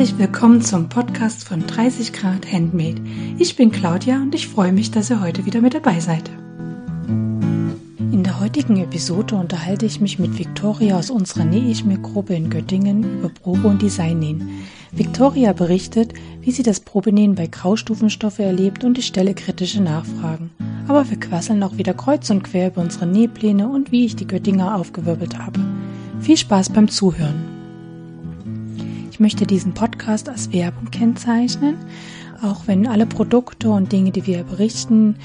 Herzlich willkommen zum Podcast von 30 Grad Handmade. Ich bin Claudia und ich freue mich, dass ihr heute wieder mit dabei seid. In der heutigen Episode unterhalte ich mich mit Viktoria aus unserer Nähe ich mir Gruppe in Göttingen über Probe- und Designnähen. Viktoria berichtet, wie sie das Probenähen bei Graustufenstoffe erlebt und ich stelle kritische Nachfragen. Aber wir quasseln auch wieder kreuz und quer über unsere Nähpläne und wie ich die Göttinger aufgewirbelt habe. Viel Spaß beim Zuhören. Ich möchte diesen Podcast als Werbung kennzeichnen, auch wenn alle Produkte und Dinge, die wir berichten,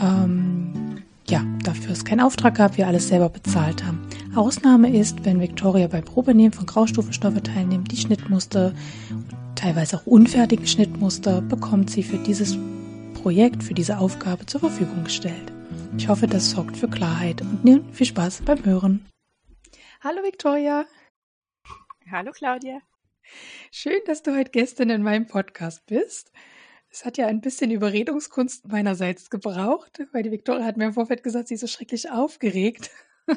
ähm, ja, dafür es keinen Auftrag gab, wir alles selber bezahlt haben. Ausnahme ist, wenn Victoria bei Probenehmen von Graustufenstoffe teilnimmt, die Schnittmuster, teilweise auch unfertigen Schnittmuster, bekommt sie für dieses Projekt, für diese Aufgabe zur Verfügung gestellt. Ich hoffe, das sorgt für Klarheit und nun viel Spaß beim Hören. Hallo Victoria. Hallo Claudia. Schön, dass du heute gestern in meinem Podcast bist. Es hat ja ein bisschen Überredungskunst meinerseits gebraucht, weil die Viktoria hat mir im Vorfeld gesagt, sie ist so schrecklich aufgeregt.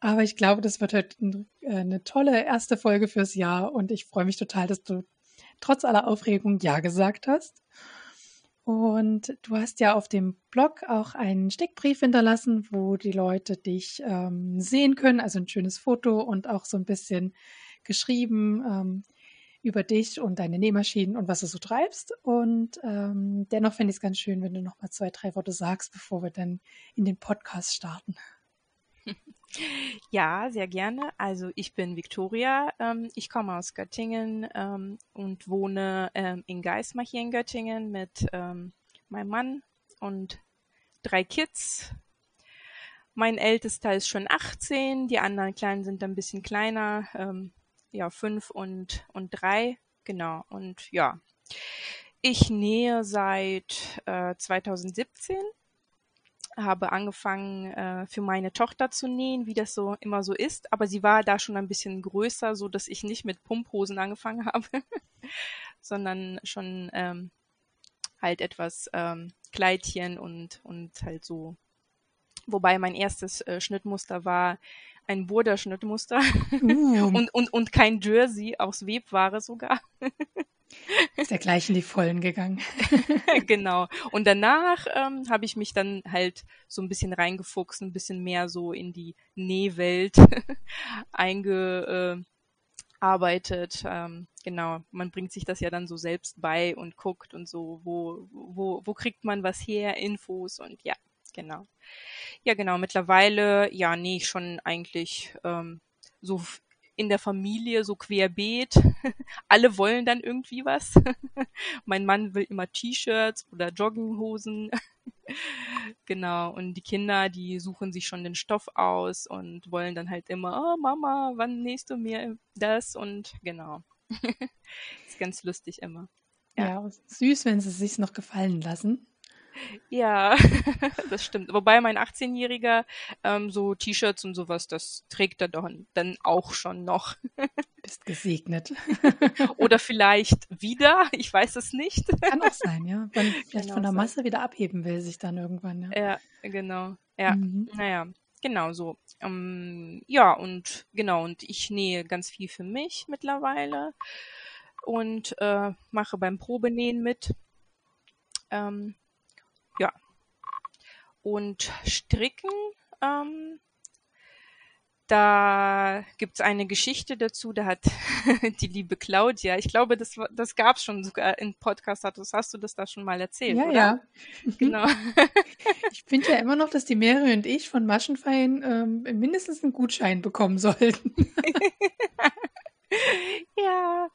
Aber ich glaube, das wird heute äh, eine tolle erste Folge fürs Jahr und ich freue mich total, dass du trotz aller Aufregung Ja gesagt hast. Und du hast ja auf dem Blog auch einen Steckbrief hinterlassen, wo die Leute dich ähm, sehen können, also ein schönes Foto und auch so ein bisschen geschrieben ähm, über dich und deine Nähmaschinen und was du so treibst. Und ähm, dennoch fände ich es ganz schön, wenn du noch mal zwei, drei Worte sagst, bevor wir dann in den Podcast starten. Ja, sehr gerne. Also ich bin Viktoria. Ähm, ich komme aus Göttingen ähm, und wohne ähm, in Geismar hier in Göttingen mit ähm, meinem Mann und drei Kids. Mein ältester ist schon 18, die anderen Kleinen sind ein bisschen kleiner. Ja, fünf und, und drei, genau. Und ja, ich nähe seit äh, 2017, habe angefangen äh, für meine Tochter zu nähen, wie das so immer so ist, aber sie war da schon ein bisschen größer, so dass ich nicht mit Pumphosen angefangen habe, sondern schon ähm, halt etwas ähm, Kleidchen und, und halt so. Wobei mein erstes äh, Schnittmuster war ein Burda-Schnittmuster uh. und, und, und kein Jersey aus Webware sogar. Ist der gleich in die Vollen gegangen. genau. Und danach ähm, habe ich mich dann halt so ein bisschen reingefuchst, ein bisschen mehr so in die Nähwelt eingearbeitet. Ähm, genau, man bringt sich das ja dann so selbst bei und guckt und so, wo, wo, wo kriegt man was her, Infos und ja, genau. Ja, genau. Mittlerweile, ja, nee, schon eigentlich ähm, so in der Familie so querbeet. Alle wollen dann irgendwie was. mein Mann will immer T-Shirts oder Jogginghosen. genau. Und die Kinder, die suchen sich schon den Stoff aus und wollen dann halt immer, oh Mama, wann nähst du mir das? Und genau. ist ganz lustig immer. Ja. ja, süß, wenn sie es sich noch gefallen lassen. Ja, das stimmt. Wobei mein 18-Jähriger ähm, so T-Shirts und sowas, das trägt er doch dann auch schon noch. Bist gesegnet. Oder vielleicht wieder, ich weiß es nicht. Kann auch sein, ja. Wenn vielleicht von der Masse wieder abheben will, sich dann irgendwann. Ja, ja genau. Ja, mhm. naja, genau so. Ähm, ja, und genau, und ich nähe ganz viel für mich mittlerweile und äh, mache beim Probenähen mit. Ähm, ja. Und Stricken, ähm, da gibt's eine Geschichte dazu, da hat die liebe Claudia, ich glaube, das, das gab's schon sogar in Podcast, das hast du das da schon mal erzählt, ja, oder? Ja, genau. ich finde ja immer noch, dass die Mary und ich von Maschenfein ähm, mindestens einen Gutschein bekommen sollten. ja,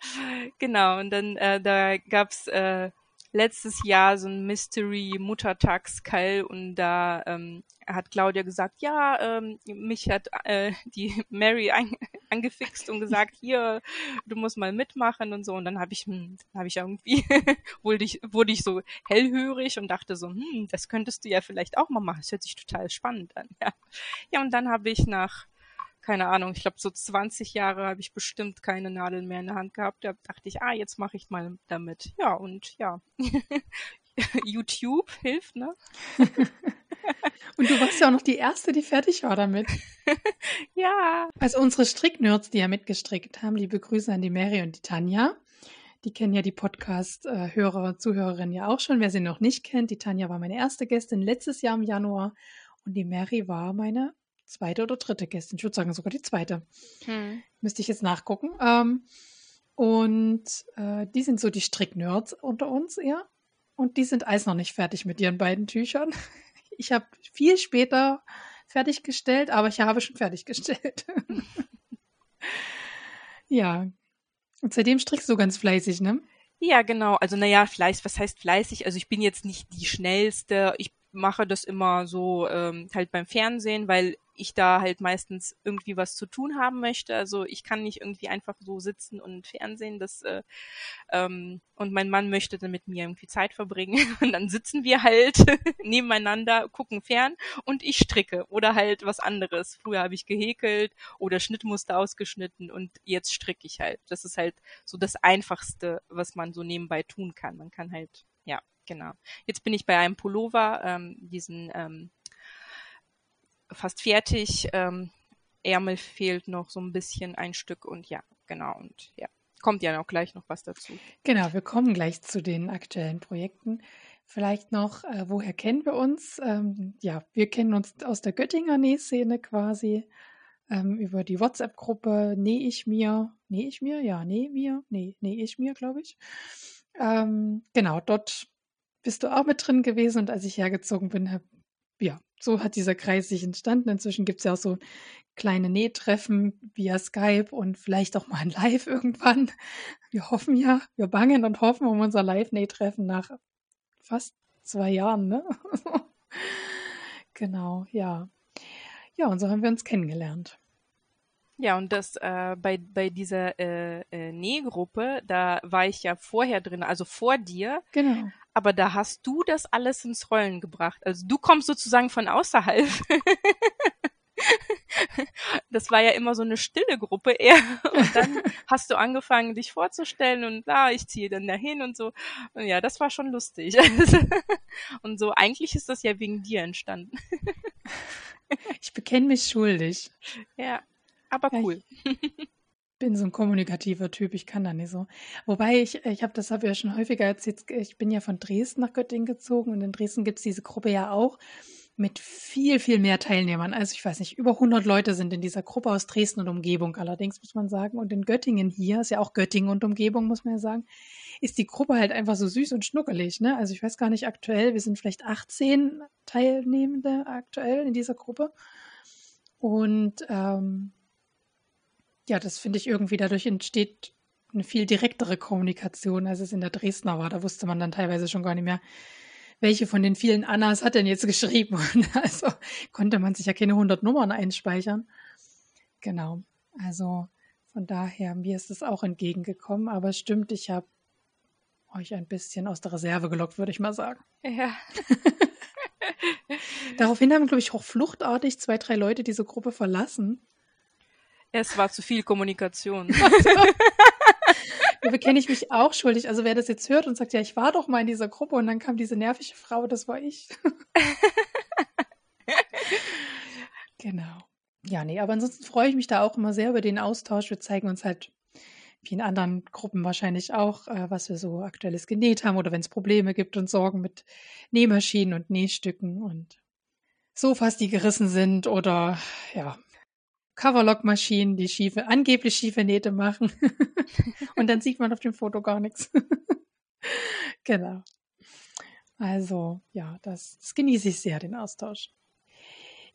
genau. Und dann äh, da gab's äh, letztes Jahr so ein Mystery Muttertagskall und da ähm, hat Claudia gesagt, ja, ähm, mich hat äh, die Mary an, angefixt und gesagt, hier, du musst mal mitmachen und so. Und dann habe ich, hm, habe ich irgendwie, wurde ich, wurde ich so hellhörig und dachte so, hm, das könntest du ja vielleicht auch mal machen. Das hört sich total spannend an. Ja, ja und dann habe ich nach keine Ahnung, ich glaube so 20 Jahre habe ich bestimmt keine Nadeln mehr in der Hand gehabt. Da dachte ich, ah, jetzt mache ich mal damit. Ja, und ja. YouTube hilft, ne? und du warst ja auch noch die erste, die fertig war damit. ja. Also unsere Stricknerds, die ja mitgestrickt haben, liebe Grüße an die Mary und die Tanja. Die kennen ja die Podcast-Hörer und Zuhörerinnen ja auch schon. Wer sie noch nicht kennt, die Tanja war meine erste Gästin letztes Jahr im Januar und die Mary war meine zweite oder dritte Gästin. Ich würde sagen sogar die zweite. Hm. Müsste ich jetzt nachgucken. Ähm, und äh, die sind so die Stricknerds unter uns eher. Und die sind alles noch nicht fertig mit ihren beiden Tüchern. Ich habe viel später fertiggestellt, aber ich habe schon fertiggestellt. ja. Und seitdem strickst du ganz fleißig, ne? Ja, genau. Also naja, Fleiß, was heißt fleißig? Also ich bin jetzt nicht die schnellste. Ich mache das immer so ähm, halt beim Fernsehen, weil ich da halt meistens irgendwie was zu tun haben möchte. Also ich kann nicht irgendwie einfach so sitzen und Fernsehen. Das äh, ähm, und mein Mann möchte dann mit mir irgendwie Zeit verbringen und dann sitzen wir halt nebeneinander, gucken fern und ich stricke oder halt was anderes. Früher habe ich gehäkelt oder Schnittmuster ausgeschnitten und jetzt stricke ich halt. Das ist halt so das Einfachste, was man so nebenbei tun kann. Man kann halt ja genau. Jetzt bin ich bei einem Pullover, ähm, diesen ähm, fast fertig. Ähm, Ärmel fehlt noch so ein bisschen ein Stück und ja, genau und ja, kommt ja noch gleich noch was dazu. Genau, wir kommen gleich zu den aktuellen Projekten. Vielleicht noch, äh, woher kennen wir uns? Ähm, ja, wir kennen uns aus der Göttinger Nähszene quasi ähm, über die WhatsApp-Gruppe Näh ich mir, näh ich mir, ja, näh mir, nee, näh ich mir, glaube ich. Ähm, genau, dort bist du auch mit drin gewesen und als ich hergezogen bin, hab, ja, so hat dieser Kreis sich entstanden. Inzwischen gibt es ja auch so kleine Nähtreffen via Skype und vielleicht auch mal ein Live irgendwann. Wir hoffen ja, wir bangen und hoffen um unser Live-Nähtreffen nach fast zwei Jahren, ne? genau, ja. Ja, und so haben wir uns kennengelernt. Ja, und das äh, bei, bei dieser äh, äh, Nähgruppe, da war ich ja vorher drin, also vor dir. Genau aber da hast du das alles ins Rollen gebracht. Also du kommst sozusagen von außerhalb. das war ja immer so eine stille Gruppe eher. Und dann hast du angefangen, dich vorzustellen und ah, ich ziehe dann dahin und so. Und ja, das war schon lustig. und so, eigentlich ist das ja wegen dir entstanden. ich bekenne mich schuldig. Ja, aber cool. Ja, bin so ein kommunikativer Typ, ich kann da nicht so. Wobei ich, ich habe das habe ja schon häufiger erzählt, ich bin ja von Dresden nach Göttingen gezogen und in Dresden gibt es diese Gruppe ja auch mit viel, viel mehr Teilnehmern. Also ich weiß nicht, über 100 Leute sind in dieser Gruppe aus Dresden und Umgebung allerdings, muss man sagen. Und in Göttingen hier, ist ja auch Göttingen und Umgebung, muss man ja sagen, ist die Gruppe halt einfach so süß und schnuckelig. Ne? Also ich weiß gar nicht aktuell, wir sind vielleicht 18 Teilnehmende aktuell in dieser Gruppe. Und ähm, ja, das finde ich irgendwie, dadurch entsteht eine viel direktere Kommunikation, als es in der Dresdner war. Da wusste man dann teilweise schon gar nicht mehr, welche von den vielen Annas hat denn jetzt geschrieben. also konnte man sich ja keine 100 Nummern einspeichern. Genau. Also von daher, mir ist es auch entgegengekommen. Aber es stimmt, ich habe euch ein bisschen aus der Reserve gelockt, würde ich mal sagen. Ja. Daraufhin haben, glaube ich, auch fluchtartig zwei, drei Leute diese Gruppe verlassen. Es war zu viel Kommunikation. Da bekenne ich mich auch schuldig. Also wer das jetzt hört und sagt, ja, ich war doch mal in dieser Gruppe und dann kam diese nervige Frau, das war ich. genau. Ja, nee, aber ansonsten freue ich mich da auch immer sehr über den Austausch. Wir zeigen uns halt wie in anderen Gruppen wahrscheinlich auch, äh, was wir so aktuelles genäht haben oder wenn es Probleme gibt und Sorgen mit Nähmaschinen und Nähstücken und Sofas, die gerissen sind oder ja, Coverlock-Maschinen, die schiefe, angeblich schiefe Nähte machen. und dann sieht man auf dem Foto gar nichts. genau. Also, ja, das, das genieße ich sehr, den Austausch.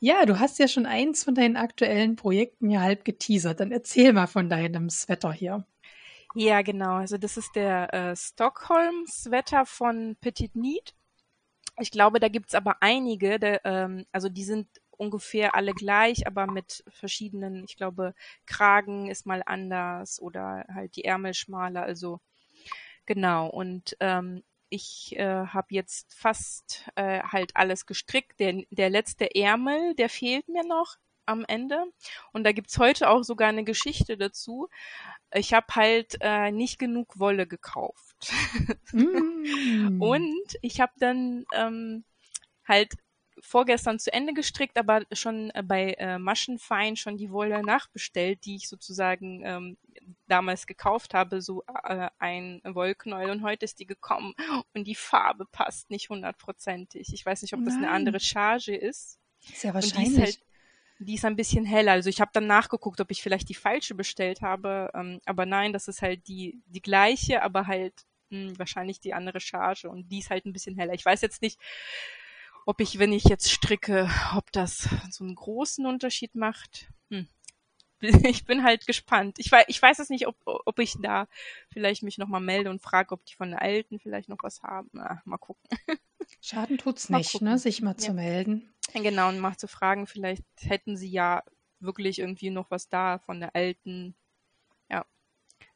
Ja, du hast ja schon eins von deinen aktuellen Projekten ja halb geteasert. Dann erzähl mal von deinem Sweater hier. Ja, genau. Also das ist der äh, Stockholm-Sweater von Petit Need. Ich glaube, da gibt's aber einige, der, ähm, also die sind ungefähr alle gleich, aber mit verschiedenen, ich glaube, Kragen ist mal anders oder halt die Ärmel schmaler, also genau. Und ähm, ich äh, habe jetzt fast äh, halt alles gestrickt. Der, der letzte Ärmel, der fehlt mir noch am Ende. Und da gibt's heute auch sogar eine Geschichte dazu. Ich habe halt äh, nicht genug Wolle gekauft. Mm. Und ich habe dann ähm, halt vorgestern zu Ende gestrickt, aber schon äh, bei äh, Maschenfein schon die Wolle nachbestellt, die ich sozusagen ähm, damals gekauft habe, so äh, ein Wollknäuel und heute ist die gekommen und die Farbe passt nicht hundertprozentig. Ich weiß nicht, ob das Nein. eine andere Charge ist. Sehr wahrscheinlich. Die ist, halt, die ist ein bisschen heller. Also ich habe dann nachgeguckt, ob ich vielleicht die falsche bestellt habe, ähm, aber nein, das ist halt die die gleiche, aber halt mh, hm, wahrscheinlich die andere Charge und die ist halt ein bisschen heller. Ich weiß jetzt nicht, ob ich, wenn ich jetzt stricke, ob das so einen großen Unterschied macht. Hm. Ich bin halt gespannt. Ich weiß, ich weiß es nicht, ob, ob ich da vielleicht mich nochmal melde und frage, ob die von der alten vielleicht noch was haben. Na, mal gucken. Schaden tut's nicht, ne, sich mal ja. zu melden. Genau, und mal zu fragen, vielleicht hätten sie ja wirklich irgendwie noch was da von der alten. Ja.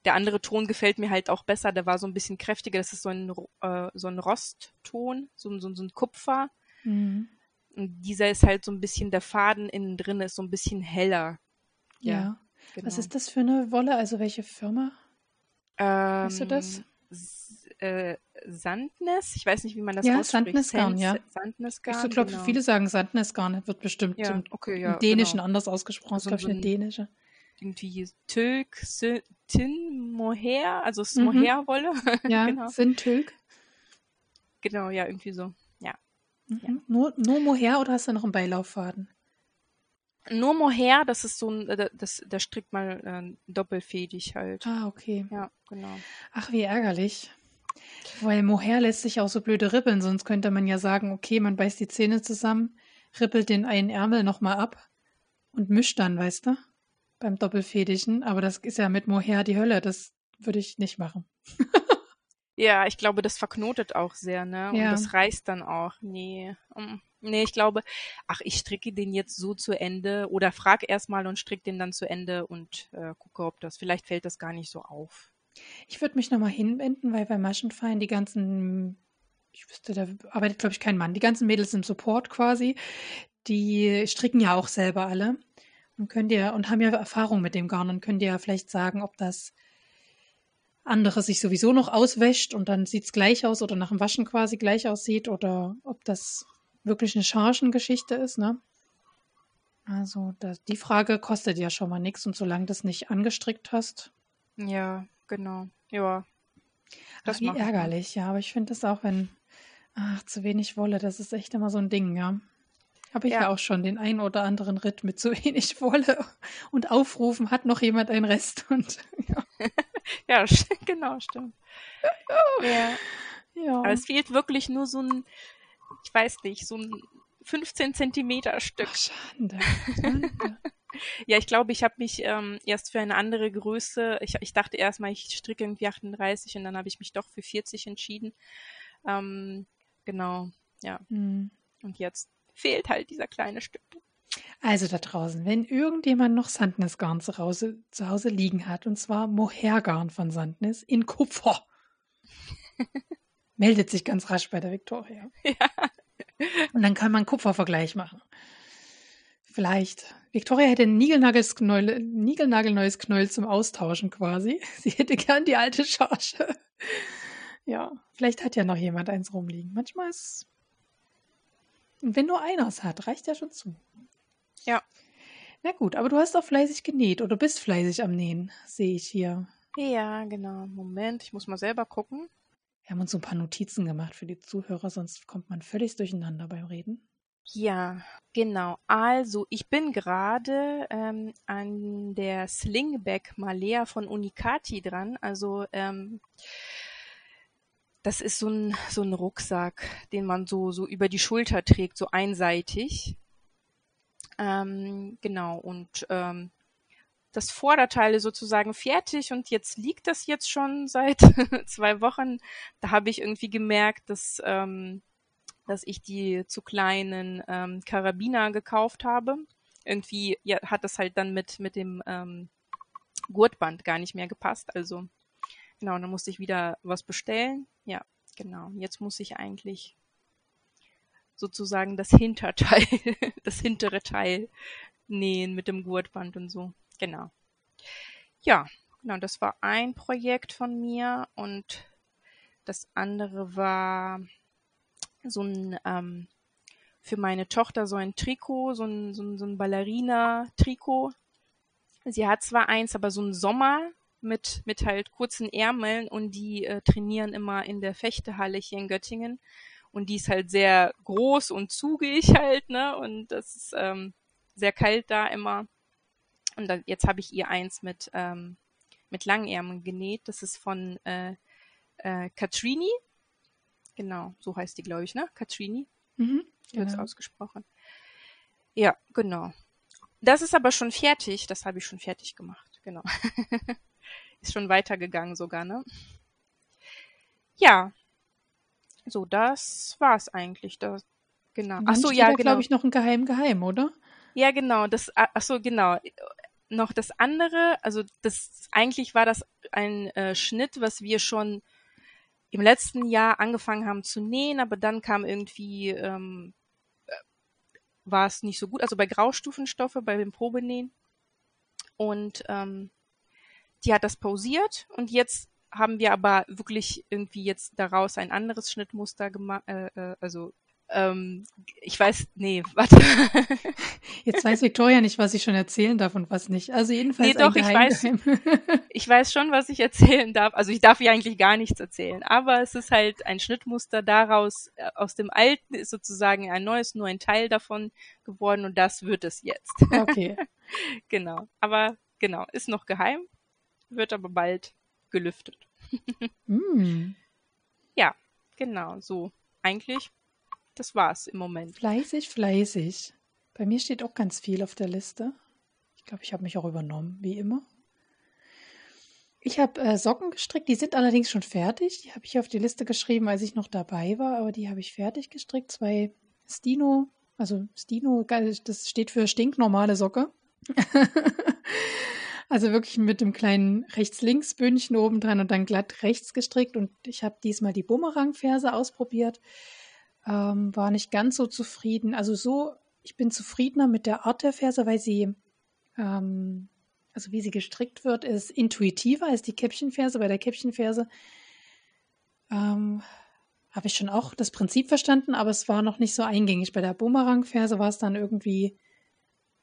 Der andere Ton gefällt mir halt auch besser. Der war so ein bisschen kräftiger. Das ist so ein, äh, so ein Rostton, so, so, so ein Kupfer. Mhm. Und dieser ist halt so ein bisschen, der Faden innen drin ist so ein bisschen heller. Ja. ja. Genau. Was ist das für eine Wolle? Also welche Firma? Ähm, weißt du das? Äh, Sandnes, ich weiß nicht, wie man das ja, ausspricht. Sandnesgarn, ja. Sandnesgarn, ich so, glaube, genau. viele sagen Sandnesgarn, wird bestimmt ja, im, okay, ja, im Dänischen genau. anders ausgesprochen, also glaube ich, eine dänische. Irgendwie Tülk, Tin Mohair, also ist mhm. Mohair-Wolle. Ja, genau. sind Tülk. Genau, ja, irgendwie so. Mhm. Ja. Nur, nur Mohair oder hast du noch einen Beilauffaden? Nur Mohair, das ist so ein, äh, das, der strickt mal äh, doppelfädig halt. Ah, okay. Ja, genau. Ach, wie ärgerlich. Weil Mohair lässt sich auch so blöde rippeln, sonst könnte man ja sagen, okay, man beißt die Zähne zusammen, rippelt den einen Ärmel nochmal ab und mischt dann, weißt du? Beim Doppelfädigen. Aber das ist ja mit Mohair die Hölle, das würde ich nicht machen. Ja, ich glaube, das verknotet auch sehr, ne? Und ja. das reißt dann auch. Nee. Nee, ich glaube, ach, ich stricke den jetzt so zu Ende oder frag erstmal und stricke den dann zu Ende und äh, gucke, ob das, vielleicht fällt das gar nicht so auf. Ich würde mich nochmal hinwenden, weil bei Maschenfein die ganzen, ich wüsste, da arbeitet, glaube ich, kein Mann, die ganzen Mädels im Support quasi, die stricken ja auch selber alle und können dir und haben ja Erfahrung mit dem Garn und können dir ja vielleicht sagen, ob das andere sich sowieso noch auswäscht und dann sieht es gleich aus oder nach dem Waschen quasi gleich aussieht oder ob das wirklich eine Chargengeschichte ist, ne? Also das, die Frage kostet ja schon mal nichts und solange du es nicht angestrickt hast. Ja, genau. Ja. Das ach, wie ärgerlich, ja, aber ich finde das auch, wenn ach, zu wenig Wolle, das ist echt immer so ein Ding, ja. Habe ich ja. ja. auch schon den ein oder anderen Ritt mit zu wenig Wolle und aufrufen, hat noch jemand einen Rest und ja. ja, genau, stimmt. ja. ja. Aber es fehlt wirklich nur so ein, ich weiß nicht, so ein 15 Zentimeter Stück. Ach, Schande. Schande. ja, ich glaube, ich habe mich ähm, erst für eine andere Größe, ich, ich dachte erstmal, ich stricke irgendwie 38 und dann habe ich mich doch für 40 entschieden. Ähm, genau, ja. Mhm. Und jetzt fehlt halt dieser kleine Stück. Also da draußen, wenn irgendjemand noch Sandnesgarn zu Hause, zu Hause liegen hat, und zwar Mohairgarn von Sandnes in Kupfer, meldet sich ganz rasch bei der Victoria. Ja. Und dann kann man Kupfervergleich machen. Vielleicht. Victoria hätte ein Niegelnagelneues Knäuel, Knäuel zum Austauschen quasi. Sie hätte gern die alte Charge. Ja, vielleicht hat ja noch jemand eins rumliegen. Manchmal ist. Und wenn nur einer es hat, reicht ja schon zu. Ja. Na gut, aber du hast auch fleißig genäht oder bist fleißig am Nähen, sehe ich hier. Ja, genau. Moment, ich muss mal selber gucken. Wir haben uns so ein paar Notizen gemacht für die Zuhörer, sonst kommt man völlig durcheinander beim Reden. Ja, genau. Also, ich bin gerade ähm, an der Slingback Malea von Unicati dran. Also, ähm, das ist so ein, so ein Rucksack, den man so, so über die Schulter trägt, so einseitig. Ähm, genau, und ähm, das Vorderteil ist sozusagen fertig und jetzt liegt das jetzt schon seit zwei Wochen. Da habe ich irgendwie gemerkt, dass, ähm, dass ich die zu kleinen ähm, Karabiner gekauft habe. Irgendwie ja, hat das halt dann mit, mit dem ähm, Gurtband gar nicht mehr gepasst. Also genau, dann musste ich wieder was bestellen. Ja, genau. Jetzt muss ich eigentlich sozusagen das Hinterteil, das hintere Teil nähen mit dem Gurtband und so. Genau. Ja, genau, das war ein Projekt von mir und das andere war so ein ähm, für meine Tochter so ein Trikot, so ein, so ein, so ein Ballerina-Trikot. Sie hat zwar eins, aber so ein Sommer, mit, mit halt kurzen Ärmeln und die äh, trainieren immer in der Fechtehalle hier in Göttingen. Und die ist halt sehr groß und zugig halt, ne? Und das ist ähm, sehr kalt da immer. Und dann, jetzt habe ich ihr eins mit, ähm, mit Langärmeln genäht. Das ist von äh, äh, Katrini. Genau, so heißt die, glaube ich, ne? Katrini. Mhm, wird genau. ausgesprochen. Ja, genau. Das ist aber schon fertig. Das habe ich schon fertig gemacht. Genau. ist schon weitergegangen sogar, ne? Ja. So, das war's eigentlich. Das, genau. Ach so, ja, genau. glaube ich, noch ein Geheim Geheim, oder? Ja, genau. Das, ach so, genau. Noch das andere, also das eigentlich war das ein äh, Schnitt, was wir schon im letzten Jahr angefangen haben zu nähen, aber dann kam irgendwie ähm, äh, war es nicht so gut, also bei Graustufenstoffe, bei dem Probenähen. Und ähm, die hat das pausiert und jetzt haben wir aber wirklich irgendwie jetzt daraus ein anderes Schnittmuster gemacht, äh, äh, also ähm, ich weiß, nee, warte. Jetzt weiß Victoria nicht, was ich schon erzählen darf und was nicht. Also jedenfalls. Nee, doch, ich weiß, ich weiß schon, was ich erzählen darf. Also ich darf ja eigentlich gar nichts erzählen. Aber es ist halt ein Schnittmuster daraus, äh, aus dem Alten ist sozusagen ein neues, nur ein Teil davon geworden und das wird es jetzt. Okay. genau. Aber genau, ist noch geheim wird aber bald gelüftet. mm. Ja, genau, so. Eigentlich, das war's im Moment. Fleißig, fleißig. Bei mir steht auch ganz viel auf der Liste. Ich glaube, ich habe mich auch übernommen, wie immer. Ich habe äh, Socken gestrickt, die sind allerdings schon fertig. Die habe ich auf die Liste geschrieben, als ich noch dabei war, aber die habe ich fertig gestrickt. Zwei Stino, also Stino, das steht für stinknormale Socke. Also wirklich mit dem kleinen Rechts-Links-Bündchen oben dran und dann glatt rechts gestrickt. Und ich habe diesmal die Bumerang-Ferse ausprobiert. Ähm, war nicht ganz so zufrieden. Also so, ich bin zufriedener mit der Art der Ferse, weil sie, ähm, also wie sie gestrickt wird, ist intuitiver als die Käppchenferse. Bei der Käppchenferse ähm, habe ich schon auch das Prinzip verstanden, aber es war noch nicht so eingängig. Bei der Bumerang-Ferse war es dann irgendwie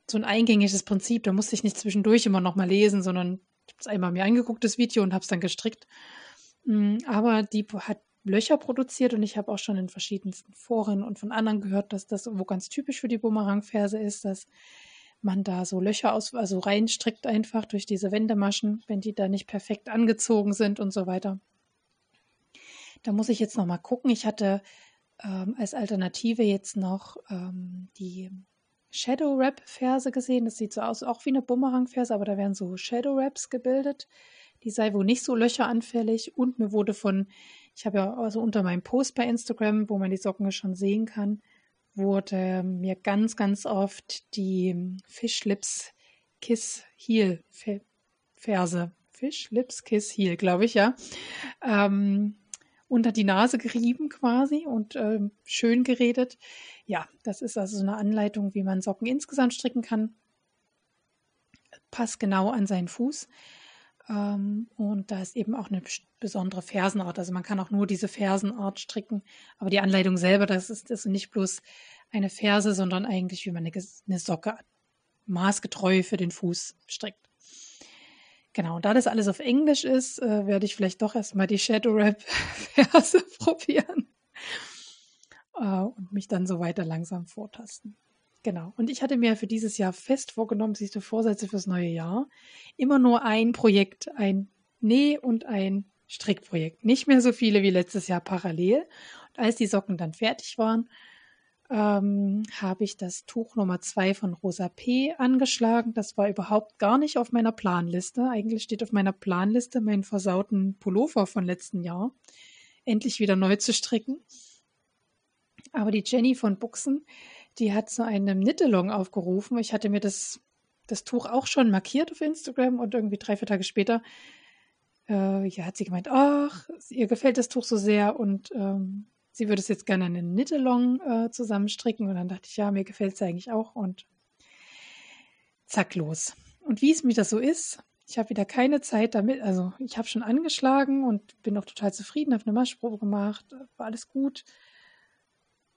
so ein eingängiges Prinzip. Da musste ich nicht zwischendurch immer noch mal lesen, sondern ich habe es einmal mir angeguckt, das Video, und habe es dann gestrickt. Mm, aber die hat Löcher produziert und ich habe auch schon in verschiedensten Foren und von anderen gehört, dass das wo ganz typisch für die Bumerang-Ferse ist, dass man da so Löcher aus, also reinstrickt einfach durch diese Wendemaschen, wenn die da nicht perfekt angezogen sind und so weiter. Da muss ich jetzt noch mal gucken. Ich hatte ähm, als Alternative jetzt noch ähm, die Shadow Rap Verse gesehen. Das sieht so aus, auch wie eine Bumerang Verse, aber da werden so Shadow Raps gebildet. Die sei wohl nicht so löcheranfällig und mir wurde von, ich habe ja also unter meinem Post bei Instagram, wo man die Socken schon sehen kann, wurde mir ganz, ganz oft die Fish Lips Kiss Heel Verse, Fish Lips Kiss Heel, glaube ich, ja, ähm, unter die Nase gerieben quasi und äh, schön geredet. Ja, das ist also so eine Anleitung, wie man Socken insgesamt stricken kann. Passt genau an seinen Fuß. Ähm, und da ist eben auch eine besondere Fersenart. Also man kann auch nur diese Fersenart stricken. Aber die Anleitung selber, das ist, das ist nicht bloß eine Ferse, sondern eigentlich, wie man eine, eine Socke maßgetreu für den Fuß strickt. Genau, und da das alles auf Englisch ist, äh, werde ich vielleicht doch erstmal die Shadow Rap Verse probieren äh, und mich dann so weiter langsam vortasten. Genau. Und ich hatte mir für dieses Jahr fest vorgenommen, siehst du, Vorsätze fürs neue Jahr, immer nur ein Projekt, ein Näh- und ein Strickprojekt. Nicht mehr so viele wie letztes Jahr parallel. Und als die Socken dann fertig waren, ähm, habe ich das Tuch Nummer zwei von Rosa P angeschlagen. Das war überhaupt gar nicht auf meiner Planliste. Eigentlich steht auf meiner Planliste meinen versauten Pullover von letzten Jahr endlich wieder neu zu stricken. Aber die Jenny von Buchsen, die hat zu einem Nittelong aufgerufen. Ich hatte mir das, das Tuch auch schon markiert auf Instagram und irgendwie drei, vier Tage später äh, ja, hat sie gemeint, ach, ihr gefällt das Tuch so sehr und ähm, sie würde es jetzt gerne einen Nittelong äh, zusammenstricken. Und dann dachte ich, ja, mir gefällt es eigentlich auch. Und zack, los. Und wie es mir das so ist, ich habe wieder keine Zeit damit. Also ich habe schon angeschlagen und bin auch total zufrieden, habe eine Maschprobe gemacht, war alles gut.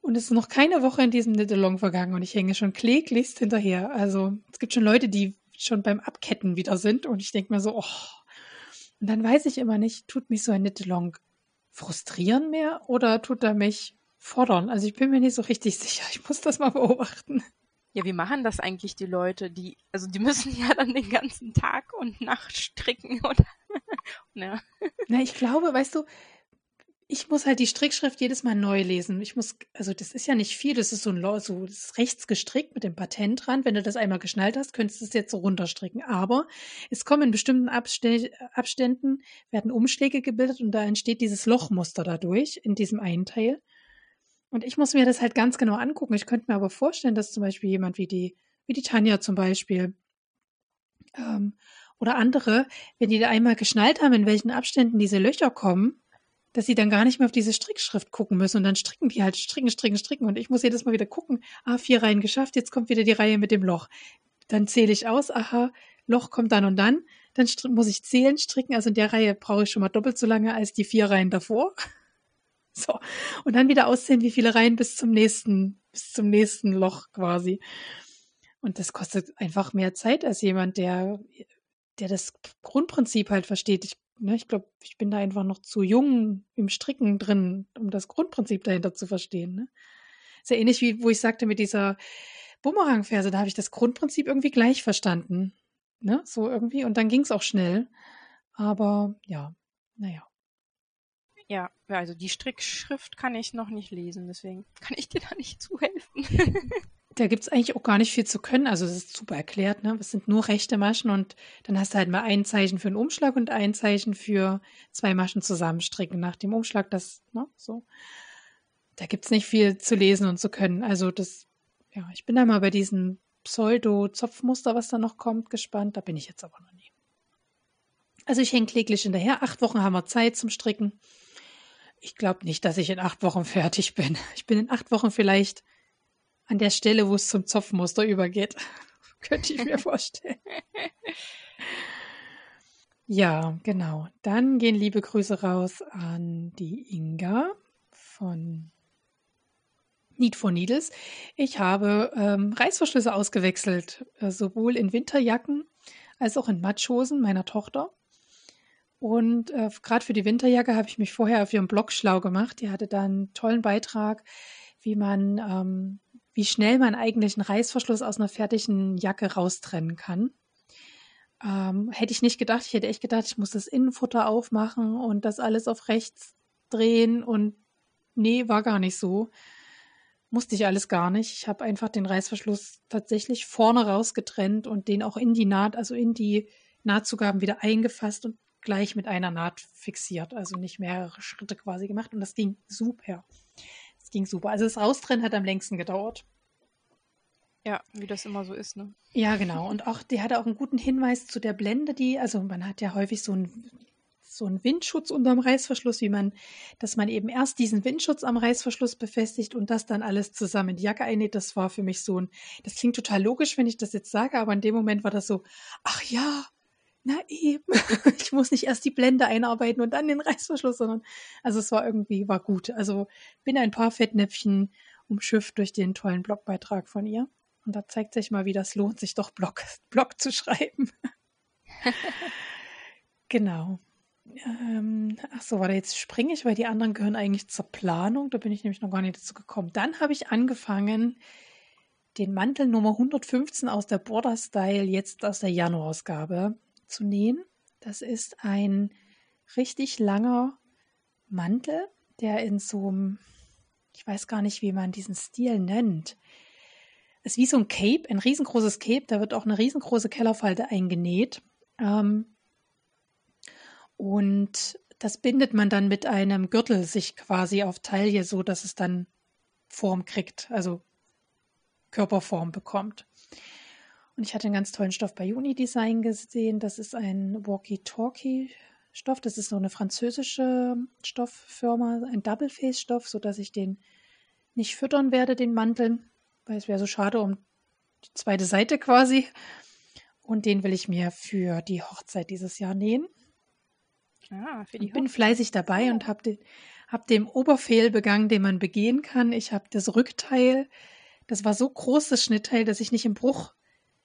Und es ist noch keine Woche in diesem Nittelong vergangen und ich hänge schon kläglichst hinterher. Also es gibt schon Leute, die schon beim Abketten wieder sind und ich denke mir so, oh, Und dann weiß ich immer nicht, tut mich so ein Knit-Along frustrieren mehr oder tut er mich fordern? Also ich bin mir nicht so richtig sicher. Ich muss das mal beobachten. Ja, wie machen das eigentlich die Leute, die, also die müssen ja dann den ganzen Tag und Nacht stricken, oder? ja. Na, ich glaube, weißt du, ich muss halt die Strickschrift jedes Mal neu lesen. Ich muss, also das ist ja nicht viel, das ist so ein so das ist rechts gestrickt mit dem Patentrand. Wenn du das einmal geschnallt hast, könntest du es jetzt so runterstricken. Aber es kommen in bestimmten Abständen, werden Umschläge gebildet und da entsteht dieses Lochmuster dadurch in diesem einen Teil. Und ich muss mir das halt ganz genau angucken. Ich könnte mir aber vorstellen, dass zum Beispiel jemand wie die, wie die Tanja zum Beispiel, ähm, oder andere, wenn die da einmal geschnallt haben, in welchen Abständen diese Löcher kommen, dass sie dann gar nicht mehr auf diese Strickschrift gucken müssen und dann stricken die halt, stricken, stricken, stricken und ich muss jedes Mal wieder gucken, ah, vier Reihen geschafft, jetzt kommt wieder die Reihe mit dem Loch. Dann zähle ich aus, aha, Loch kommt dann und dann, dann muss ich zählen, stricken, also in der Reihe brauche ich schon mal doppelt so lange als die vier Reihen davor. So. Und dann wieder auszählen, wie viele Reihen bis zum nächsten, bis zum nächsten Loch quasi. Und das kostet einfach mehr Zeit als jemand, der, der das Grundprinzip halt versteht. Ich Ne, ich glaube, ich bin da einfach noch zu jung im Stricken drin, um das Grundprinzip dahinter zu verstehen. Ne? Ist ja ähnlich wie, wo ich sagte mit dieser Bumerang-Verse, da habe ich das Grundprinzip irgendwie gleich verstanden. Ne? So irgendwie. Und dann ging es auch schnell. Aber ja, naja. Ja, also die Strickschrift kann ich noch nicht lesen, deswegen kann ich dir da nicht zuhelfen. Da gibt es eigentlich auch gar nicht viel zu können. Also es ist super erklärt, ne? Es sind nur rechte Maschen und dann hast du halt mal ein Zeichen für einen Umschlag und ein Zeichen für zwei Maschen zusammenstricken. Nach dem Umschlag das, ne? So. Da gibt es nicht viel zu lesen und zu können. Also das, ja, ich bin da mal bei diesem Pseudo-Zopfmuster, was da noch kommt, gespannt. Da bin ich jetzt aber noch nie. Also ich hänge kläglich hinterher. Acht Wochen haben wir Zeit zum Stricken. Ich glaube nicht, dass ich in acht Wochen fertig bin. Ich bin in acht Wochen vielleicht an der Stelle, wo es zum Zopfmuster übergeht. Könnte ich mir vorstellen. ja, genau. Dann gehen liebe Grüße raus an die Inga von Need for Needles. Ich habe ähm, Reißverschlüsse ausgewechselt, äh, sowohl in Winterjacken als auch in Matschhosen meiner Tochter. Und äh, gerade für die Winterjacke habe ich mich vorher auf ihrem Blog schlau gemacht. Die hatte da einen tollen Beitrag, wie man ähm, wie schnell man eigentlich einen Reißverschluss aus einer fertigen Jacke raustrennen kann. Ähm, hätte ich nicht gedacht. Ich hätte echt gedacht, ich muss das Innenfutter aufmachen und das alles auf rechts drehen und nee, war gar nicht so. Musste ich alles gar nicht. Ich habe einfach den Reißverschluss tatsächlich vorne rausgetrennt und den auch in die Naht, also in die Nahtzugaben wieder eingefasst und gleich mit einer Naht fixiert. Also nicht mehrere Schritte quasi gemacht und das ging super ging super. Also das Raustrennen hat am längsten gedauert. Ja, wie das immer so ist, ne? Ja, genau. Und auch, die hatte auch einen guten Hinweis zu der Blende, die, also man hat ja häufig so einen, so einen Windschutz unterm Reißverschluss, wie man, dass man eben erst diesen Windschutz am Reißverschluss befestigt und das dann alles zusammen in die Jacke einnäht. Das war für mich so ein, das klingt total logisch, wenn ich das jetzt sage, aber in dem Moment war das so, ach ja, na eben, ich muss nicht erst die Blende einarbeiten und dann den Reißverschluss, sondern, also es war irgendwie, war gut. Also bin ein paar Fettnäpfchen umschifft durch den tollen Blogbeitrag von ihr. Und da zeigt sich mal, wie das lohnt, sich doch Blog, Blog zu schreiben. genau. Ähm, ach so, warte, jetzt springe ich, weil die anderen gehören eigentlich zur Planung. Da bin ich nämlich noch gar nicht dazu gekommen. Dann habe ich angefangen, den Mantel Nummer 115 aus der Border Style, jetzt aus der Januarausgabe, zu nähen. Das ist ein richtig langer Mantel, der in so einem, ich weiß gar nicht, wie man diesen Stil nennt. Es ist wie so ein Cape, ein riesengroßes Cape, da wird auch eine riesengroße Kellerfalte eingenäht. Ähm, und das bindet man dann mit einem Gürtel sich quasi auf Taille, so dass es dann Form kriegt, also Körperform bekommt. Und ich hatte einen ganz tollen Stoff bei Unidesign gesehen. Das ist ein Walkie-Talkie-Stoff. Das ist so eine französische Stofffirma, ein Double-Face-Stoff, sodass ich den nicht füttern werde, den Mantel, weil es wäre so schade um die zweite Seite quasi. Und den will ich mir für die Hochzeit dieses Jahr nähen. Ah, für die ich bin fleißig dabei und habe den, hab den Oberfehl begangen, den man begehen kann. Ich habe das Rückteil, das war so groß, das Schnittteil, dass ich nicht im Bruch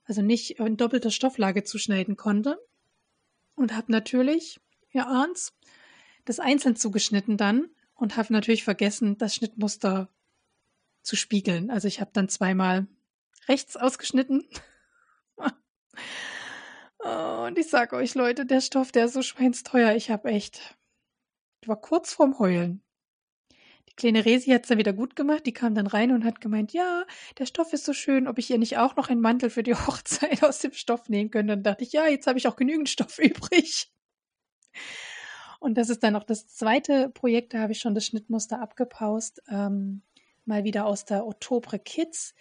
also nicht in doppelter Stofflage zuschneiden konnte. Und habe natürlich ihr ahnt's, das einzeln zugeschnitten dann und habe natürlich vergessen, das Schnittmuster zu spiegeln. Also ich habe dann zweimal rechts ausgeschnitten. und ich sage euch, Leute, der Stoff, der ist so schweinsteuer. Ich habe echt, ich war kurz vorm Heulen. Kleine Resi hat es dann wieder gut gemacht. Die kam dann rein und hat gemeint, ja, der Stoff ist so schön, ob ich ihr nicht auch noch einen Mantel für die Hochzeit aus dem Stoff nähen könnte. Dann dachte ich, ja, jetzt habe ich auch genügend Stoff übrig. Und das ist dann auch das zweite Projekt, da habe ich schon das Schnittmuster abgepaust. Ähm, mal wieder aus der Oktober Kids.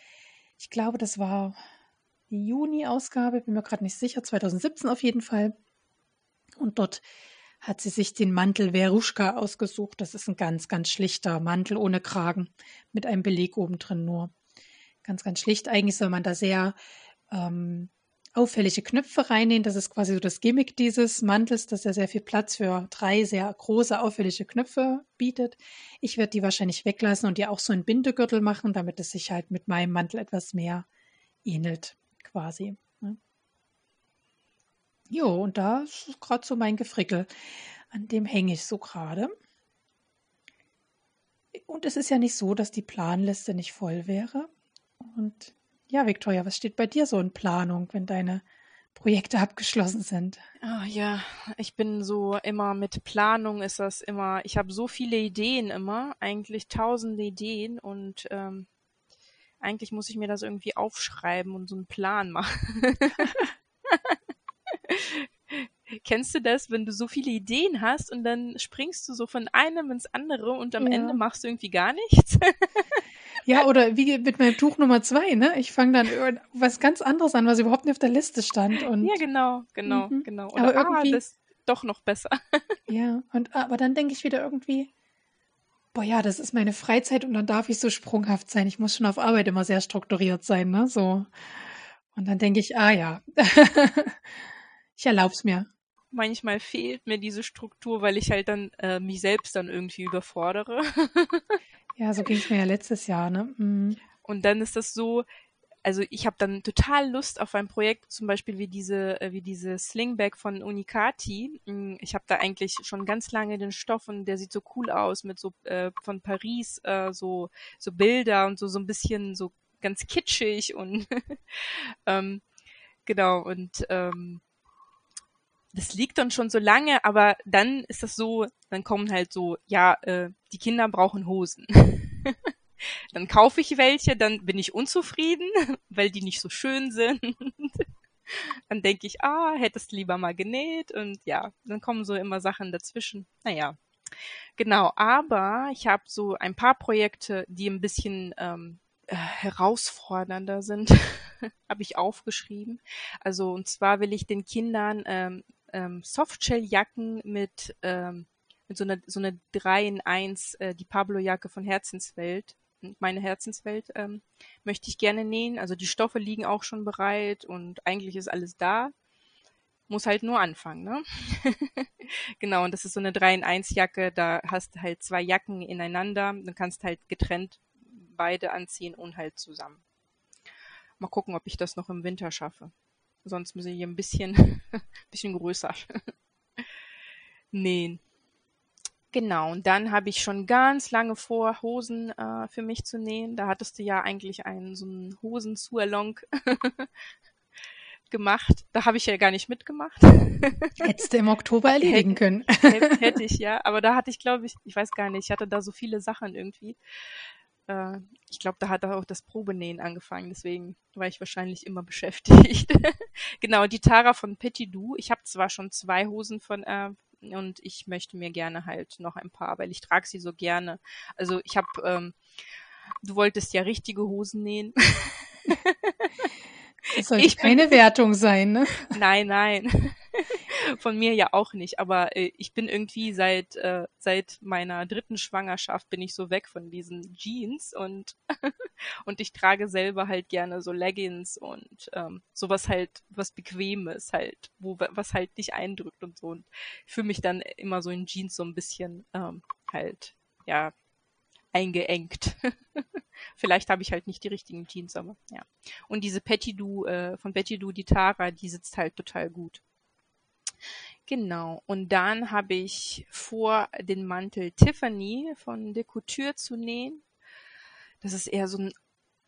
Ich glaube, das war die Juni-Ausgabe, bin mir gerade nicht sicher, 2017 auf jeden Fall. Und dort hat sie sich den Mantel Veruschka ausgesucht. Das ist ein ganz, ganz schlichter Mantel ohne Kragen mit einem Beleg oben drin nur. Ganz, ganz schlicht. Eigentlich soll man da sehr ähm, auffällige Knöpfe reinnehmen. Das ist quasi so das Gimmick dieses Mantels, dass er sehr viel Platz für drei sehr große auffällige Knöpfe bietet. Ich werde die wahrscheinlich weglassen und die auch so einen Bindegürtel machen, damit es sich halt mit meinem Mantel etwas mehr ähnelt, quasi. Jo, und da ist gerade so mein Gefrickel. An dem hänge ich so gerade. Und es ist ja nicht so, dass die Planliste nicht voll wäre. Und ja, Victoria, was steht bei dir so in Planung, wenn deine Projekte abgeschlossen sind? Oh, ja, ich bin so immer mit Planung ist das immer, ich habe so viele Ideen immer, eigentlich tausende Ideen und ähm, eigentlich muss ich mir das irgendwie aufschreiben und so einen Plan machen. Kennst du das, wenn du so viele Ideen hast und dann springst du so von einem ins andere und am ja. Ende machst du irgendwie gar nichts? Ja, oder wie mit meinem Tuch Nummer zwei, ne? Ich fange dann was ganz anderes an, was überhaupt nicht auf der Liste stand. Und ja, genau, genau, mhm. genau. Oder aber irgendwie, ah, das doch noch besser. Ja, und aber dann denke ich wieder irgendwie, boah ja, das ist meine Freizeit und dann darf ich so sprunghaft sein. Ich muss schon auf Arbeit immer sehr strukturiert sein, ne? So. Und dann denke ich, ah ja, ich erlaub's mir. Manchmal fehlt mir diese Struktur, weil ich halt dann äh, mich selbst dann irgendwie überfordere. Ja, so ging es mir ja letztes Jahr, ne? Mhm. Und dann ist das so, also ich habe dann total Lust auf ein Projekt, zum Beispiel wie diese, äh, wie diese Slingbag von Unicati. Mm, ich habe da eigentlich schon ganz lange den Stoff und der sieht so cool aus mit so äh, von Paris äh, so so Bilder und so so ein bisschen so ganz kitschig und ähm, genau und ähm, das liegt dann schon so lange, aber dann ist das so, dann kommen halt so, ja, äh, die Kinder brauchen Hosen. dann kaufe ich welche, dann bin ich unzufrieden, weil die nicht so schön sind. dann denke ich, ah, hättest lieber mal genäht und ja, dann kommen so immer Sachen dazwischen. Naja, genau, aber ich habe so ein paar Projekte, die ein bisschen ähm, äh, herausfordernder sind, habe ich aufgeschrieben. Also und zwar will ich den Kindern ähm, ähm, Softshell-Jacken mit, ähm, mit so einer so eine 3 in 1, äh, die Pablo-Jacke von Herzenswelt, meine Herzenswelt, ähm, möchte ich gerne nähen. Also die Stoffe liegen auch schon bereit und eigentlich ist alles da. Muss halt nur anfangen, ne? genau, und das ist so eine 3 in 1 Jacke, da hast du halt zwei Jacken ineinander, dann kannst halt getrennt beide anziehen und halt zusammen. Mal gucken, ob ich das noch im Winter schaffe. Sonst muss ich hier ein bisschen, bisschen größer nähen. Genau, und dann habe ich schon ganz lange vor, Hosen äh, für mich zu nähen. Da hattest du ja eigentlich einen so einen Hosen-Sualong gemacht. Da habe ich ja gar nicht mitgemacht. Hättest du im Oktober erledigen können. Hätte, hätte ich, ja. Aber da hatte ich, glaube ich, ich weiß gar nicht, ich hatte da so viele Sachen irgendwie äh, ich glaube, da hat auch das Probenähen angefangen, deswegen war ich wahrscheinlich immer beschäftigt. genau, die Tara von Petit Du. Ich habe zwar schon zwei Hosen von äh, und ich möchte mir gerne halt noch ein paar, weil ich trage sie so gerne. Also ich habe, ähm, du wolltest ja richtige Hosen nähen. Das sollte ich keine Wertung sein, ne? Nein, nein. Von mir ja auch nicht. Aber äh, ich bin irgendwie seit äh, seit meiner dritten Schwangerschaft bin ich so weg von diesen Jeans und und ich trage selber halt gerne so Leggings und ähm, sowas halt was bequemes halt, wo was halt nicht eindrückt und so. Und fühle mich dann immer so in Jeans so ein bisschen ähm, halt ja eingeengt. Vielleicht habe ich halt nicht die richtigen Jeans, aber ja. Und diese Petty Du äh, von Petty Du, die Tara, die sitzt halt total gut. Genau. Und dann habe ich vor, den Mantel Tiffany von de Couture zu nähen. Das ist eher so ein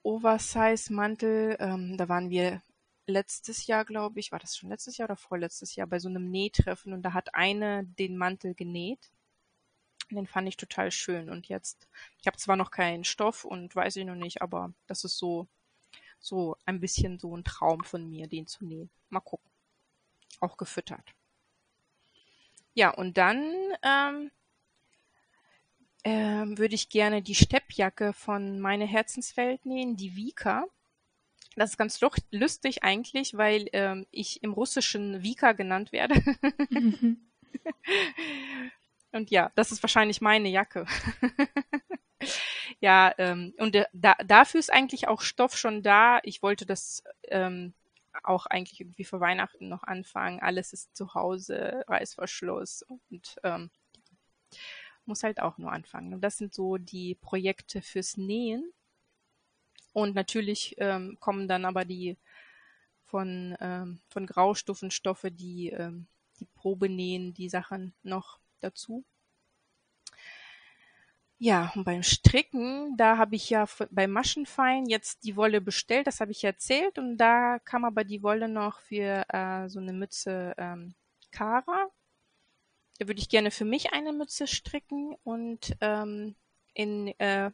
Oversize-Mantel. Ähm, da waren wir letztes Jahr, glaube ich, war das schon letztes Jahr oder vorletztes Jahr bei so einem Nähtreffen und da hat eine den Mantel genäht. Den fand ich total schön und jetzt, ich habe zwar noch keinen Stoff und weiß ich noch nicht, aber das ist so, so ein bisschen so ein Traum von mir, den zu nähen. Mal gucken. Auch gefüttert. Ja, und dann ähm, ähm, würde ich gerne die Steppjacke von meine Herzenswelt nähen, die Vika. Das ist ganz lustig eigentlich, weil ähm, ich im Russischen Vika genannt werde. Mhm. und ja, das ist wahrscheinlich meine Jacke. ja, ähm, und äh, da, dafür ist eigentlich auch Stoff schon da. Ich wollte das ähm, auch eigentlich irgendwie für Weihnachten noch anfangen. Alles ist zu Hause, Reißverschluss und ähm, muss halt auch nur anfangen. Und das sind so die Projekte fürs Nähen. Und natürlich ähm, kommen dann aber die von, ähm, von Graustufenstoffe, die, ähm, die Probe nähen, die Sachen noch dazu. Ja, und beim Stricken, da habe ich ja bei Maschenfein jetzt die Wolle bestellt, das habe ich erzählt. Und da kam aber die Wolle noch für äh, so eine Mütze ähm, Kara. Da würde ich gerne für mich eine Mütze stricken und ähm, in äh,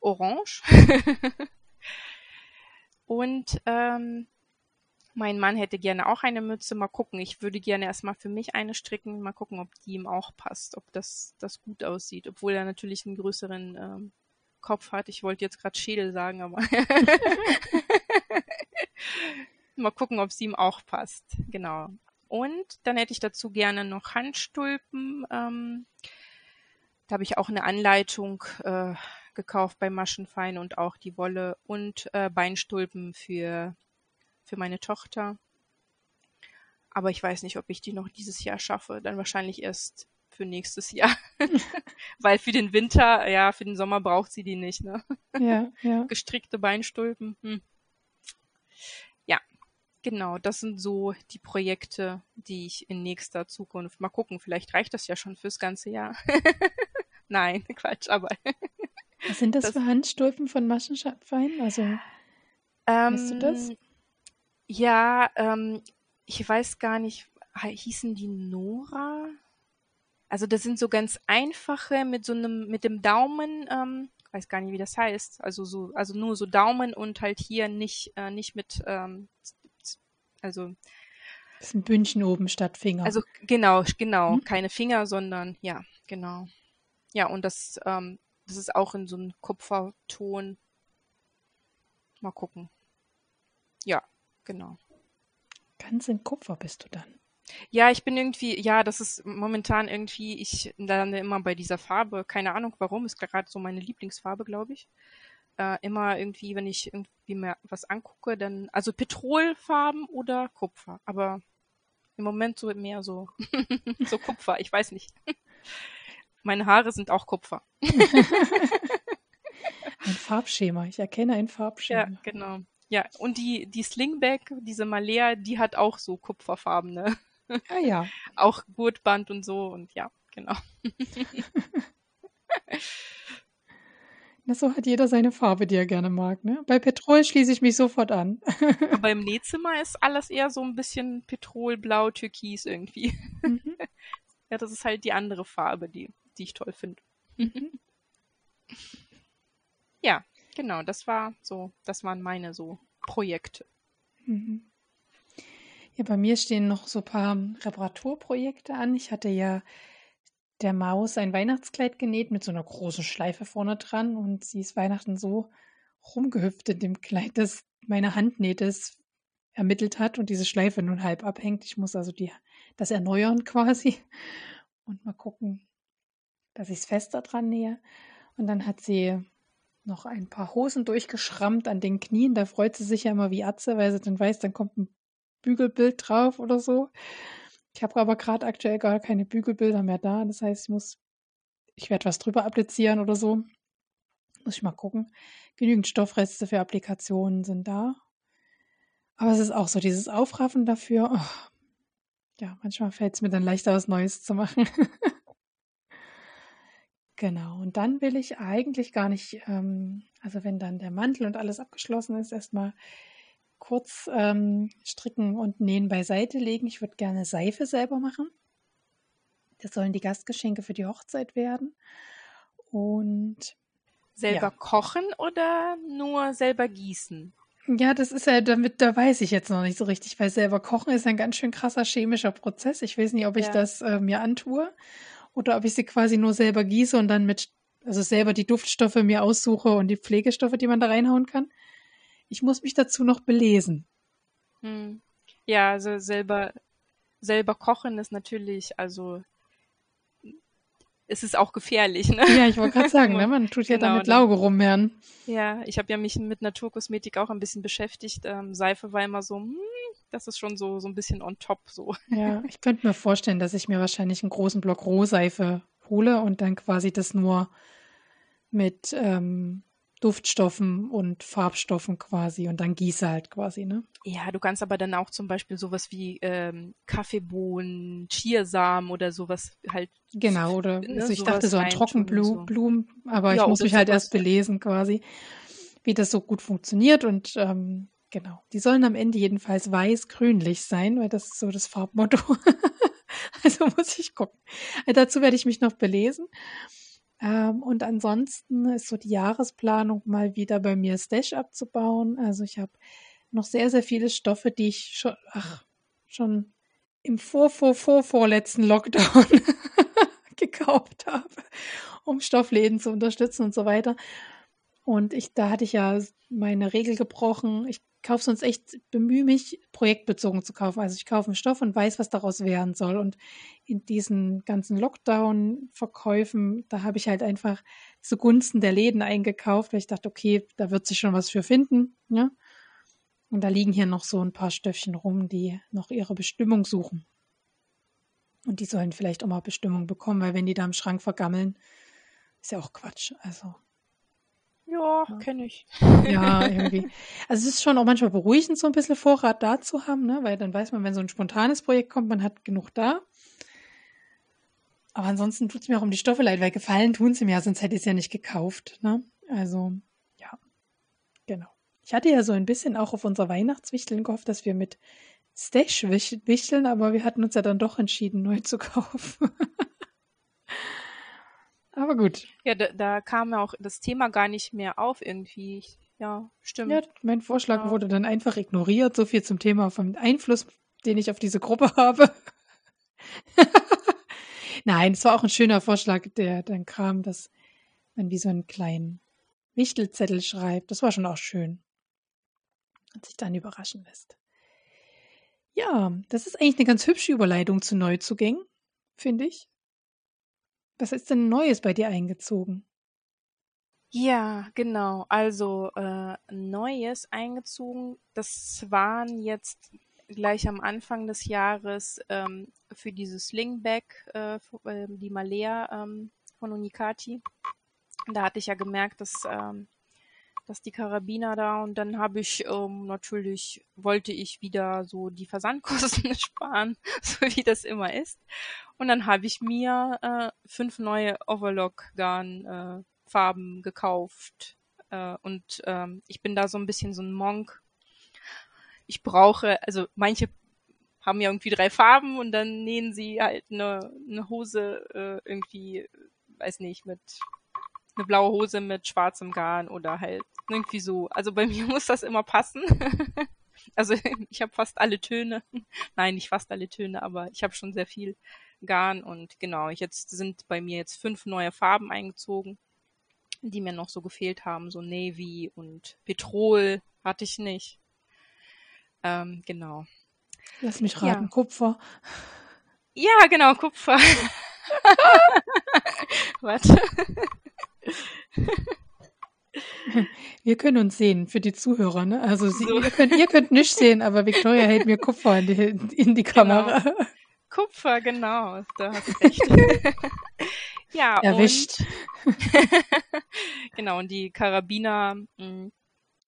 orange. und ähm, mein Mann hätte gerne auch eine Mütze. Mal gucken. Ich würde gerne erstmal für mich eine stricken. Mal gucken, ob die ihm auch passt, ob das, das gut aussieht. Obwohl er natürlich einen größeren ähm, Kopf hat. Ich wollte jetzt gerade Schädel sagen, aber mal gucken, ob es ihm auch passt. Genau. Und dann hätte ich dazu gerne noch Handstulpen. Ähm, da habe ich auch eine Anleitung äh, gekauft bei Maschenfein und auch die Wolle und äh, Beinstulpen für, für meine Tochter. Aber ich weiß nicht, ob ich die noch dieses Jahr schaffe. Dann wahrscheinlich erst für nächstes Jahr. Weil für den Winter, ja, für den Sommer braucht sie die nicht, ne? Ja, ja. Gestrickte Beinstulpen. Hm. Ja, genau. Das sind so die Projekte, die ich in nächster Zukunft mal gucken. Vielleicht reicht das ja schon fürs ganze Jahr. Nein, Quatsch, aber was sind das, das für Handstulpen von Maschenfein? Also, ähm, weißt du das? Ja, ähm, ich weiß gar nicht, hießen die Nora? Also das sind so ganz einfache mit so einem, mit dem Daumen, ähm, weiß gar nicht, wie das heißt. Also so, also nur so Daumen und halt hier nicht, äh, nicht mit, ähm, also. Das ist ein Bündchen oben statt Finger. Also genau, genau, hm? keine Finger, sondern ja, genau. Ja, und das ähm, das ist auch in so einem Kupferton. Mal gucken. Ja, genau. Ganz in Kupfer bist du dann. Ja, ich bin irgendwie, ja, das ist momentan irgendwie, ich lande immer bei dieser Farbe, keine Ahnung warum, ist gerade so meine Lieblingsfarbe, glaube ich. Äh, immer irgendwie, wenn ich irgendwie mehr was angucke, dann, also Petrolfarben oder Kupfer, aber im Moment so mehr so, so Kupfer, ich weiß nicht. Meine Haare sind auch Kupfer. ein Farbschema. Ich erkenne ein Farbschema. Ja, genau. Ja, und die, die Slingback, diese Malea, die hat auch so Kupferfarben, ne? Ah ja. auch Gurtband und so und ja, genau. Na, so hat jeder seine Farbe, die er gerne mag, ne? Bei Petrol schließe ich mich sofort an. Aber im Nähzimmer ist alles eher so ein bisschen Petrolblau, Türkis irgendwie. Mhm. Ja, das ist halt die andere Farbe, die die ich toll finde. Mhm. ja, genau, das war so, das waren meine so Projekte. Mhm. Ja, bei mir stehen noch so ein paar Reparaturprojekte an. Ich hatte ja der Maus ein Weihnachtskleid genäht mit so einer großen Schleife vorne dran und sie ist Weihnachten so rumgehüpft in dem Kleid, dass meine Handnähte es ermittelt hat und diese Schleife nun halb abhängt. Ich muss also die, das erneuern quasi und mal gucken, dass ich es fester dran nähe. Und dann hat sie noch ein paar Hosen durchgeschrammt an den Knien. Da freut sie sich ja immer wie Atze, weil sie dann weiß, dann kommt ein Bügelbild drauf oder so. Ich habe aber gerade aktuell gar keine Bügelbilder mehr da. Das heißt, ich muss, ich werde was drüber applizieren oder so. Muss ich mal gucken. Genügend Stoffreste für Applikationen sind da. Aber es ist auch so dieses Aufraffen dafür. Oh, ja, manchmal fällt es mir dann leichter, was Neues zu machen. genau. Und dann will ich eigentlich gar nicht, ähm, also wenn dann der Mantel und alles abgeschlossen ist, erstmal kurz ähm, stricken und nähen beiseite legen. Ich würde gerne Seife selber machen. Das sollen die Gastgeschenke für die Hochzeit werden. Und selber ja. kochen oder nur selber gießen? Ja, das ist ja, damit, da weiß ich jetzt noch nicht so richtig, weil selber kochen ist ein ganz schön krasser chemischer Prozess. Ich weiß nicht, ob ich Ja. das äh, mir antue oder ob ich sie quasi nur selber gieße und dann mit, also selber die Duftstoffe mir aussuche und die Pflegestoffe, die man da reinhauen kann. Ich muss mich dazu noch belesen. Hm. Ja, also selber, selber kochen ist natürlich, also es ist auch gefährlich, ne? Ja, ich wollte gerade sagen, ne, man tut ja Genau, damit dann- Lauge rummehren. Ja, ich habe ja mich mit Naturkosmetik auch ein bisschen beschäftigt. Ähm, Seife war immer so, hm, das ist schon so, so ein bisschen on top so. Ja, ich könnte mir vorstellen, dass ich mir wahrscheinlich einen großen Block Rohseife hole und dann quasi das nur mit ähm, Duftstoffen und Farbstoffen quasi und dann gieße halt quasi, ne? Ja, du kannst aber dann auch zum Beispiel sowas wie ähm, Kaffeebohnen, Chiasamen oder sowas halt. Genau, oder Ne, also ich dachte so an Trockenblumen, so. Aber Ja, ich muss mich halt erst belesen quasi, wie das so gut funktioniert und ähm, genau, die sollen am Ende jedenfalls weiß-grünlich sein, weil das ist so das Farbmotto. also muss ich gucken. Dazu werde ich mich noch belesen. Ähm, und ansonsten ist so die Jahresplanung mal wieder bei mir Stash abzubauen. Also ich habe noch sehr, sehr viele Stoffe, die ich schon, ach, schon im vor, vor, vor, vorletzten Lockdown gekauft habe, um Stoffläden zu unterstützen und so weiter. Und ich, da hatte ich ja meine Regel gebrochen. Ich kaufe sonst echt, bemühe mich, projektbezogen zu kaufen. Also ich kaufe einen Stoff und weiß, was daraus werden soll. Und in diesen ganzen Lockdown-Verkäufen, da habe ich halt einfach zugunsten der Läden eingekauft, weil ich dachte, okay, da wird sich schon was für finden. Ja? Und da liegen hier noch so ein paar Stöffchen rum, die noch ihre Bestimmung suchen. Und die sollen vielleicht auch mal Bestimmung bekommen, weil wenn die da im Schrank vergammeln, ist ja auch Quatsch. Also Ja, kenne ich. ja, irgendwie. Also es ist schon auch manchmal beruhigend, so ein bisschen Vorrat da zu haben, ne? weil dann weiß man, wenn so ein spontanes Projekt kommt, man hat genug da. Aber ansonsten tut es mir auch um die Stoffe leid, weil gefallen tun sie mir, ja, sonst hätte ich es ja nicht gekauft. Ne? Also, ja, genau. Ich hatte ja so ein bisschen auch auf unser Weihnachtswichteln gehofft, dass wir mit Stash wichteln, aber wir hatten uns ja dann doch entschieden, neu zu kaufen. aber gut. Ja, da, da kam ja auch das Thema gar nicht mehr auf irgendwie. Ich- Ja, stimmt. Ja, mein Vorschlag Ja. wurde dann einfach ignoriert. So viel zum Thema vom Einfluss, den ich auf diese Gruppe habe. Nein, es war auch ein schöner Vorschlag, der dann kam, dass man wie so einen kleinen Wichtelzettel schreibt. Das war schon auch schön. Und sich dann überraschen lässt. Ja, das ist eigentlich eine ganz hübsche Überleitung zu Neuzugängen, finde ich. Was ist denn Neues bei dir eingezogen? Ja, genau. Also äh, Neues eingezogen. Das waren jetzt gleich am Anfang des Jahres ähm, für dieses Slingback, äh, ähm, die Malea ähm, von Unicati. Da hatte ich ja gemerkt, dass, ähm, dass die Karabiner da und dann habe ich ähm, natürlich, wollte ich wieder so die Versandkosten sparen, so wie das immer ist. Und dann habe ich mir äh, fünf neue Overlock-Garn äh, Farben gekauft. Äh, und ähm, ich bin da so ein bisschen so ein Monk. Ich brauche, also manche haben ja irgendwie drei Farben und dann nähen sie halt eine, eine Hose äh, irgendwie, weiß nicht, mit eine blaue Hose mit schwarzem Garn oder halt irgendwie so. Also bei mir muss das immer passen. also ich habe fast alle Töne. Nein, nicht fast alle Töne, aber ich habe schon sehr viel Garn und genau, jetzt sind bei mir jetzt fünf neue Farben eingezogen die mir noch so gefehlt haben, so Navy und Petrol hatte ich nicht. Ähm, genau. Lass mich raten, Ja. Kupfer. Ja, genau, Kupfer. Warte. Wir können uns sehen für die Zuhörer, ne? Also sie, So. ihr, könnt, ihr könnt nicht sehen, aber Victoria hält mir Kupfer in die, in die Kamera. Kupfer, genau, da hast du recht. ja, Erwischt. und genau, und die Karabiner mh,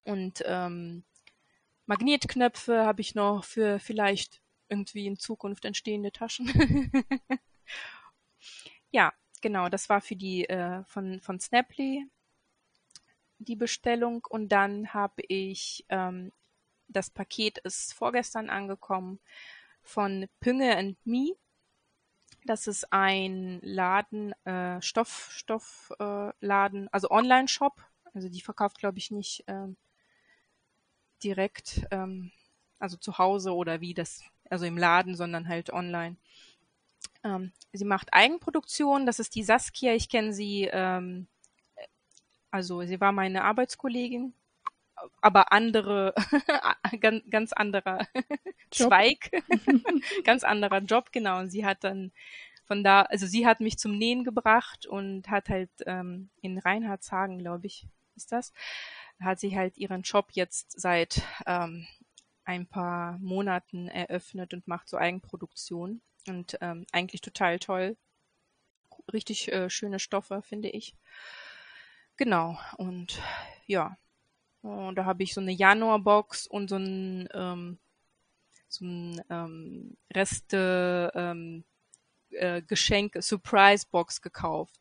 und ähm, Magnetknöpfe habe ich noch für vielleicht irgendwie in Zukunft entstehende Taschen. ja, genau, das war für die äh, von, von Snaply die Bestellung und dann habe ich ähm, das Paket ist vorgestern angekommen von Pünge and Me. Das ist ein Laden, äh, Stoff, Stoffladen, äh, also Online-Shop. Also die verkauft, glaube ich, nicht ähm, direkt, ähm, also zu Hause oder wie das, also im Laden, sondern halt online. Ähm, sie macht Eigenproduktion, das ist die Saskia, ich kenne sie, ähm, also sie war meine Arbeitskollegin, aber andere, ganz, ganz anderer Zweig, ganz anderer Job, genau. Und sie hat dann von da, also sie hat mich zum Nähen gebracht und hat halt ähm, in Reinhardshagen, glaube ich, ist das, hat sie halt ihren Job jetzt seit ähm, ein paar Monaten eröffnet und macht so Eigenproduktion und ähm, eigentlich total toll. Richtig äh, schöne Stoffe, finde ich. Genau, und ja, und da habe ich so eine Januarbox und so ein, ähm, so ein ähm, Reste ähm, äh, Geschenk Surprise Box gekauft.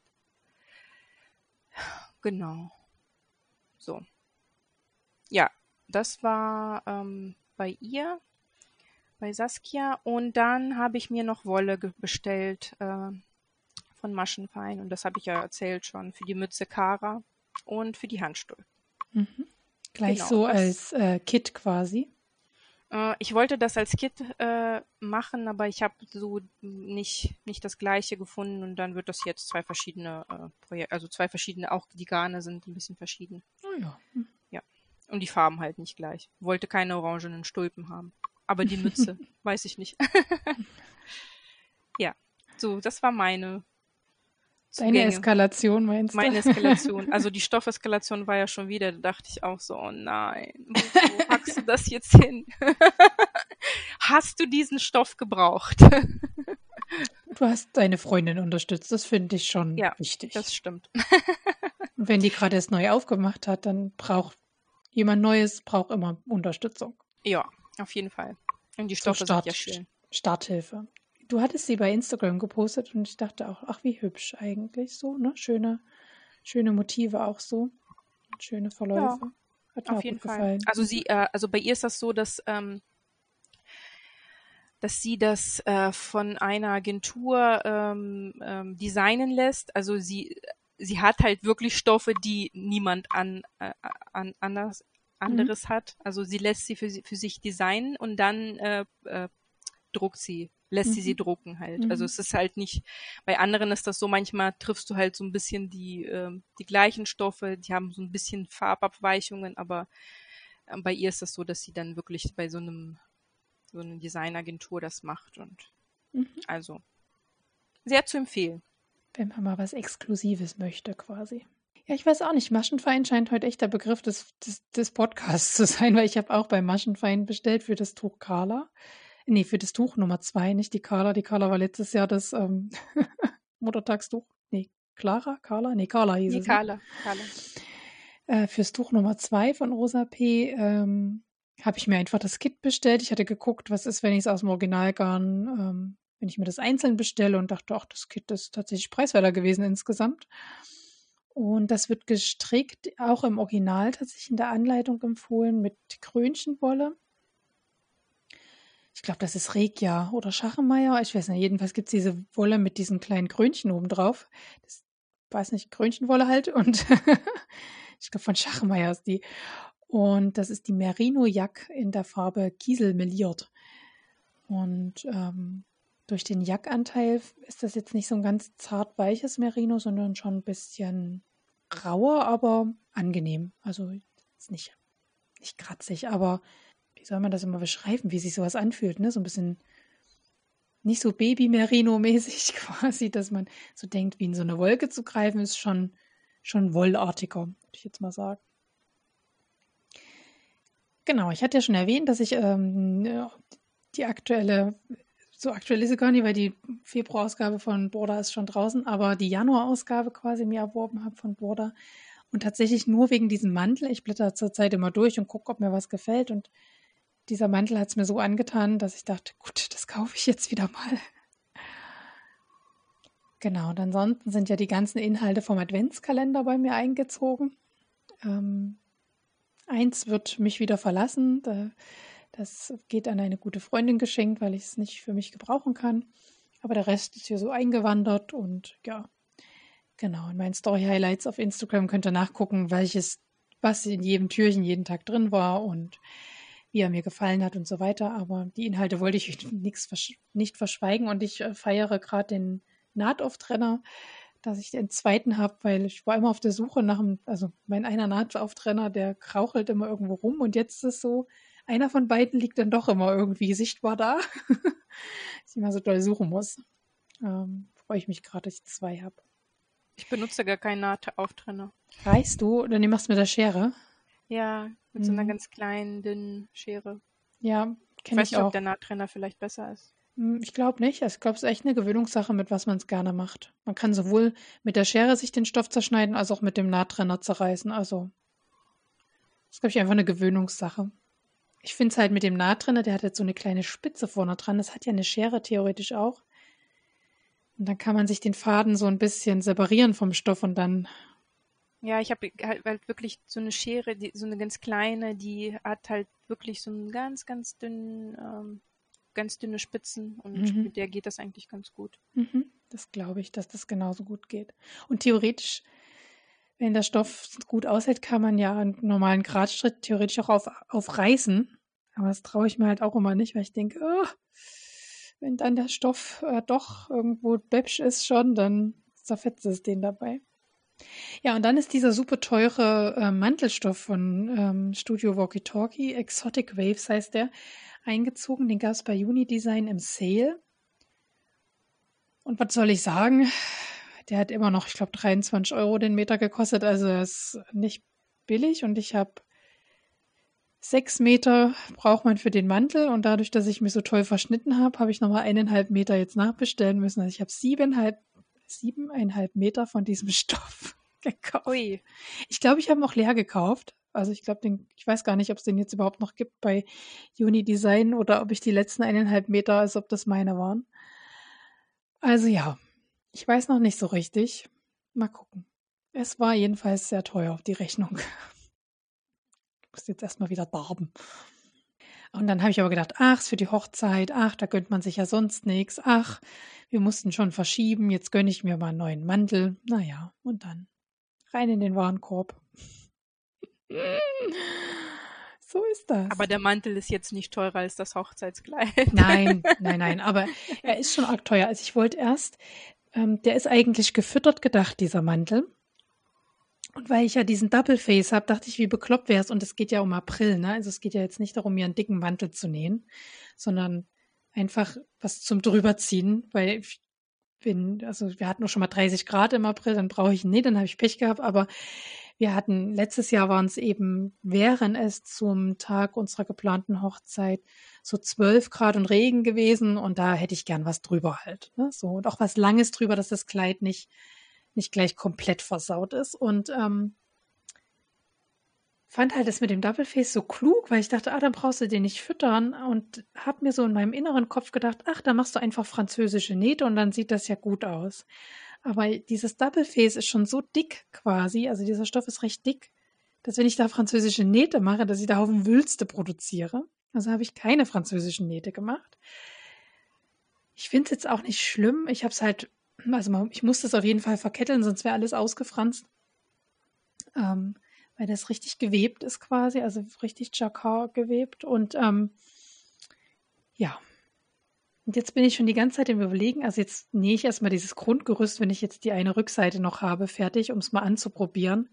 Genau. So. Ja, das war ähm, bei ihr, bei Saskia. Und dann habe ich mir noch Wolle bestellt äh, von Maschenfein. Und das habe ich ja erzählt schon für die Mütze Kara und für die Handschuhe. Mhm. Gleich genau, so als äh, Kit quasi. Äh, ich wollte das als Kit äh, machen, aber ich habe so nicht, nicht das gleiche gefunden und dann wird das jetzt zwei verschiedene äh, Projekte, also zwei verschiedene, auch die Garne sind ein bisschen verschieden. Oh ja. Hm. Ja. Und die Farben halt nicht gleich. Wollte keine orangenen Stulpen haben. Aber die Mütze, weiß ich nicht. ja. So, das war meine Deine Eskalation meinst du? Meine Eskalation. Also die Stoffeskalation war ja schon wieder, da dachte ich auch so, oh nein, wo, wo packst du das jetzt hin? hast du diesen Stoff gebraucht? du hast deine Freundin unterstützt, das finde ich schon ja, wichtig. das stimmt. Und wenn die gerade es neu aufgemacht hat, dann braucht jemand Neues, braucht immer Unterstützung. Ja, auf jeden Fall. Und die Stoffe so Start, sind ja schön. Starthilfe. Du hattest sie bei Instagram gepostet und ich dachte auch, ach, wie hübsch eigentlich so, ne? Schöne, schöne Motive auch so. Schöne Verläufe. Ja, Hat mir auf jeden Fall. Gefallen. Also sie, äh, also bei ihr ist das so, dass, ähm, dass sie das äh, von einer Agentur ähm, ähm, designen lässt. Also sie, sie hat halt wirklich Stoffe, die niemand an, äh, an anders. Anderes mhm. hat. Also sie lässt sie für, für sich designen und dann äh, äh, druckt sie lässt mhm. sie sie drucken halt. Also mhm. Also es ist halt nicht, bei anderen ist das so, manchmal triffst du halt so ein bisschen die, äh, die gleichen Stoffe, die haben so ein bisschen Farbabweichungen, aber äh, bei ihr ist das so, dass sie dann wirklich bei so einem, so einer Designagentur das macht und mhm. also sehr zu empfehlen. Wenn man mal was Exklusives möchte, quasi. Ja, ich weiß auch nicht. Maschenfein scheint heute echt der Begriff des, des, des Podcasts zu sein, weil ich habe auch bei Maschenfein bestellt für das Tuch Carla nee, für das Tuch Nummer zwei, nicht die Carla. Die Carla war letztes Jahr das ähm, Muttertagstuch. Nee, Clara? Carla? Nee, Carla hieß nee, es. Ne? Carla. Carla. Äh, fürs Tuch Nummer zwei von Rosa P. Ähm, habe ich mir einfach das Kit bestellt. Ich hatte geguckt, was ist, wenn ich es aus dem Originalgarn, ähm, wenn ich mir das einzeln bestelle und dachte, ach, das Kit ist tatsächlich preiswerter gewesen insgesamt. Und das wird gestrickt, auch im Original tatsächlich in der Anleitung empfohlen, mit Krönchenwolle ich glaube, das ist Regia oder Schachenmeier. Ich weiß nicht, jedenfalls gibt es diese Wolle mit diesen kleinen Krönchen oben drauf. Das weiß nicht, Krönchenwolle halt. Und ich glaube, von Schachenmeier ist die. Und das ist die Merino Jack in der Farbe Kiesel meliert. Und ähm, durch den Jackanteil ist das jetzt nicht so ein ganz zart weiches Merino, sondern schon ein bisschen rauer, aber angenehm. Also jetzt nicht, nicht kratzig, aber wie soll man das immer beschreiben, wie sich sowas anfühlt, ne? So ein bisschen nicht so Baby-Merino-mäßig quasi, dass man so denkt, wie in so eine Wolke zu greifen, ist schon, schon wollartiger, würde ich jetzt mal sagen. Genau, ich hatte ja schon erwähnt, dass ich ähm, die aktuelle, so aktuell ist sie gar nicht, weil die Februarausgabe von Borda ist schon draußen, aber die Januarausgabe quasi mir erworben habe von Borda. Und tatsächlich nur wegen diesem Mantel. Ich blätter zurzeit immer durch und gucke, ob mir was gefällt. Und dieser Mantel hat es mir so angetan, dass ich dachte, gut, das kaufe ich jetzt wieder mal. Genau, und ansonsten sind ja die ganzen Inhalte vom Adventskalender bei mir eingezogen. Ähm, eins wird mich wieder verlassen. Das geht an eine gute Freundin geschenkt, weil ich es nicht für mich gebrauchen kann. Aber der Rest ist hier so eingewandert und ja, genau. In meinen Story Highlights auf Instagram könnt ihr nachgucken, welches, was in jedem Türchen jeden Tag drin war und wie er mir gefallen hat und so weiter. Aber die Inhalte wollte ich nichts, nicht verschweigen und ich äh, feiere gerade den Nahtauftrenner, dass ich den zweiten habe, weil ich war immer auf der Suche nach einem, also mein einer Nahtauftrenner, der krauchelt immer irgendwo rum und jetzt ist es so, einer von beiden liegt dann doch immer irgendwie sichtbar da, dass ich immer so doll suchen muss. Ähm, freue ich mich gerade, dass ich zwei habe. Ich benutze gar keinen Nahtauftrenner. Reißt du oder machst du mit der Schere? Ja, mit mhm. so einer mhm. ganz kleinen, dünnen Schere. Ja, kenne ich, ich nicht, auch. ob der Nahtrenner vielleicht besser ist. Hm, ich glaube nicht. Ich glaube, es ist echt eine Gewöhnungssache, mit was man es gerne macht. Man kann sowohl mit der Schere sich den Stoff zerschneiden, als auch mit dem Nahttrenner zerreißen. Also, das ist, glaube ich, einfach eine Gewöhnungssache. Ich finde es halt mit dem Nahttrenner, der hat jetzt so eine kleine Spitze vorne dran. Das hat ja eine Schere theoretisch auch. Und dann kann man sich den Faden so ein bisschen separieren vom Stoff und dann. Ja, ich habe halt, halt, wirklich so eine Schere, die, so eine ganz kleine, die hat halt wirklich so einen ganz, ganz dünnen ähm, ganz dünne Spitzen und mhm. mit der geht das eigentlich ganz gut. Mhm. Das glaube ich, dass das genauso gut geht. Und theoretisch, wenn der Stoff gut aushält, kann man ja einen normalen Gradschritt theoretisch auch auf, aufreißen. Aber das traue ich mir halt auch immer nicht, weil ich denke, oh, wenn dann der Stoff äh, doch irgendwo bäbsch ist schon, dann zerfetzt es den dabei. Ja, und dann ist dieser super teure äh, Mantelstoff von ähm, Studio Walkie Talkie, Exotic Waves heißt der, eingezogen. Den gab es bei Unidesign im Sale. Und was soll ich sagen? Der hat immer noch, ich glaube, 23 Euro den Meter gekostet. Also das ist nicht billig. Und ich habe sechs Meter braucht man für den Mantel. Und dadurch, dass ich mich so toll verschnitten habe, habe ich nochmal eineinhalb Meter jetzt nachbestellen müssen. Also ich habe siebeneinhalb, siebeneinhalb Meter von diesem Stoff gekauft. Ui. Ich glaube, ich habe ihn auch leer gekauft. Also ich glaube, ich weiß gar nicht, ob es den jetzt überhaupt noch gibt bei Unidesign oder ob ich die letzten eineinhalb Meter, als ob das meine waren. Also ja, ich weiß noch nicht so richtig. Mal gucken. Es war jedenfalls sehr teuer, die Rechnung. Ich muss jetzt erstmal wieder darben. Und dann habe ich aber gedacht, ach, ist für die Hochzeit, ach, da gönnt man sich ja sonst nichts, ach, wir mussten schon verschieben, jetzt gönne ich mir mal einen neuen Mantel. Naja, und dann rein in den Warenkorb. So ist das. Aber der Mantel ist jetzt nicht teurer als das Hochzeitskleid. Nein, nein, nein. Aber er ist schon arg teuer. Also ich wollte erst, ähm, der ist eigentlich gefüttert gedacht, dieser Mantel. Und weil ich ja diesen Double Face habe, dachte ich, wie bekloppt wäre es. Und es geht ja um April, ne? Also es geht ja jetzt nicht darum, mir einen dicken Mantel zu nähen, sondern einfach was zum drüberziehen, weil ich bin, also wir hatten nur schon mal 30 Grad im April, dann brauche ich, nee, dann habe ich Pech gehabt, aber wir hatten, letztes Jahr waren es eben, wären es zum Tag unserer geplanten Hochzeit so 12 Grad und Regen gewesen und da hätte ich gern was drüber halt. Ne? So, und auch was Langes drüber, dass das Kleid nicht, nicht gleich komplett versaut ist. Und ähm, fand halt das mit dem Double Face so klug, weil ich dachte, ah, dann brauchst du den nicht füttern und habe mir so in meinem inneren Kopf gedacht, ach, da machst du einfach französische Nähte und dann sieht das ja gut aus. Aber dieses Double Face ist schon so dick quasi, also dieser Stoff ist recht dick, dass wenn ich da französische Nähte mache, dass ich da Haufen Wülste produziere. Also habe ich keine französischen Nähte gemacht. Ich finde es jetzt auch nicht schlimm. Ich habe es halt, also ich muss das auf jeden Fall verketteln, sonst wäre alles ausgefranst. Ähm, weil das richtig gewebt ist quasi, also richtig Jacquard gewebt. Und ähm, ja, und jetzt bin ich schon die ganze Zeit im Überlegen, also jetzt nähe ich erstmal dieses Grundgerüst, wenn ich jetzt die eine Rückseite noch habe, fertig, um es mal anzuprobieren.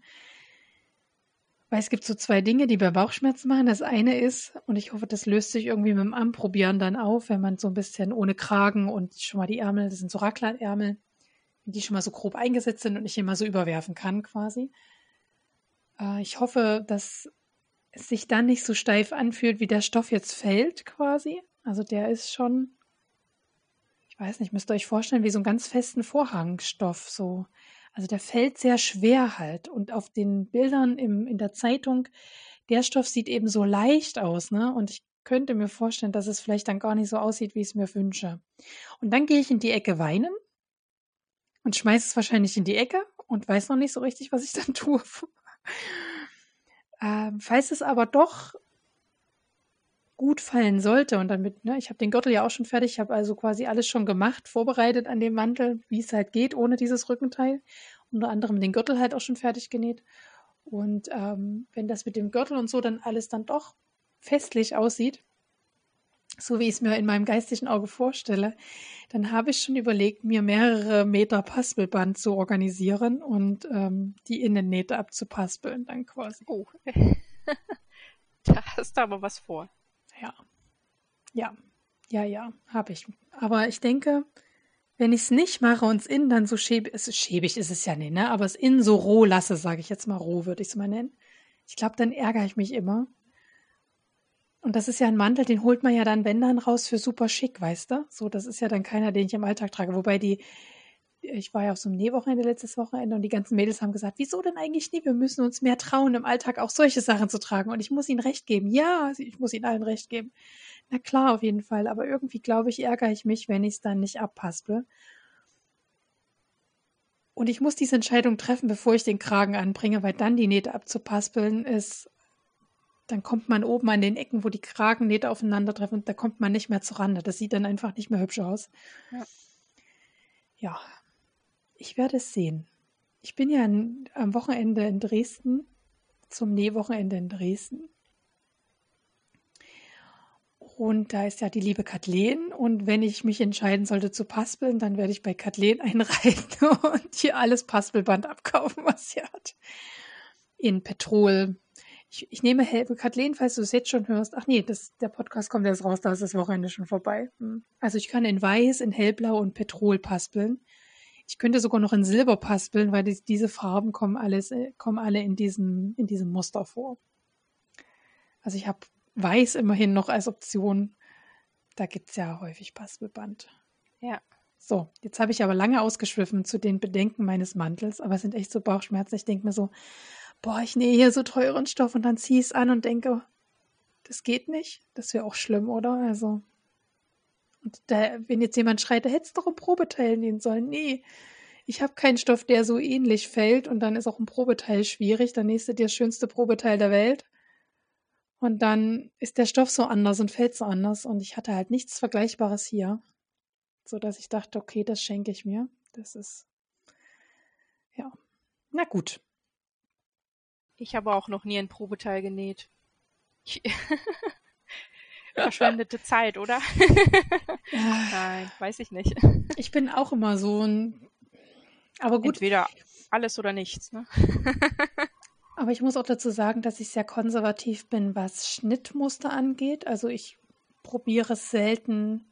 Weil es gibt so zwei Dinge, die bei Bauchschmerzen machen. Das eine ist, und ich hoffe, das löst sich irgendwie mit dem Anprobieren dann auf, wenn man so ein bisschen ohne Kragen und schon mal die Ärmel, das sind so Raglanärmel, die schon mal so grob eingesetzt sind und ich immer so überwerfen kann quasi. Äh, ich hoffe, dass es sich dann nicht so steif anfühlt, wie der Stoff jetzt fällt quasi. Also der ist schon ich weiß nicht, müsst ihr euch vorstellen, wie so einen ganz festen Vorhangstoff so. Also der fällt sehr schwer halt. Und auf den Bildern im, in der Zeitung, der Stoff sieht eben so leicht aus, ne? Und ich könnte mir vorstellen, dass es vielleicht dann gar nicht so aussieht, wie ich es mir wünsche. Und dann gehe ich in die Ecke weinen und schmeiße es wahrscheinlich in die Ecke und weiß noch nicht so richtig, was ich dann tue. ähm, falls es aber doch gut fallen sollte und damit, ne, ich habe den Gürtel ja auch schon fertig, ich habe also quasi alles schon gemacht, vorbereitet an dem Mantel, wie es halt geht, ohne dieses Rückenteil. Unter anderem den Gürtel halt auch schon fertig genäht. Und ähm, wenn das mit dem Gürtel und so dann alles dann doch festlich aussieht, so wie ich es mir in meinem geistigen Auge vorstelle, dann habe ich schon überlegt, mir mehrere Meter Paspelband zu organisieren und ähm, die Innennähte abzupaspeln dann quasi. Oh, da hast du aber was vor. Ja, ja, ja, ja, habe ich. Aber ich denke, wenn ich es nicht mache und es innen dann so schäbig, ist, schäbig ist es ja nicht, ne? aber es innen so roh lasse, sage ich jetzt mal roh, würde ich es mal nennen. Ich glaube, dann ärgere ich mich immer. Und das ist ja ein Mantel, den holt man ja dann, wenn dann raus für super schick, weißt du? So, das ist ja dann keiner, den ich im Alltag trage. Wobei die, ich war ja auf so einem Nähwochenende letztes Wochenende und die ganzen Mädels haben gesagt, wieso denn eigentlich nie? Wir müssen uns mehr trauen, im Alltag auch solche Sachen zu tragen. Und ich muss ihnen recht geben. Ja, ich muss ihnen allen recht geben. Na klar, auf jeden Fall. Aber irgendwie, glaube ich, ärgere ich mich, wenn ich es dann nicht abpaspel. Und ich muss diese Entscheidung treffen, bevor ich den Kragen anbringe, weil dann die Nähte abzupaspeln ist dann kommt man oben an den Ecken, wo die Kragennähte aufeinandertreffen, da kommt man nicht mehr zur Rande. Das sieht dann einfach nicht mehr hübsch aus. Ja, ja ich werde es sehen. Ich bin ja an, am Wochenende in Dresden, zum Nähwochenende in Dresden. Und da ist ja die liebe Kathleen. Und wenn ich mich entscheiden sollte zu paspeln, dann werde ich bei Kathleen einreiten und hier alles Paspelband abkaufen, was sie hat. In Petrol, ich, ich nehme Helbe Kathleen, falls du es jetzt schon hörst. Ach nee, das, der Podcast kommt jetzt raus, da ist das Wochenende schon vorbei. Hm. Also ich kann in Weiß, in Hellblau und Petrol paspeln. Ich könnte sogar noch in Silber paspeln, weil die, diese Farben kommen alles, äh, kommen alle in diesem, in diesem Muster vor. Also ich habe Weiß immerhin noch als Option. Da gibt es ja häufig Paspelband. Ja. So, jetzt habe ich aber lange ausgeschwiffen zu den Bedenken meines Mantels, aber es sind echt so Bauchschmerzen. Ich denke mir so, boah, ich nähe hier so teuren Stoff und dann ziehe ich es an und denke, das geht nicht. Das wäre auch schlimm, oder? Also. Und da, wenn jetzt jemand schreit, da hättest du doch ein Probeteil nähen sollen. Nee, ich habe keinen Stoff, der so ähnlich fällt und dann ist auch ein Probeteil schwierig. Dann dir das schönste Probeteil der Welt. Und dann ist der Stoff so anders und fällt so anders. Und ich hatte halt nichts Vergleichbares hier. So dass ich dachte, okay, das schenke ich mir. Das ist, ja. Na gut. Ich habe auch noch nie ein Probeteil genäht. Ich Verschwendete Zeit, oder? Nein, weiß ich nicht. Ich bin auch immer so ein. Aber gut. Entweder alles oder nichts, ne? Aber ich muss auch dazu sagen, dass ich sehr konservativ bin, was Schnittmuster angeht. Also ich probiere selten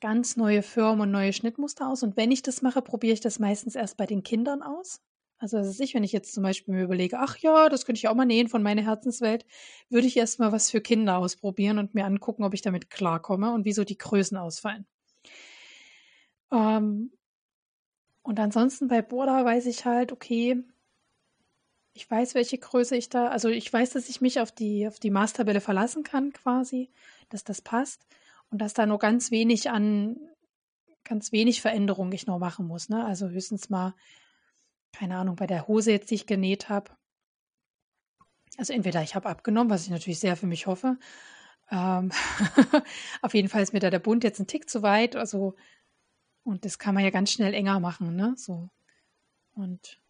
ganz neue Firmen und neue Schnittmuster aus. Und wenn ich das mache, probiere ich das meistens erst bei den Kindern aus. Also das ist nicht, wenn ich jetzt zum Beispiel mir überlege, ach ja, das könnte ich auch mal nähen von meiner Herzenswelt, würde ich erstmal was für Kinder ausprobieren und mir angucken, ob ich damit klarkomme und wieso die Größen ausfallen. Ähm, und ansonsten bei Borda weiß ich halt, okay, ich weiß, welche Größe ich da, also ich weiß, dass ich mich auf die, auf die Maßtabelle verlassen kann quasi, dass das passt und dass da nur ganz wenig an, ganz wenig Veränderungen ich noch machen muss, ne? Also höchstens mal keine Ahnung, bei der Hose jetzt, die ich genäht habe. Also entweder ich habe abgenommen, was ich natürlich sehr für mich hoffe. Ähm auf jeden Fall ist mir da der Bund jetzt ein Tick zu weit. Also, und das kann man ja ganz schnell enger machen, ne? So. Und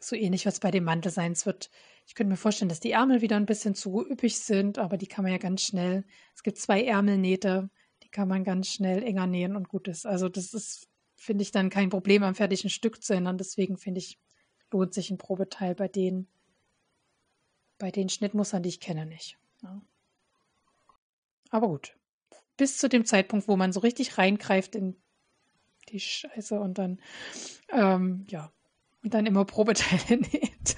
so ähnlich wird es bei dem Mantel sein. Es wird, ich könnte mir vorstellen, dass die Ärmel wieder ein bisschen zu üppig sind, aber die kann man ja ganz schnell. Es gibt zwei Ärmelnähte, die kann man ganz schnell enger nähen und gut ist. Also das ist finde ich dann kein Problem, am fertigen Stück zu ändern. Deswegen finde ich, lohnt sich ein Probeteil bei den, bei den Schnittmustern, die ich kenne, nicht. Ja. Aber gut. Bis zu dem Zeitpunkt, wo man so richtig reingreift in die Scheiße und dann, ähm, ja, und dann immer Probeteile näht.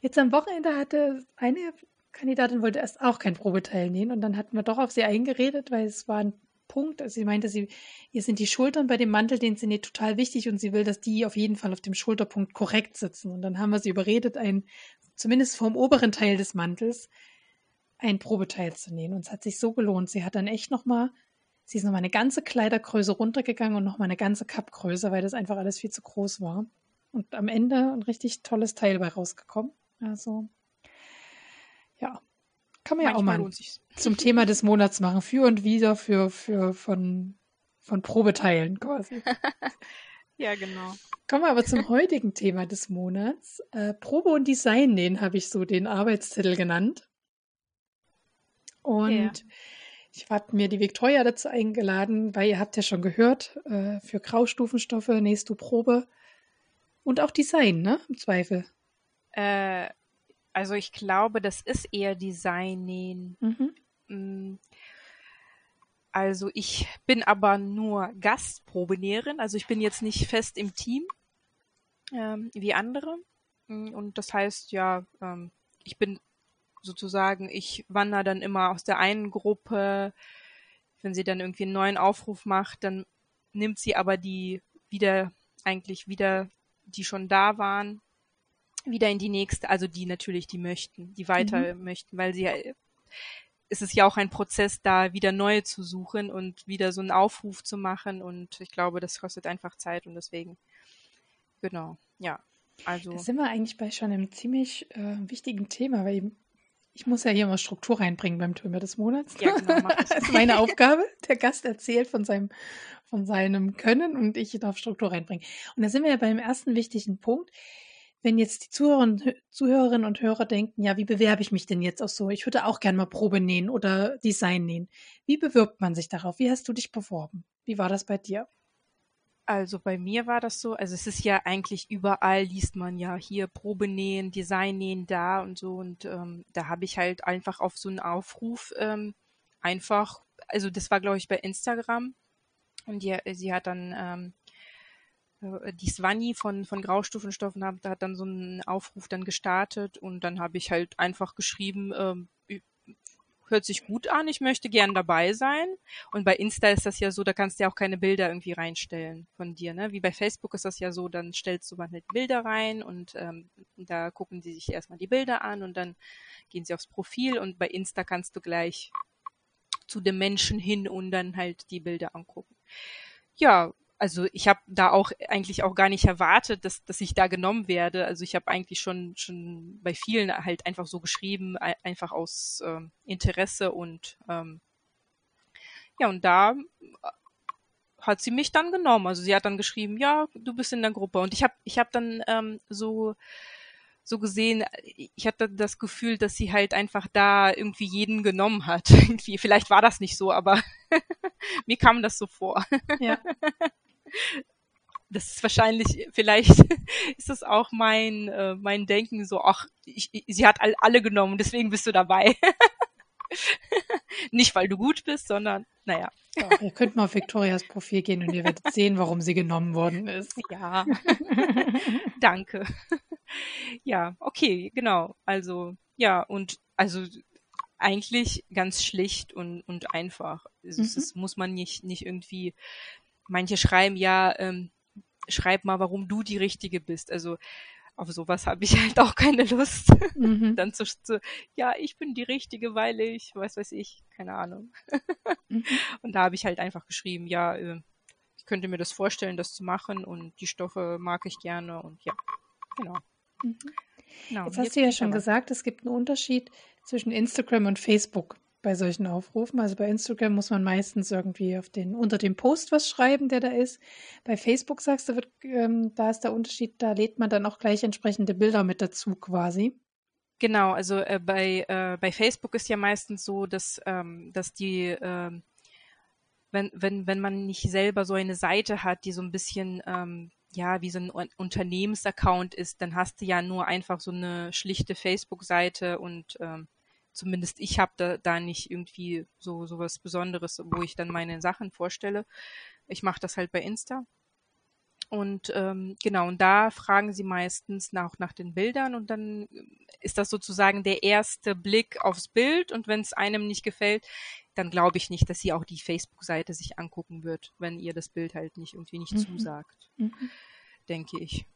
Jetzt am Wochenende hatte eine Kandidatin wollte erst auch kein Probeteil nähen und dann hatten wir doch auf sie eingeredet, weil es war ein Punkt. Also sie meinte, sie, ihr sind die Schultern bei dem Mantel, den sie näht, total wichtig und sie will, dass die auf jeden Fall auf dem Schulterpunkt korrekt sitzen. Und dann haben wir sie überredet, ein, zumindest vom oberen Teil des Mantels, ein Probeteil zu nähen. Und es hat sich so gelohnt. Sie hat dann echt nochmal, sie ist nochmal eine ganze Kleidergröße runtergegangen und nochmal eine ganze Kappgröße, weil das einfach alles viel zu groß war. Und am Ende ein richtig tolles Teil bei rausgekommen. Also, ja. Kann man Manchmal ja auch mal zum Thema des Monats machen. Für und wieder für, für, von, von Probeteilen quasi. ja, genau. Kommen wir aber zum heutigen Thema des Monats. Äh, Probe und Design den habe ich so den Arbeitstitel genannt. Und ja. ich habe mir die Victoria dazu eingeladen, weil ihr habt ja schon gehört, äh, für Graustufenstoffe nähst du Probe und auch Design, ne? Im Zweifel. Äh, also ich glaube, das ist eher Design nähen. Mhm. Mm. Also ich bin aber nur Gastprobenäherin, also ich bin jetzt nicht fest im Team ähm, wie andere. Mm, und das heißt ja, ähm, ich bin sozusagen, ich wandere dann immer aus der einen Gruppe. Wenn sie dann irgendwie einen neuen Aufruf macht, dann nimmt sie aber die wieder, eigentlich wieder, die schon da waren, wieder in die nächste, also die natürlich, die möchten, die weiter mhm. möchten, weil sie es ist ja auch ein Prozess, da wieder neue zu suchen und wieder so einen Aufruf zu machen. Und ich glaube, das kostet einfach Zeit und deswegen, genau, ja. Also. Da sind wir eigentlich bei schon einem ziemlich äh, wichtigen Thema, weil ich muss ja hier mal Struktur reinbringen beim Thema des Monats. Ja, genau. das ist meine Aufgabe. Der Gast erzählt von seinem, von seinem Können und ich darf Struktur reinbringen. Und da sind wir ja beim ersten wichtigen Punkt wenn jetzt die Zuhörerinnen, Zuhörerinnen und Hörer denken, ja, wie bewerbe ich mich denn jetzt auch so? Ich würde auch gerne mal Probe nähen oder Design nähen. Wie bewirbt man sich darauf? Wie hast du dich beworben? Wie war das bei dir? Also bei mir war das so, also es ist ja eigentlich überall liest man ja hier Probe nähen, Design nähen da und so und ähm, da habe ich halt einfach auf so einen Aufruf ähm, einfach, also das war glaube ich bei Instagram und die, sie hat dann ähm, äh, die Swanny von, von Graustufenstoffen hat, hat dann so einen Aufruf dann gestartet und dann habe ich halt einfach geschrieben, ähm, hört sich gut an, ich möchte gern dabei sein. Und bei Insta ist das ja so, da kannst du ja auch keine Bilder irgendwie reinstellen von dir, ne? Wie bei Facebook ist das ja so, dann stellst du mal halt Bilder rein und ähm, da gucken sie sich erstmal die Bilder an und dann gehen sie aufs Profil und bei Insta kannst du gleich zu dem Menschen hin und dann halt die Bilder angucken. Ja, also ich habe da auch eigentlich auch gar nicht erwartet, dass, dass ich da genommen werde. Also ich habe eigentlich schon schon bei vielen halt einfach so geschrieben, einfach aus ähm, Interesse und ähm, ja und da äh, hat sie mich dann genommen. Also sie hat dann geschrieben, ja, du bist in der Gruppe und ich habe ich habe dann ähm, so so gesehen, ich hatte das Gefühl, dass sie halt einfach da irgendwie jeden genommen hat. Irgendwie, vielleicht war das nicht so, aber mir kam das so vor. Ja. das ist wahrscheinlich, vielleicht ist das auch mein, äh, mein Denken so, ach, ich, ich, sie hat all, alle genommen, deswegen bist du dabei. Nicht, weil du gut bist, sondern, naja. Ja, ihr könnt mal auf Victorias Profil gehen und ihr werdet sehen, warum sie genommen worden ist. Ja. Danke. Ja, okay, genau. Also, ja, und also eigentlich ganz schlicht und, und einfach. Also, mhm. Das muss man nicht, nicht irgendwie manche schreiben ja, ähm, schreib mal, warum du die Richtige bist. Also auf sowas habe ich halt auch keine Lust. Mhm. Dann zu, zu, ja, ich bin die Richtige, weil ich, was weiß ich, keine Ahnung. mhm. Und da habe ich halt einfach geschrieben, ja, äh, ich könnte mir das vorstellen, das zu machen und die Stoffe mag ich gerne und ja, genau. Mhm. genau jetzt hast jetzt du ja schon aber. gesagt, es gibt einen Unterschied zwischen Instagram und Facebook bei solchen Aufrufen. Also bei Instagram muss man meistens irgendwie auf den, unter dem Post was schreiben, der da ist. Bei Facebook sagst du, wird, ähm, da ist der Unterschied, da lädt man dann auch gleich entsprechende Bilder mit dazu quasi. Genau, also äh, bei, äh, bei Facebook ist ja meistens so, dass, ähm, dass die, äh, wenn, wenn, wenn man nicht selber so eine Seite hat, die so ein bisschen ähm, ja, wie so ein Unternehmensaccount ist, dann hast du ja nur einfach so eine schlichte Facebook-Seite und ähm, zumindest ich habe da, da nicht irgendwie so, so was Besonderes, wo ich dann meine Sachen vorstelle. Ich mache das halt bei Insta. Und ähm, genau, und da fragen sie meistens nach, nach den Bildern und dann ist das sozusagen der erste Blick aufs Bild und wenn es einem nicht gefällt, dann glaube ich nicht, dass sie auch die Facebook-Seite sich angucken wird, wenn ihr das Bild halt nicht irgendwie nicht mhm. zusagt, mhm. denke ich.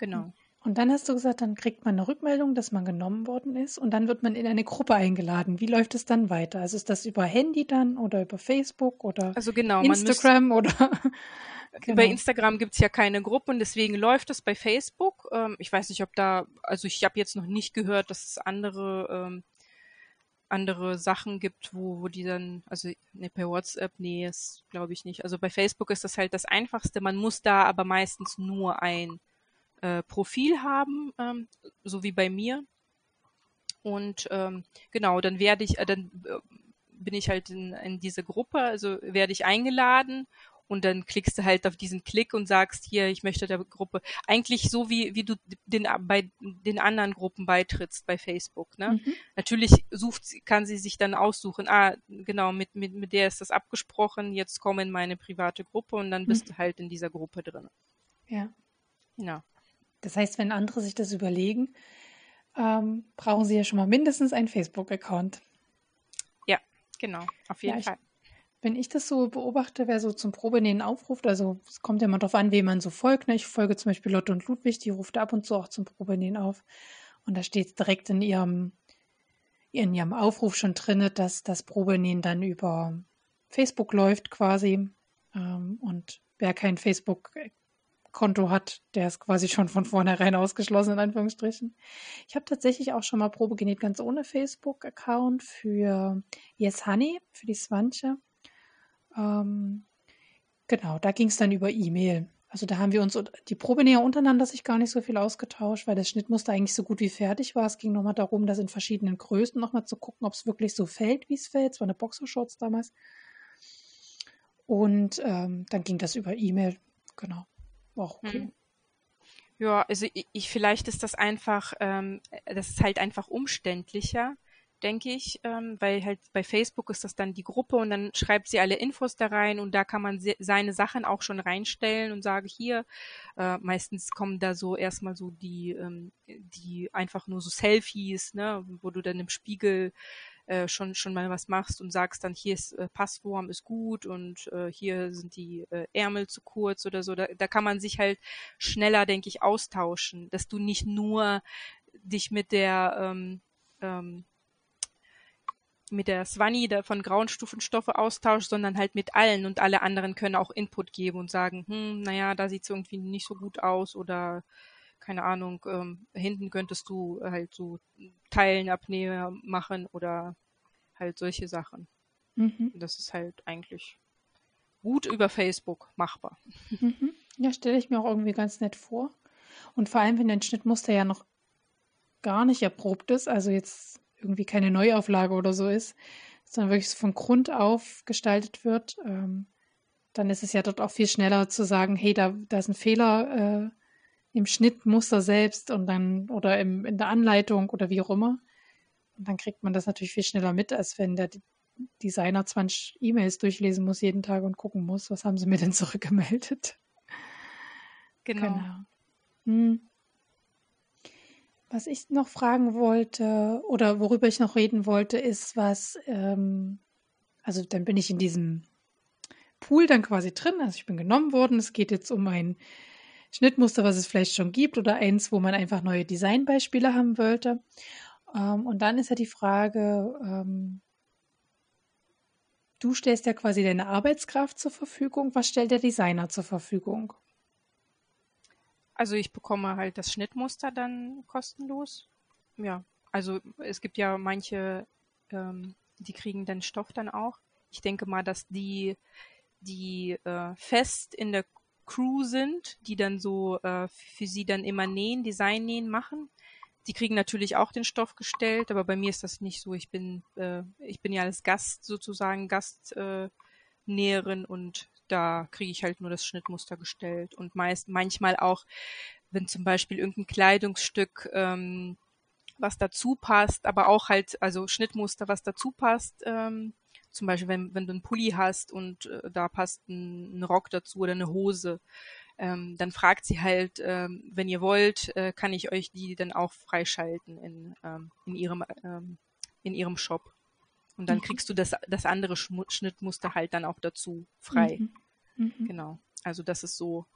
Genau. Und dann hast du gesagt, dann kriegt man eine Rückmeldung, dass man genommen worden ist und dann wird man in eine Gruppe eingeladen. Wie läuft es dann weiter? Also ist das über Handy dann oder über Facebook oder also genau, Instagram man oder? genau. Bei Instagram gibt es ja keine Gruppen, deswegen läuft es bei Facebook. Ähm, ich weiß nicht, ob da, also ich habe jetzt noch nicht gehört, dass es andere ähm, andere Sachen gibt, wo, wo die dann, also ne, per WhatsApp, nee, das glaube ich nicht. Also bei Facebook ist das halt das Einfachste. Man muss da aber meistens nur ein äh, Profil haben, ähm, so wie bei mir. Und ähm, genau, dann werde ich, äh, dann äh, bin ich halt in, in diese Gruppe, also werde ich eingeladen und dann klickst du halt auf diesen Klick und sagst hier, ich möchte der Gruppe, eigentlich so wie, wie du den, bei den anderen Gruppen beitrittst bei Facebook, ne? Mhm. Natürlich sucht, kann sie sich dann aussuchen, ah, genau, mit, mit, mit der ist das abgesprochen, jetzt komm in meine private Gruppe und dann bist mhm. du halt in dieser Gruppe drin. Ja. Genau. Das heißt, wenn andere sich das überlegen, ähm, brauchen sie ja schon mal mindestens einen Facebook-Account. Ja, genau, auf jeden ja, Fall. wenn ich das so beobachte, wer so zum Probenähen aufruft, also es kommt ja immer darauf an, wem man so folgt. Ne? Ich folge zum Beispiel Lotte und Ludwig, die ruft ab und zu auch zum Probenähen auf. Und da steht direkt in ihrem, in ihrem Aufruf schon drin, dass das Probenähen dann über Facebook läuft quasi. Ähm, und wer kein Facebook Konto hat, der ist quasi schon von vornherein ausgeschlossen, in Anführungsstrichen. Ich habe tatsächlich auch schon mal Probe genäht, ganz ohne Facebook-Account für Yes Honey, für die Swantje. Ähm, genau, da ging es dann über E-Mail. Also da haben wir uns die Probenäher untereinander sich gar nicht so viel ausgetauscht, weil das Schnittmuster eigentlich so gut wie fertig war. Es ging nochmal darum, das in verschiedenen Größen nochmal zu gucken, ob es wirklich so fällt, wie es fällt. Es war eine Boxershorts damals. Und ähm, dann ging das über E-Mail. Genau. Auch okay. Hm. Ja, also ich, ich, vielleicht ist das einfach, ähm, das ist halt einfach umständlicher, denke ich, ähm, weil halt bei Facebook ist das dann die Gruppe und dann schreibt sie alle Infos da rein und da kann man se seine Sachen auch schon reinstellen und sage hier, äh, meistens kommen da so erstmal so die, ähm, die einfach nur so Selfies, ne, wo du dann im Spiegel äh, schon schon mal was machst und sagst dann hier ist äh, Passform ist gut und äh, hier sind die äh, Ärmel zu kurz oder so. Da, da kann man sich halt schneller denke ich austauschen dass du nicht nur dich mit der ähm, ähm, mit der Swanny der von Grauenstufenstoffe austauscht, sondern halt mit allen und alle anderen können auch Input geben und sagen, hm, naja, da sieht es irgendwie nicht so gut aus oder keine Ahnung, ähm, hinten könntest du halt so Teilenabnehmer machen oder halt solche Sachen. Mhm. Das ist halt eigentlich gut über Facebook machbar. Mhm. Ja, stelle ich mir auch irgendwie ganz nett vor. Und vor allem, wenn dein Schnittmuster ja noch gar nicht erprobt ist, also jetzt irgendwie keine Neuauflage oder so ist, sondern wirklich so von Grund auf gestaltet wird, ähm, dann ist es ja dort auch viel schneller zu sagen, hey, da, da ist ein Fehler äh, im Schnittmuster selbst und dann oder im, in der Anleitung oder wie auch immer. Und dann kriegt man das natürlich viel schneller mit, als wenn der Designer 20 E-Mails durchlesen muss jeden Tag und gucken muss, was haben sie mir denn zurückgemeldet. Genau. genau. Hm. Was ich noch fragen wollte oder worüber ich noch reden wollte, ist, was, ähm, also dann bin ich in diesem Pool dann quasi drin, also ich bin genommen worden. Es geht jetzt um ein Schnittmuster, was es vielleicht schon gibt oder eins, wo man einfach neue Designbeispiele haben wollte. Ähm, und dann ist ja die Frage, ähm, du stellst ja quasi deine Arbeitskraft zur Verfügung. Was stellt der Designer zur Verfügung? Also ich bekomme halt das Schnittmuster dann kostenlos. Ja, also es gibt ja manche, ähm, die kriegen den Stoff dann auch. Ich denke mal, dass die, die äh, fest in der Crew sind, die dann so äh, für sie dann immer nähen, Design nähen machen. Die kriegen natürlich auch den Stoff gestellt, aber bei mir ist das nicht so. Ich bin, äh, ich bin ja als Gast sozusagen Gastnäherin äh, und da kriege ich halt nur das Schnittmuster gestellt und meist manchmal auch, wenn zum Beispiel irgendein Kleidungsstück ähm, was dazu passt, aber auch halt also Schnittmuster, was dazu passt, ähm, zum Beispiel, wenn, wenn du einen Pulli hast und äh, da passt ein, ein, Rock dazu oder eine Hose, ähm, dann fragt sie halt, ähm, wenn ihr wollt, äh, kann ich euch die dann auch freischalten in, ähm, in, ihrem, ähm, in ihrem Shop. Und dann mhm. kriegst du das, das andere Schnittmuster halt dann auch dazu frei. Mhm. Mhm. Genau. Also das ist so.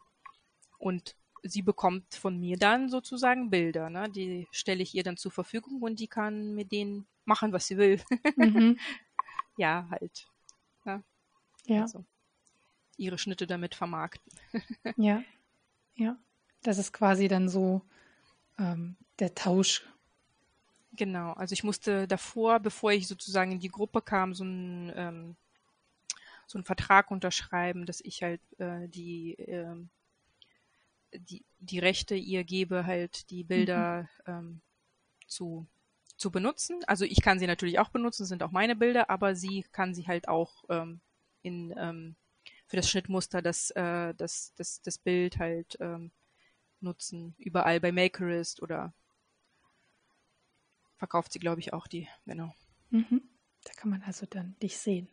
Und sie bekommt von mir dann sozusagen Bilder, ne? Die stelle ich ihr dann zur Verfügung und die kann mit denen machen, was sie will. Mhm. ja, halt. Ja. ja. Also, ihre Schnitte damit vermarkten. ja. Ja. Das ist quasi dann so ähm, der Tausch. Genau, also ich musste davor, bevor ich sozusagen in die Gruppe kam, so ein ähm, so einen Vertrag unterschreiben, dass ich halt äh, die, äh, die, die Rechte ihr gebe, halt die Bilder mhm. ähm, zu, zu benutzen. Also ich kann sie natürlich auch benutzen, sind auch meine Bilder, aber sie kann sie halt auch ähm, in, ähm, für das Schnittmuster das, äh, das, das, das Bild halt ähm, nutzen, überall bei Makerist oder verkauft sie, glaube ich, auch die, genau. Mhm. Da kann man also dann dich sehen.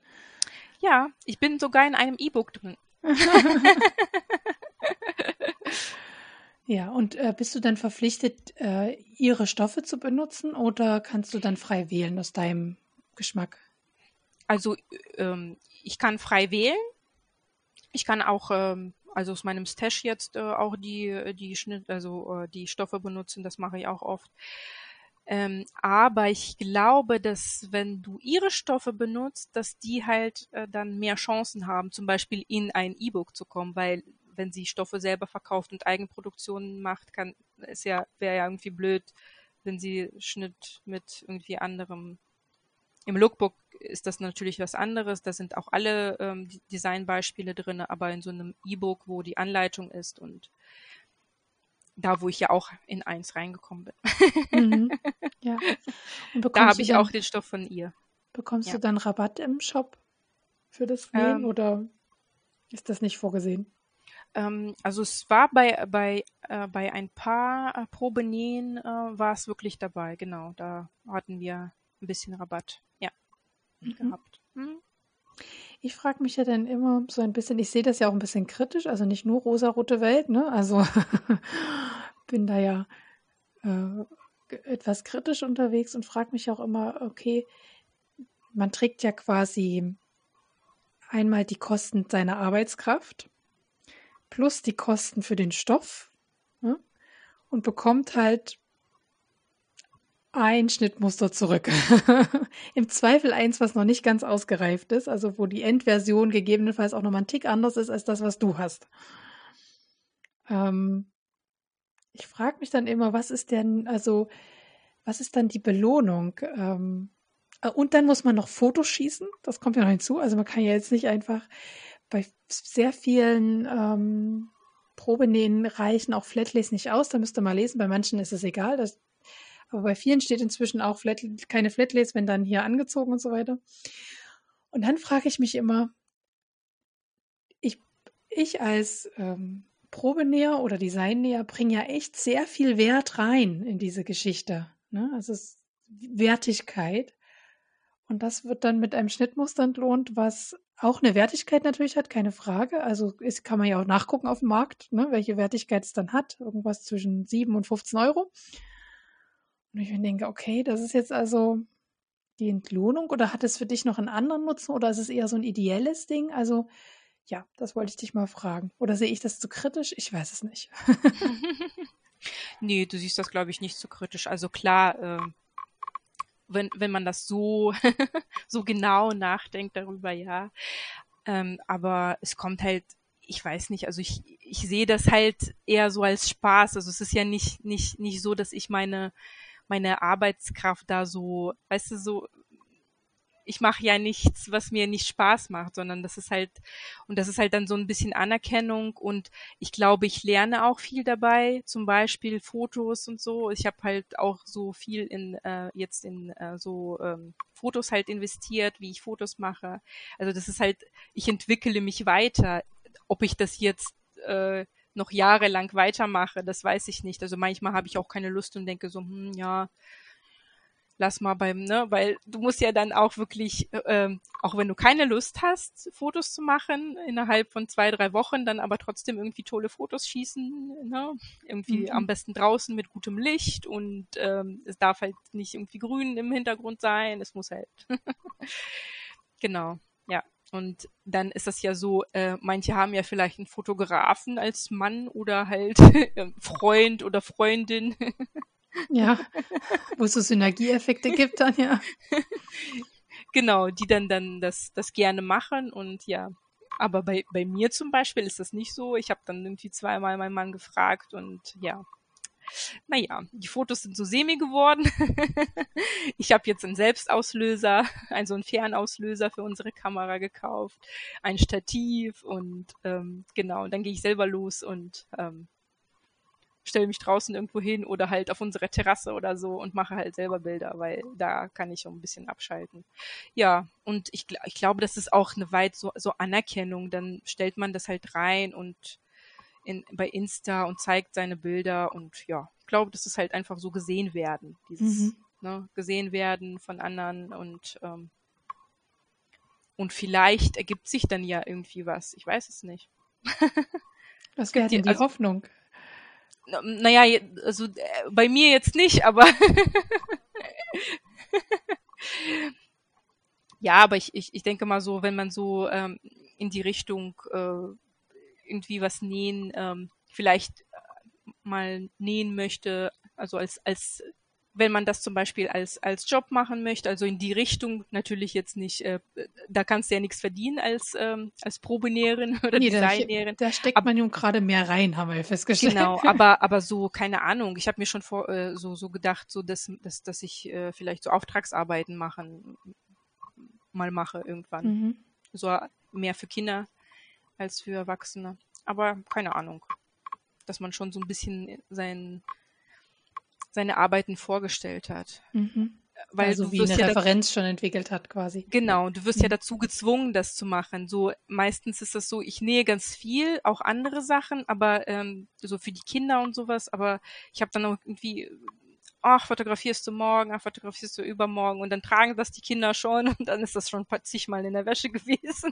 Ja, ich bin sogar in einem E-Book drin. ja, und äh, bist du dann verpflichtet, äh, ihre Stoffe zu benutzen oder kannst du dann frei wählen aus deinem Geschmack? Also ähm, ich kann frei wählen. Ich kann auch ähm, also aus meinem Stash jetzt äh, auch die die Schnitt also äh, die Stoffe benutzen. Das mache ich auch oft. Ähm, aber ich glaube, dass wenn du ihre Stoffe benutzt, dass die halt äh, dann mehr Chancen haben, zum Beispiel in ein E-Book zu kommen, weil wenn sie Stoffe selber verkauft und Eigenproduktionen macht, kann ist ja wäre ja irgendwie blöd, wenn sie Schnitt mit irgendwie anderem. Im Lookbook ist das natürlich was anderes. Da sind auch alle ähm, Designbeispiele drin, aber in so einem E-Book, wo die Anleitung ist und da, wo ich ja auch in eins reingekommen bin. Mhm. Ja. da habe ich dann, auch den Stoff von ihr. Bekommst ja. du dann Rabatt im Shop für das Nähen ähm, oder ist das nicht vorgesehen? Ähm, also es war bei, bei, äh, bei ein paar äh, Probenähen äh, war es wirklich dabei, genau. Da hatten wir ein bisschen Rabatt, ja, mhm. gehabt. Mhm. Ich frage mich ja dann immer so ein bisschen, ich sehe das ja auch ein bisschen kritisch, also nicht nur rosarote Welt, ne? Also bin da ja äh, etwas kritisch unterwegs und frage mich auch immer, okay, man trägt ja quasi einmal die Kosten seiner Arbeitskraft plus die Kosten für den Stoff ne? und bekommt halt ein Schnittmuster zurück. Im Zweifel eins, was noch nicht ganz ausgereift ist, also wo die Endversion gegebenenfalls auch nochmal ein Tick anders ist als das, was du hast. Ähm, ich frage mich dann immer, was ist denn, also, was ist dann die Belohnung? Ähm, äh, und dann muss man noch Fotos schießen, das kommt ja noch hinzu. Also man kann ja jetzt nicht einfach bei sehr vielen ähm, Probenähen reichen auch Flatlays nicht aus, da müsste man lesen. Bei manchen ist es egal, das aber bei vielen steht inzwischen auch Flat, keine Flatlays, wenn dann hier angezogen und so weiter. Und dann frage ich mich immer, ich, ich als ähm, Probenäher oder Designnäher bringe ja echt sehr viel Wert rein in diese Geschichte. Ne? Also es Wertigkeit. Und das wird dann mit einem Schnittmuster entlohnt, was auch eine Wertigkeit natürlich hat, keine Frage. Also ist, kann man ja auch nachgucken auf dem Markt, ne, welche Wertigkeit es dann hat. Irgendwas zwischen 7 und 15 Euro. Und ich denke, okay, das ist jetzt also die Entlohnung oder hat es für dich noch einen anderen Nutzen oder ist es eher so ein ideelles Ding? Also ja, das wollte ich dich mal fragen. Oder sehe ich das zu kritisch? Ich weiß es nicht. nee, du siehst das, glaube ich, nicht zu kritisch. Also klar, äh, wenn, wenn man das so, so genau nachdenkt darüber, ja. Ähm, aber es kommt halt, ich weiß nicht, also ich, ich sehe das halt eher so als Spaß. Also es ist ja nicht, nicht, nicht so, dass ich meine meine Arbeitskraft da so, weißt du, so, ich mache ja nichts, was mir nicht Spaß macht, sondern das ist halt, und das ist halt dann so ein bisschen Anerkennung und ich glaube, ich lerne auch viel dabei, zum Beispiel Fotos und so. Ich habe halt auch so viel in äh, jetzt in äh, so ähm, Fotos halt investiert, wie ich Fotos mache. Also das ist halt, ich entwickle mich weiter. Ob ich das jetzt äh, noch jahrelang weitermache, das weiß ich nicht. Also manchmal habe ich auch keine Lust und denke so, hm, ja, lass mal beim, ne, weil du musst ja dann auch wirklich, äh, auch wenn du keine Lust hast, Fotos zu machen, innerhalb von zwei, drei Wochen, dann aber trotzdem irgendwie tolle Fotos schießen, ne, irgendwie mhm. am besten draußen mit gutem Licht und ähm, es darf halt nicht irgendwie grün im Hintergrund sein, es muss halt, genau, ja. Und dann ist das ja so, äh, manche haben ja vielleicht einen Fotografen als Mann oder halt äh, Freund oder Freundin. ja, wo es so Synergieeffekte gibt dann, ja. genau, die dann dann das, das gerne machen und ja. Aber bei, bei mir zum Beispiel ist das nicht so. Ich habe dann irgendwie zweimal meinen Mann gefragt und ja, naja, die Fotos sind so semi geworden. ich habe jetzt einen Selbstauslöser, also einen Fernauslöser für unsere Kamera gekauft, ein Stativ und ähm, genau, und dann gehe ich selber los und ähm, stelle mich draußen irgendwo hin oder halt auf unserer Terrasse oder so und mache halt selber Bilder, weil da kann ich auch ein bisschen abschalten. Ja, und ich, ich glaube, das ist auch eine weit so, so Anerkennung. Dann stellt man das halt rein und in, bei Insta und zeigt seine Bilder und ja, ich glaube, das ist halt einfach so gesehen werden, dieses mhm. ne, gesehen werden von anderen und ähm, und vielleicht ergibt sich dann ja irgendwie was. Ich weiß es nicht. Was wäre denn die also, Hoffnung? Naja, also äh, bei mir jetzt nicht, aber ja, aber ich, ich, ich denke mal so, wenn man so ähm, in die Richtung äh, irgendwie was nähen, ähm, vielleicht mal nähen möchte, also als, als wenn man das zum Beispiel als, als Job machen möchte, also in die Richtung natürlich jetzt nicht, äh, da kannst du ja nichts verdienen als, ähm, als Probenäherin oder nee, Designnäherin. Da, da steckt aber, man nun gerade mehr rein, haben wir ja festgestellt. Genau, aber, aber so, keine Ahnung, ich habe mir schon vor, äh, so, so gedacht, so dass, dass, dass ich äh, vielleicht so Auftragsarbeiten machen, mal mache irgendwann. Mhm. So mehr für Kinder als für Erwachsene. Aber keine Ahnung. Dass man schon so ein bisschen sein, seine Arbeiten vorgestellt hat. Mhm. Weil also wie eine ja Referenz schon entwickelt hat quasi. Genau, du wirst mhm. ja dazu gezwungen, das zu machen. So meistens ist das so, ich nähe ganz viel, auch andere Sachen, aber ähm, so für die Kinder und sowas. Aber ich habe dann auch irgendwie ach, fotografierst du morgen, ach, fotografierst du übermorgen und dann tragen das die Kinder schon und dann ist das schon zigmal in der Wäsche gewesen.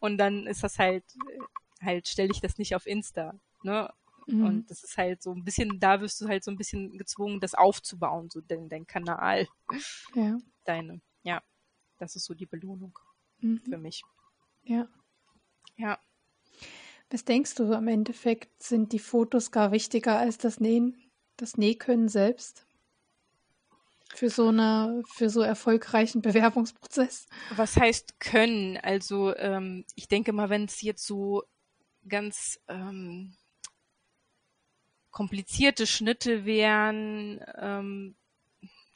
und dann ist das halt, halt stelle ich das nicht auf Insta, ne? Mhm. Und das ist halt so ein bisschen, da wirst du halt so ein bisschen gezwungen, das aufzubauen, so dein, dein Kanal. Ja. Deine, ja. Das ist so die Belohnung mhm. für mich. Ja. Ja. Was denkst du im Endeffekt, sind die Fotos gar wichtiger als das Nähen? das Nähkönnen selbst für so eine für so erfolgreichen Bewerbungsprozess? Was heißt können? Also ähm, ich denke mal, wenn es jetzt so ganz ähm, komplizierte Schnitte wären, ähm,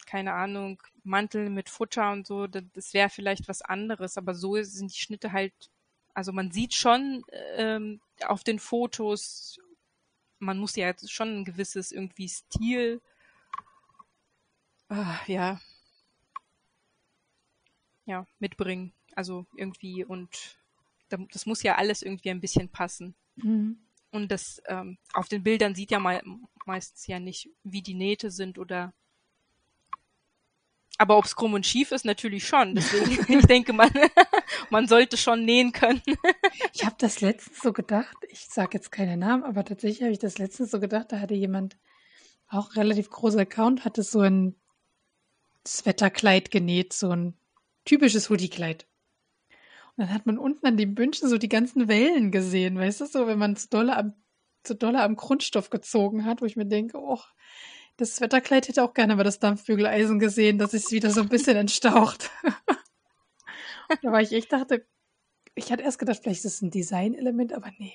keine Ahnung, Mantel mit Futter und so, das, wäre vielleicht was anderes. Aber so sind die Schnitte halt, also man sieht schon ähm, auf den Fotos man muss ja jetzt schon ein gewisses irgendwie Stil, äh, ja, ja, mitbringen. Also irgendwie und das muss ja alles irgendwie ein bisschen passen. Mhm. Und das ähm, auf den Bildern sieht ja mal meistens ja nicht, wie die Nähte sind oder aber ob es krumm und schief ist, natürlich schon. Deswegen, ich denke, man, man sollte schon nähen können. ich habe das letztens so gedacht, ich sage jetzt keine Namen, aber tatsächlich habe ich das letztens so gedacht, da hatte jemand auch relativ großer Account, hatte so ein Sweaterkleid genäht, so ein typisches Hoodie-Kleid. Dann hat man unten an den Bündchen so die ganzen Wellen gesehen, weißt du, so, wenn man es dolle am, so dolle am Grundstoff gezogen hat, wo ich mir denke, oh, das Wetterkleid hätte auch gerne mal das Dampfbügeleisen gesehen, dass es wieder so ein bisschen entstaucht. da war ich echt dachte, ich hatte erst gedacht, vielleicht ist es ein Designelement, aber nee.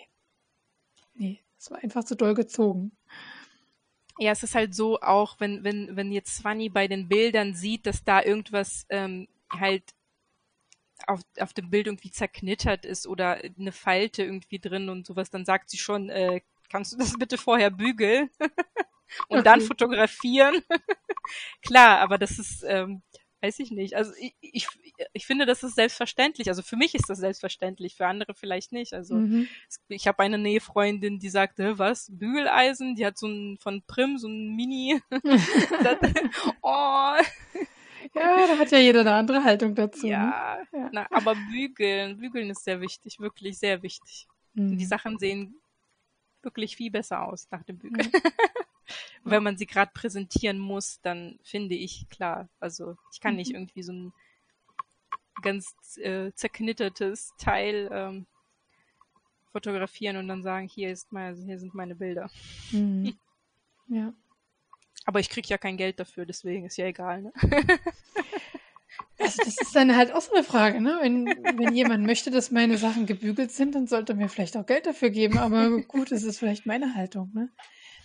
Nee, es war einfach zu doll gezogen. Ja, es ist halt so auch, wenn, wenn, wenn jetzt Swanny bei den Bildern sieht, dass da irgendwas ähm, halt auf, auf dem Bild irgendwie zerknittert ist oder eine Falte irgendwie drin und sowas, dann sagt sie schon, äh, kannst du das bitte vorher bügeln? und okay. dann fotografieren. Klar, aber das ist, ähm, weiß ich nicht. Also ich, ich, ich finde, das ist selbstverständlich. Also für mich ist das selbstverständlich, für andere vielleicht nicht. Also mhm. ich habe eine Nähfreundin, die sagte, was, Bügeleisen? Die hat so ein von Prim, so ein Mini. oh. Ja, da hat ja jeder eine andere Haltung dazu. Ja, ne? ja. Na, aber bügeln, bügeln ist sehr wichtig, wirklich sehr wichtig. Mhm. Die Sachen sehen wirklich viel besser aus nach dem Bügeln. Mhm. wenn man sie gerade präsentieren muss, dann finde ich klar. Also ich kann nicht mhm. irgendwie so ein ganz äh, zerknittertes Teil ähm, fotografieren und dann sagen, hier ist mal, hier sind meine Bilder. Mhm. Ja. Aber ich kriege ja kein Geld dafür, deswegen ist ja egal. Ne? Also das ist dann halt auch so eine Frage, ne? Wenn, wenn jemand möchte, dass meine Sachen gebügelt sind, dann sollte er mir vielleicht auch Geld dafür geben. Aber gut, es ist vielleicht meine Haltung, ne?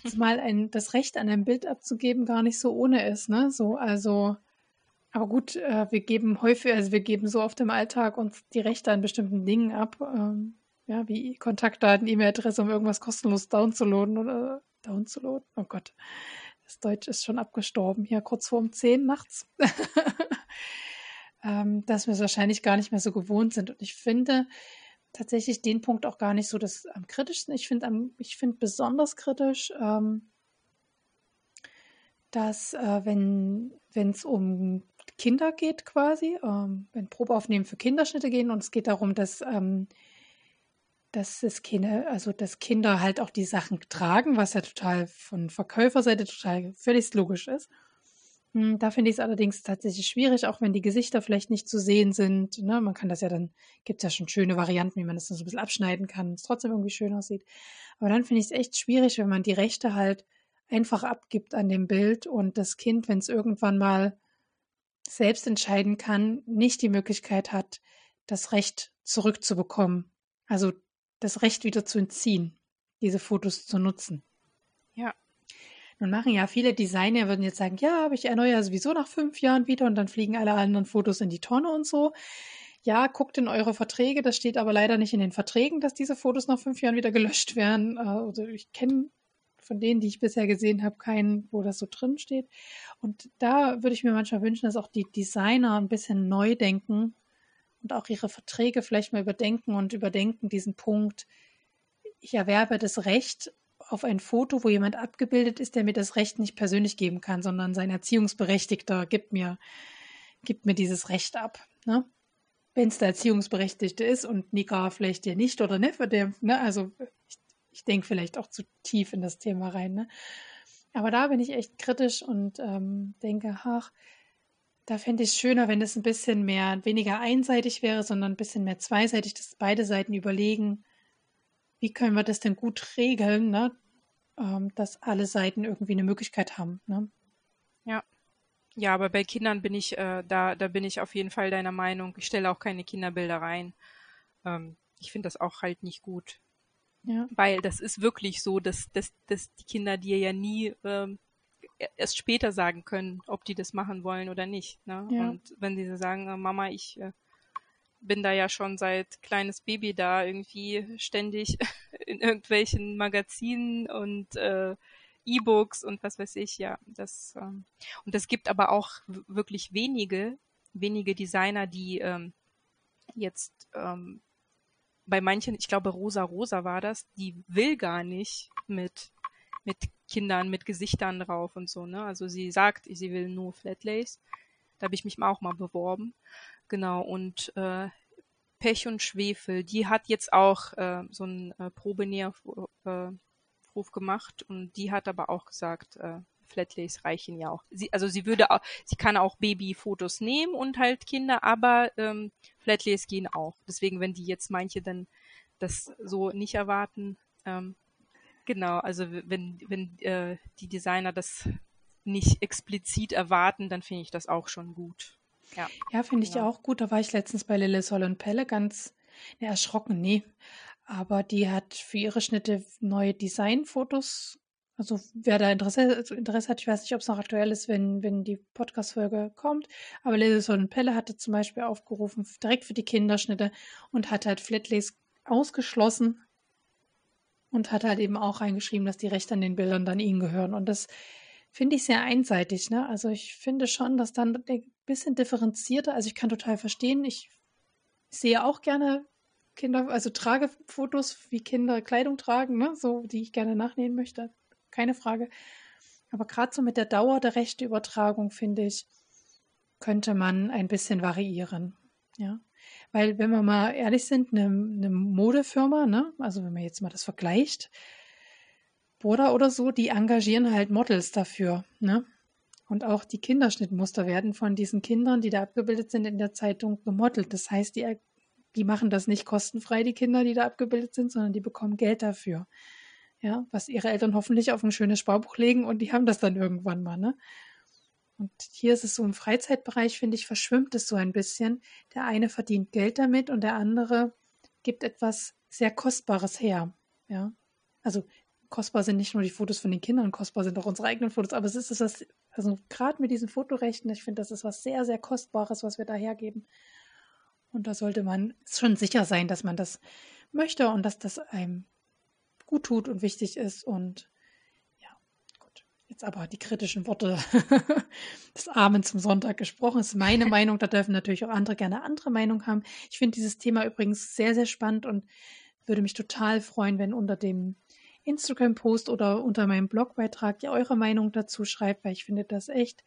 Zumal ein, das Recht an ein Bild abzugeben gar nicht so ohne ist, ne? So, also, aber gut, äh, wir geben häufig, also wir geben so oft im Alltag uns die Rechte an bestimmten Dingen ab, ähm, ja, wie Kontaktdaten, E-Mail-Adresse, um irgendwas kostenlos downzuladen oder downzuladen. Oh Gott. Das Deutsch ist schon abgestorben, hier kurz vor um 10 nachts. ähm, dass wir es wahrscheinlich gar nicht mehr so gewohnt sind. Und ich finde tatsächlich den Punkt auch gar nicht so das am kritischsten. Ich finde ich finde besonders kritisch, ähm, dass äh, wenn es um Kinder geht quasi, ähm, wenn Probeaufnehmen für Kinderschnitte gehen und es geht darum, dass ähm, dass es Kinder, also dass Kinder halt auch die Sachen tragen, was ja total von Verkäuferseite total völlig logisch ist. Hm, da finde ich es allerdings tatsächlich schwierig, auch wenn die Gesichter vielleicht nicht zu sehen sind. Ne? Man kann das ja dann, gibt es ja schon schöne Varianten, wie man das dann so ein bisschen abschneiden kann, es trotzdem irgendwie schön aussieht. Aber dann finde ich es echt schwierig, wenn man die Rechte halt einfach abgibt an dem Bild und das Kind, wenn es irgendwann mal selbst entscheiden kann, nicht die Möglichkeit hat, das Recht zurückzubekommen. Also das Recht wieder zu entziehen, diese Fotos zu nutzen. Ja. Nun machen ja viele Designer, würden jetzt sagen, ja, aber ich erneuere sowieso nach fünf Jahren wieder und dann fliegen alle anderen Fotos in die Tonne und so. Ja, guckt in eure Verträge, das steht aber leider nicht in den Verträgen, dass diese Fotos nach fünf Jahren wieder gelöscht werden. Also ich kenne von denen, die ich bisher gesehen habe, keinen, wo das so drin steht. Und da würde ich mir manchmal wünschen, dass auch die Designer ein bisschen neu denken und auch ihre Verträge vielleicht mal überdenken und überdenken diesen Punkt, ich erwerbe das Recht auf ein Foto, wo jemand abgebildet ist, der mir das Recht nicht persönlich geben kann, sondern sein Erziehungsberechtigter gibt mir, gibt mir dieses Recht ab. Ne? Wenn es der Erziehungsberechtigte ist und Nika vielleicht der nicht oder Neffe, der, ne, also ich, ich denke vielleicht auch zu tief in das Thema rein. Ne? Aber da bin ich echt kritisch und ähm, denke, ach, da fände ich es schöner, wenn es ein bisschen mehr, weniger einseitig wäre, sondern ein bisschen mehr zweiseitig, dass beide Seiten überlegen, wie können wir das denn gut regeln, ne? Ähm, dass alle Seiten irgendwie eine Möglichkeit haben. Ne? Ja. Ja, aber bei Kindern bin ich, äh, da, da bin ich auf jeden Fall deiner Meinung. Ich stelle auch keine Kinderbilder rein. Ähm, ich finde das auch halt nicht gut. Ja. Weil das ist wirklich so, dass, dass, dass die Kinder dir ja nie ähm, erst später sagen können, ob die das machen wollen oder nicht. Ne? Ja. Und wenn sie sagen, äh, Mama, ich äh, bin da ja schon seit kleines Baby da irgendwie ständig in irgendwelchen Magazinen und äh, E-Books und was weiß ich, ja, das ähm, und es gibt aber auch wirklich wenige, wenige Designer, die ähm, jetzt ähm, bei manchen, ich glaube Rosa Rosa war das, die will gar nicht mit mit Kindern mit Gesichtern drauf und so, ne? Also sie sagt, sie will nur Flatlays. Da habe ich mich auch mal beworben. Genau, und äh, Pech und Schwefel, die hat jetzt auch äh, so einen äh, Probenährruf äh, gemacht und die hat aber auch gesagt, äh, Flatlays reichen ja auch. Sie, also sie würde auch, sie kann auch Babyfotos nehmen und halt Kinder, aber ähm, Flatlays gehen auch. Deswegen, wenn die jetzt manche dann das so nicht erwarten, ähm, Genau, also wenn, wenn äh, die Designer das nicht explizit erwarten, dann finde ich das auch schon gut. Ja, ja finde genau. ich auch gut. Da war ich letztens bei Lille und Pelle ganz ne, erschrocken, nee. Aber die hat für ihre Schnitte neue Designfotos. Also wer da Interesse, also Interesse hat, ich weiß nicht, ob es noch aktuell ist, wenn, wenn die Podcast-Folge kommt. Aber Lille und Pelle hatte zum Beispiel aufgerufen, direkt für die Kinderschnitte und hat halt Flatlays ausgeschlossen, und hat halt eben auch reingeschrieben, dass die Rechte an den Bildern dann ihnen gehören. Und das finde ich sehr einseitig. Ne? Also ich finde schon, dass dann ein bisschen differenzierter, also ich kann total verstehen, ich sehe auch gerne Kinder, also trage Fotos, wie Kinder Kleidung tragen, ne? so die ich gerne nachnähen möchte, keine Frage. Aber gerade so mit der Dauer der Rechteübertragung, finde ich, könnte man ein bisschen variieren. Ja. Weil, wenn wir mal ehrlich sind, eine, eine Modefirma, ne, also wenn man jetzt mal das vergleicht, Boda oder so, die engagieren halt Models dafür, ne? Und auch die Kinderschnittmuster werden von diesen Kindern, die da abgebildet sind, in der Zeitung gemodelt. Das heißt, die, die machen das nicht kostenfrei, die Kinder, die da abgebildet sind, sondern die bekommen Geld dafür. Ja, was ihre Eltern hoffentlich auf ein schönes Sparbuch legen und die haben das dann irgendwann mal, ne? Und hier ist es so im Freizeitbereich, finde ich, verschwimmt es so ein bisschen. Der eine verdient Geld damit und der andere gibt etwas sehr Kostbares her. Ja, also kostbar sind nicht nur die Fotos von den Kindern, kostbar sind auch unsere eigenen Fotos, aber es ist das, also gerade mit diesen Fotorechten, ich finde, das ist was sehr, sehr Kostbares, was wir da hergeben. Und da sollte man schon sicher sein, dass man das möchte und dass das einem gut tut und wichtig ist. Und. Jetzt aber die kritischen Worte des Abend zum Sonntag gesprochen. Das ist meine Meinung. Da dürfen natürlich auch andere gerne andere Meinung haben. Ich finde dieses Thema übrigens sehr, sehr spannend und würde mich total freuen, wenn unter dem Instagram-Post oder unter meinem Blogbeitrag ihr eure Meinung dazu schreibt, weil ich finde das echt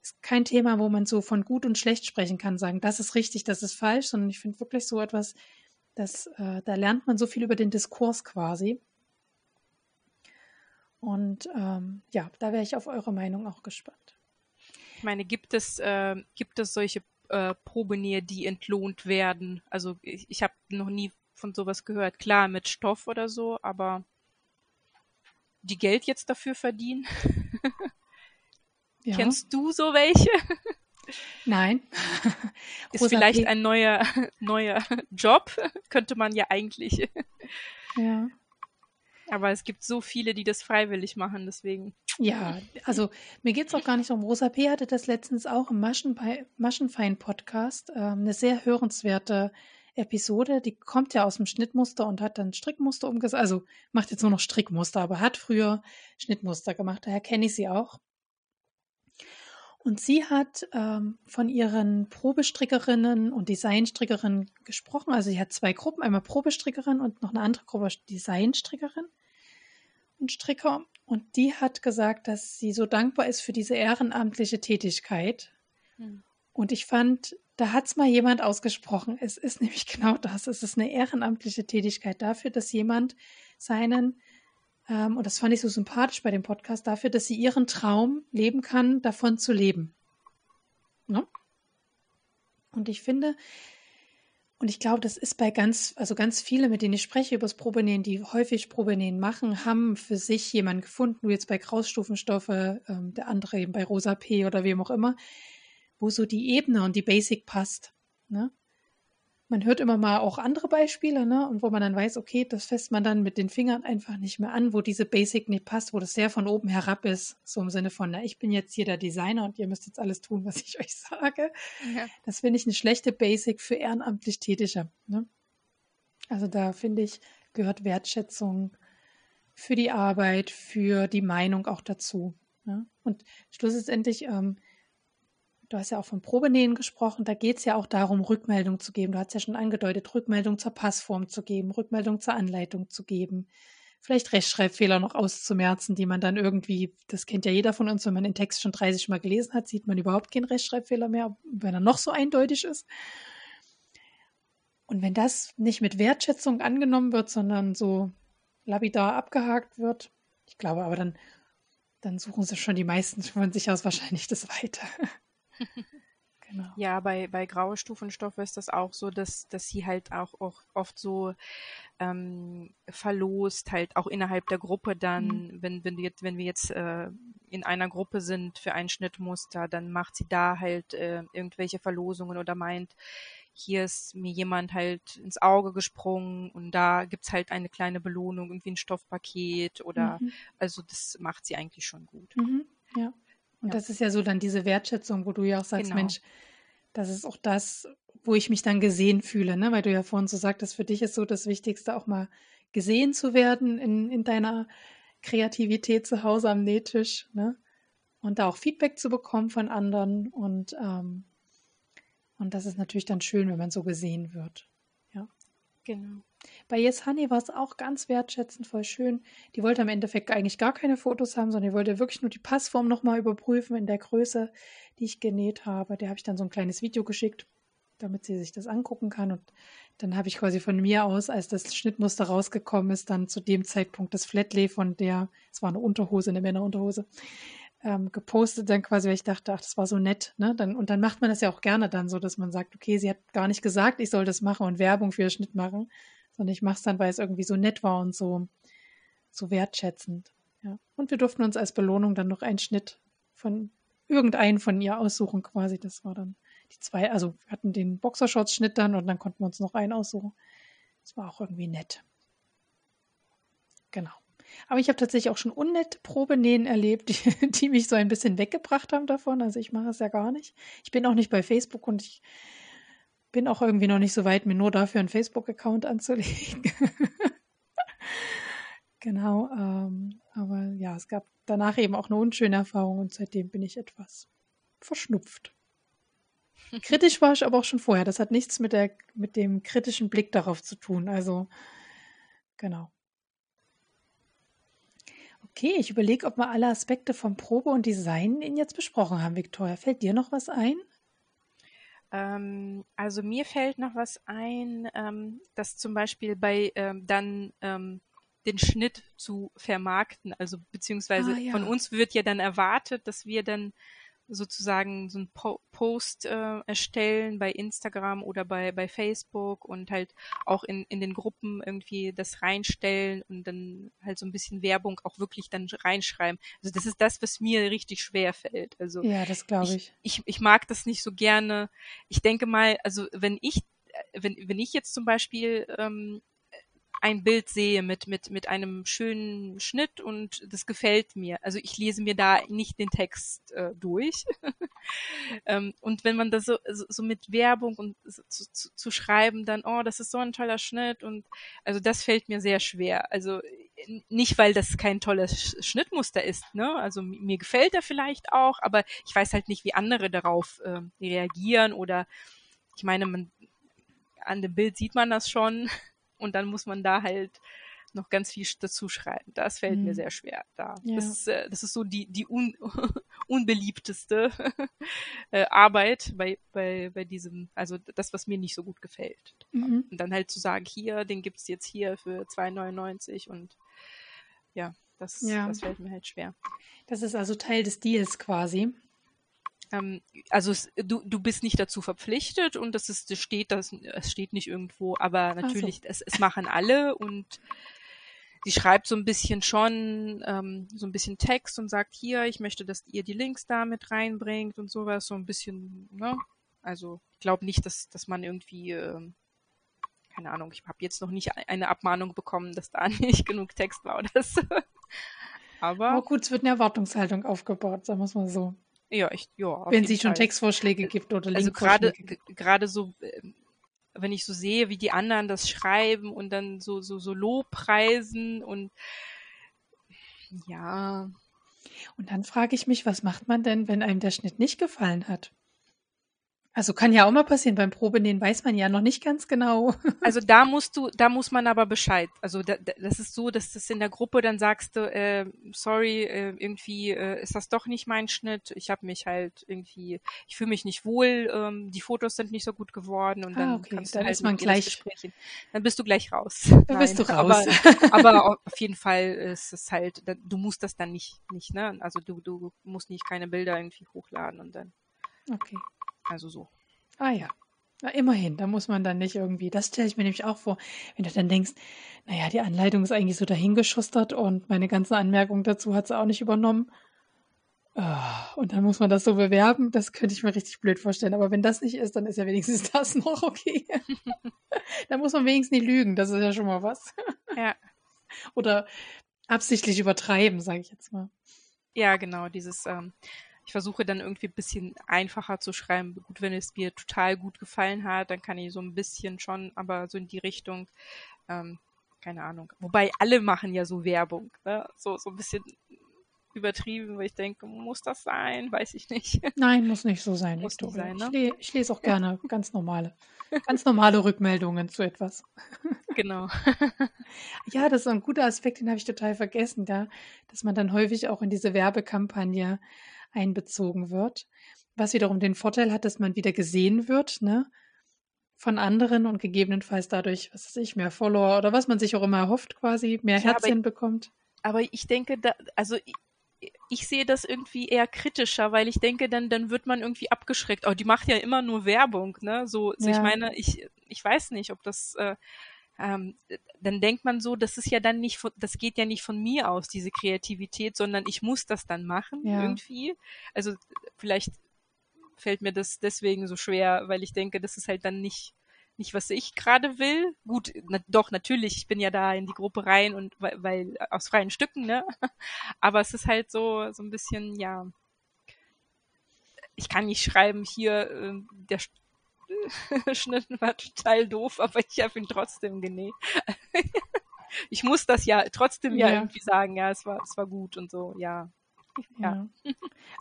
ist kein Thema, wo man so von gut und schlecht sprechen kann, sagen, das ist richtig, das ist falsch, sondern ich finde wirklich so etwas, dass äh, da lernt man so viel über den Diskurs quasi. Und ähm, ja, da wäre ich auf eure Meinung auch gespannt. Ich meine, gibt es, äh, gibt es solche äh, Probenähe, die entlohnt werden? Also ich, ich habe noch nie von sowas gehört. Klar, mit Stoff oder so, aber die Geld jetzt dafür verdienen? ja. Kennst du so welche? Nein. Ist vielleicht P. ein neuer, neuer Job, könnte man ja eigentlich. Ja. Aber es gibt so viele, die das freiwillig machen, deswegen. Ja, also mir geht es auch gar nicht um. Rosa P. hatte das letztens auch im Maschenfein-Podcast, äh, eine sehr hörenswerte Episode, die kommt ja aus dem Schnittmuster und hat dann Strickmuster umgesetzt. Also macht jetzt nur noch Strickmuster, aber hat früher Schnittmuster gemacht. Daher kenne ich sie auch. Und sie hat ähm, von ihren Probestrickerinnen und Designstrickerinnen gesprochen. Also sie hat zwei Gruppen, einmal Probestrickerin und noch eine andere Gruppe Designstrickerin und Stricker. Und die hat gesagt, dass sie so dankbar ist für diese ehrenamtliche Tätigkeit. Hm. Und ich fand, da hat es mal jemand ausgesprochen. Es ist nämlich genau das. Es ist eine ehrenamtliche Tätigkeit dafür, dass jemand seinen, ähm, und das fand ich so sympathisch bei dem Podcast, dafür, dass sie ihren Traum leben kann, davon zu leben. Ne? Und ich finde, und ich glaube, das ist bei ganz, also ganz viele, mit denen ich spreche über das Probenähen, die häufig Probenähen machen, haben für sich jemanden gefunden, du jetzt bei Grausstufenstoffe, ähm, der andere eben bei Rosa P oder wem auch immer, wo so die Ebene und die Basic passt. Ne? Man hört immer mal auch andere Beispiele, ne? Und wo man dann weiß, okay, das fässt man dann mit den Fingern einfach nicht mehr an, wo diese Basic nicht passt, wo das sehr von oben herab ist. So im Sinne von, na, ich bin jetzt hier der Designer und ihr müsst jetzt alles tun, was ich euch sage. Ja. Das finde ich eine schlechte Basic für ehrenamtlich Tätige. Ne? Also da finde ich, gehört Wertschätzung für die Arbeit, für die Meinung auch dazu. Ne? Und schlussendlich ähm, Du hast ja auch von Probenähen gesprochen. Da geht es ja auch darum, Rückmeldung zu geben. Du hast ja schon angedeutet, Rückmeldung zur Passform zu geben, Rückmeldung zur Anleitung zu geben. Vielleicht Rechtschreibfehler noch auszumerzen, die man dann irgendwie, das kennt ja jeder von uns, wenn man den Text schon 30 Mal gelesen hat, sieht man überhaupt keinen Rechtschreibfehler mehr, wenn er noch so eindeutig ist. Und wenn das nicht mit Wertschätzung angenommen wird, sondern so lapidar abgehakt wird, ich glaube aber dann, dann suchen sie schon die meisten von sich aus wahrscheinlich das weiter. Genau. Ja, bei, bei graue Stufenstoffe ist das auch so, dass, dass sie halt auch, auch oft so ähm, verlost, halt auch innerhalb der Gruppe dann, mhm. wenn, wenn, wir jetzt, wenn wir jetzt äh, in einer Gruppe sind für ein Schnittmuster, dann macht sie da halt äh, irgendwelche Verlosungen oder meint, hier ist mir jemand halt ins Auge gesprungen und da gibt's halt eine kleine Belohnung, irgendwie ein Stoffpaket oder mhm. also das macht sie eigentlich schon gut. Mhm. Ja. Und ja. das ist ja so dann diese Wertschätzung, wo du ja auch sagst, genau. Mensch, das ist auch das, wo ich mich dann gesehen fühle, ne? Weil du ja vorhin so sagtest, für dich ist so das Wichtigste, auch mal gesehen zu werden in, in deiner Kreativität zu Hause am Nähtisch, ne? Und da auch Feedback zu bekommen von anderen. Und, ähm, und das ist natürlich dann schön, wenn man so gesehen wird. Ja. Genau. Bei Yes Honey war es auch ganz wertschätzend, voll schön. Die wollte im Endeffekt eigentlich gar keine Fotos haben, sondern die wollte wirklich nur die Passform nochmal überprüfen in der Größe, die ich genäht habe. Der habe ich dann so ein kleines Video geschickt, damit sie sich das angucken kann. Und dann habe ich quasi von mir aus, als das Schnittmuster rausgekommen ist, dann zu dem Zeitpunkt das Flatlay von der, es war eine Unterhose, eine Männerunterhose, ähm, gepostet, dann quasi, weil ich dachte, ach, das war so nett, ne? Dann, und dann macht man das ja auch gerne dann so, dass man sagt, okay, sie hat gar nicht gesagt, ich soll das machen und Werbung für ihr Schnitt machen, sondern ich mache es dann, weil es irgendwie so nett war und so, so wertschätzend. Ja. Und wir durften uns als Belohnung dann noch einen Schnitt von irgendeinen von ihr aussuchen, quasi. Das war dann die zwei, also wir hatten den Boxershorts-Schnitt dann und dann konnten wir uns noch einen aussuchen. Das war auch irgendwie nett. Genau. Aber ich habe tatsächlich auch schon unnette Probenähen erlebt, die, die, mich so ein bisschen weggebracht haben davon. Also ich mache es ja gar nicht. Ich bin auch nicht bei Facebook und ich bin auch irgendwie noch nicht so weit, mir nur dafür einen Facebook-Account anzulegen. genau. Ähm, aber ja, es gab danach eben auch eine unschöne Erfahrung und seitdem bin ich etwas verschnupft. Kritisch war ich aber auch schon vorher. Das hat nichts mit, der, mit dem kritischen Blick darauf zu tun. Also, genau. Okay, ich überlege, ob wir alle Aspekte vom Probe und Design jetzt besprochen haben, Victoria. Fällt dir noch was ein? Ähm, also mir fällt noch was ein, ähm, dass zum Beispiel bei ähm, dann ähm, den Schnitt zu vermarkten, also beziehungsweise ah, ja. von uns wird ja dann erwartet, dass wir dann sozusagen so ein po Post äh, erstellen bei Instagram oder bei, bei Facebook und halt auch in, in den Gruppen irgendwie das reinstellen und dann halt so ein bisschen Werbung auch wirklich dann reinschreiben. Also das ist das, was mir richtig schwer fällt. Also ja, das glaube ich. ich. Ich, ich mag das nicht so gerne. Ich denke mal, also wenn ich wenn, wenn ich jetzt zum Beispiel ähm, ein Bild sehe mit, mit, mit einem schönen Schnitt und das gefällt mir. Also ich lese mir da nicht den Text äh, durch. ähm, und wenn man das so, so, mit Werbung und so, zu, zu schreiben, dann, oh, das ist so ein toller Schnitt und also das fällt mir sehr schwer. Also nicht, weil das kein tolles Schnittmuster ist, ne? Also mir gefällt er vielleicht auch, aber ich weiß halt nicht, wie andere darauf äh, reagieren oder ich meine, man, an dem Bild sieht man das schon und dann muss man da halt noch ganz viel dazu schreiben. Das fällt mhm. mir sehr schwer. Da. Ja. Das, ist, äh, das ist so die, die un, unbeliebteste äh, Arbeit bei, bei, bei diesem, also das, was mir nicht so gut gefällt. Mhm. Und dann halt zu sagen, hier, den gibt es jetzt hier für 2,99 und ja, das, ja. das fällt mir halt schwer. Das ist also Teil des Deals quasi. Ähm, also es, du, du bist nicht dazu verpflichtet und das ist, das steht, das, es steht nicht irgendwo, aber natürlich, so. es, es machen alle und sie schreibt so ein bisschen schon ähm, so ein bisschen Text und sagt hier, ich möchte, dass ihr die Links da mit reinbringt und sowas, so ein bisschen, ne? Also ich glaube nicht, dass, dass man irgendwie, äh, keine Ahnung, ich habe jetzt noch nicht eine Abmahnung bekommen, dass da nicht genug Text war oder so. Aber, Aber gut, es wird eine Erwartungshaltung aufgebaut, sagen wir es mal so. Ja, ich, ja. Wenn sie schon Fall. Textvorschläge äh, gibt oder Also gerade, gerade so, ähm, wenn ich so sehe, wie die anderen das schreiben und dann so, so, so Lobpreisen und ja. Und dann frage ich mich, was macht man denn, wenn einem der Schnitt nicht gefallen hat? Also kann ja auch mal passieren, beim Probenähen weiß man ja noch nicht ganz genau. Also da musst du, da muss man aber Bescheid. Also da, das ist so, dass das in der Gruppe dann sagst du, äh, sorry, äh, irgendwie äh, ist das doch nicht mein Schnitt. Ich habe mich halt irgendwie, ich fühle mich nicht wohl, ähm, die Fotos sind nicht so gut geworden und dann ah, okay. kannst dann du halt ist man gleich besprechen. Dann bist du gleich raus. Dann Nein, bist du raus. Aber, aber auf jeden Fall ist es halt, du musst das dann nicht, nicht, ne? Also du, du musst nicht keine Bilder irgendwie hochladen und dann. Okay. Also so. Ah ja. Na, immerhin, da muss man dann nicht irgendwie, das stelle ich mir nämlich auch vor, wenn du dann denkst, naja, die Anleitung ist eigentlich so dahingeschustert und meine ganzen Anmerkungen dazu hat sie auch nicht übernommen. Ah, und dann muss man das so bewerben, das könnte ich mir richtig blöd vorstellen. Aber wenn das nicht ist, dann ist ja wenigstens das noch okay. dann muss man wenigstens nicht lügen, das ist ja schon mal was. Ja. Oder absichtlich übertreiben, sage ich jetzt mal. Ja, genau, dieses ähm, ich versuche dann irgendwie ein bisschen einfacher zu schreiben. Gut, wenn es mir total gut gefallen hat, dann kann ich so ein bisschen schon, aber so in die Richtung, ähm, keine Ahnung. Wobei alle machen ja so Werbung, ne? so, so ein bisschen übertrieben, weil ich denke, muss das sein? Weiß ich nicht. Ein, muss nicht so sein. Muss nicht sein, ne? ich, ich lese auch gerne ganz normale, ganz normale Rückmeldungen zu etwas. Genau. ja, das ist ein guter Aspekt, den habe ich total vergessen, da, dass man dann häufig auch in diese Werbekampagne einbezogen wird, was wiederum den Vorteil hat, dass man wieder gesehen wird, ne? Von anderen und gegebenenfalls dadurch, was weiß ich, mehr Follower oder was man sich auch immer erhofft, quasi, mehr ja, Herzchen aber, bekommt. Aber ich denke, da, also ich sehe das irgendwie eher kritischer, weil ich denke, dann, dann wird man irgendwie abgeschreckt. Oh, die macht ja immer nur Werbung, ne? So, so ja. ich meine, ich, ich weiß nicht, ob das, äh, ähm, dann denkt man so, das ist ja dann nicht, von, das geht ja nicht von mir aus, diese Kreativität, sondern ich muss das dann machen, ja. irgendwie. Also vielleicht fällt mir das deswegen so schwer, weil ich denke, das ist halt dann nicht nicht, was ich gerade will. Gut, na, doch, natürlich, ich bin ja da in die Gruppe rein und weil, weil aus freien Stücken, ne? Aber es ist halt so, so ein bisschen, ja. Ich kann nicht schreiben, hier, äh, der Schnitt war total doof, aber ich habe ihn trotzdem genäht. ich muss das ja trotzdem ja. ja, irgendwie sagen, ja, es war, es war gut und so, ja. Ja. ja.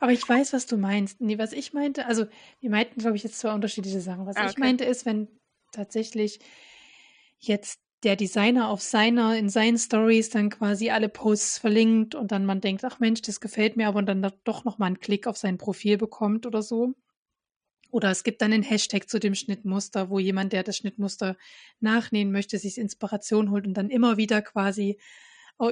Aber ich weiß, was du meinst. Nee, was ich meinte, also wir meinten, glaube ich, jetzt zwei unterschiedliche Sachen. Was ah, okay. ich meinte ist, wenn tatsächlich jetzt der Designer auf seiner, in seinen Stories dann quasi alle Posts verlinkt und dann man denkt, ach Mensch, das gefällt mir, aber und dann doch nochmal einen Klick auf sein Profil bekommt oder so. Oder es gibt dann einen Hashtag zu dem Schnittmuster, wo jemand, der das Schnittmuster nachnähen möchte, sich Inspiration holt und dann immer wieder quasi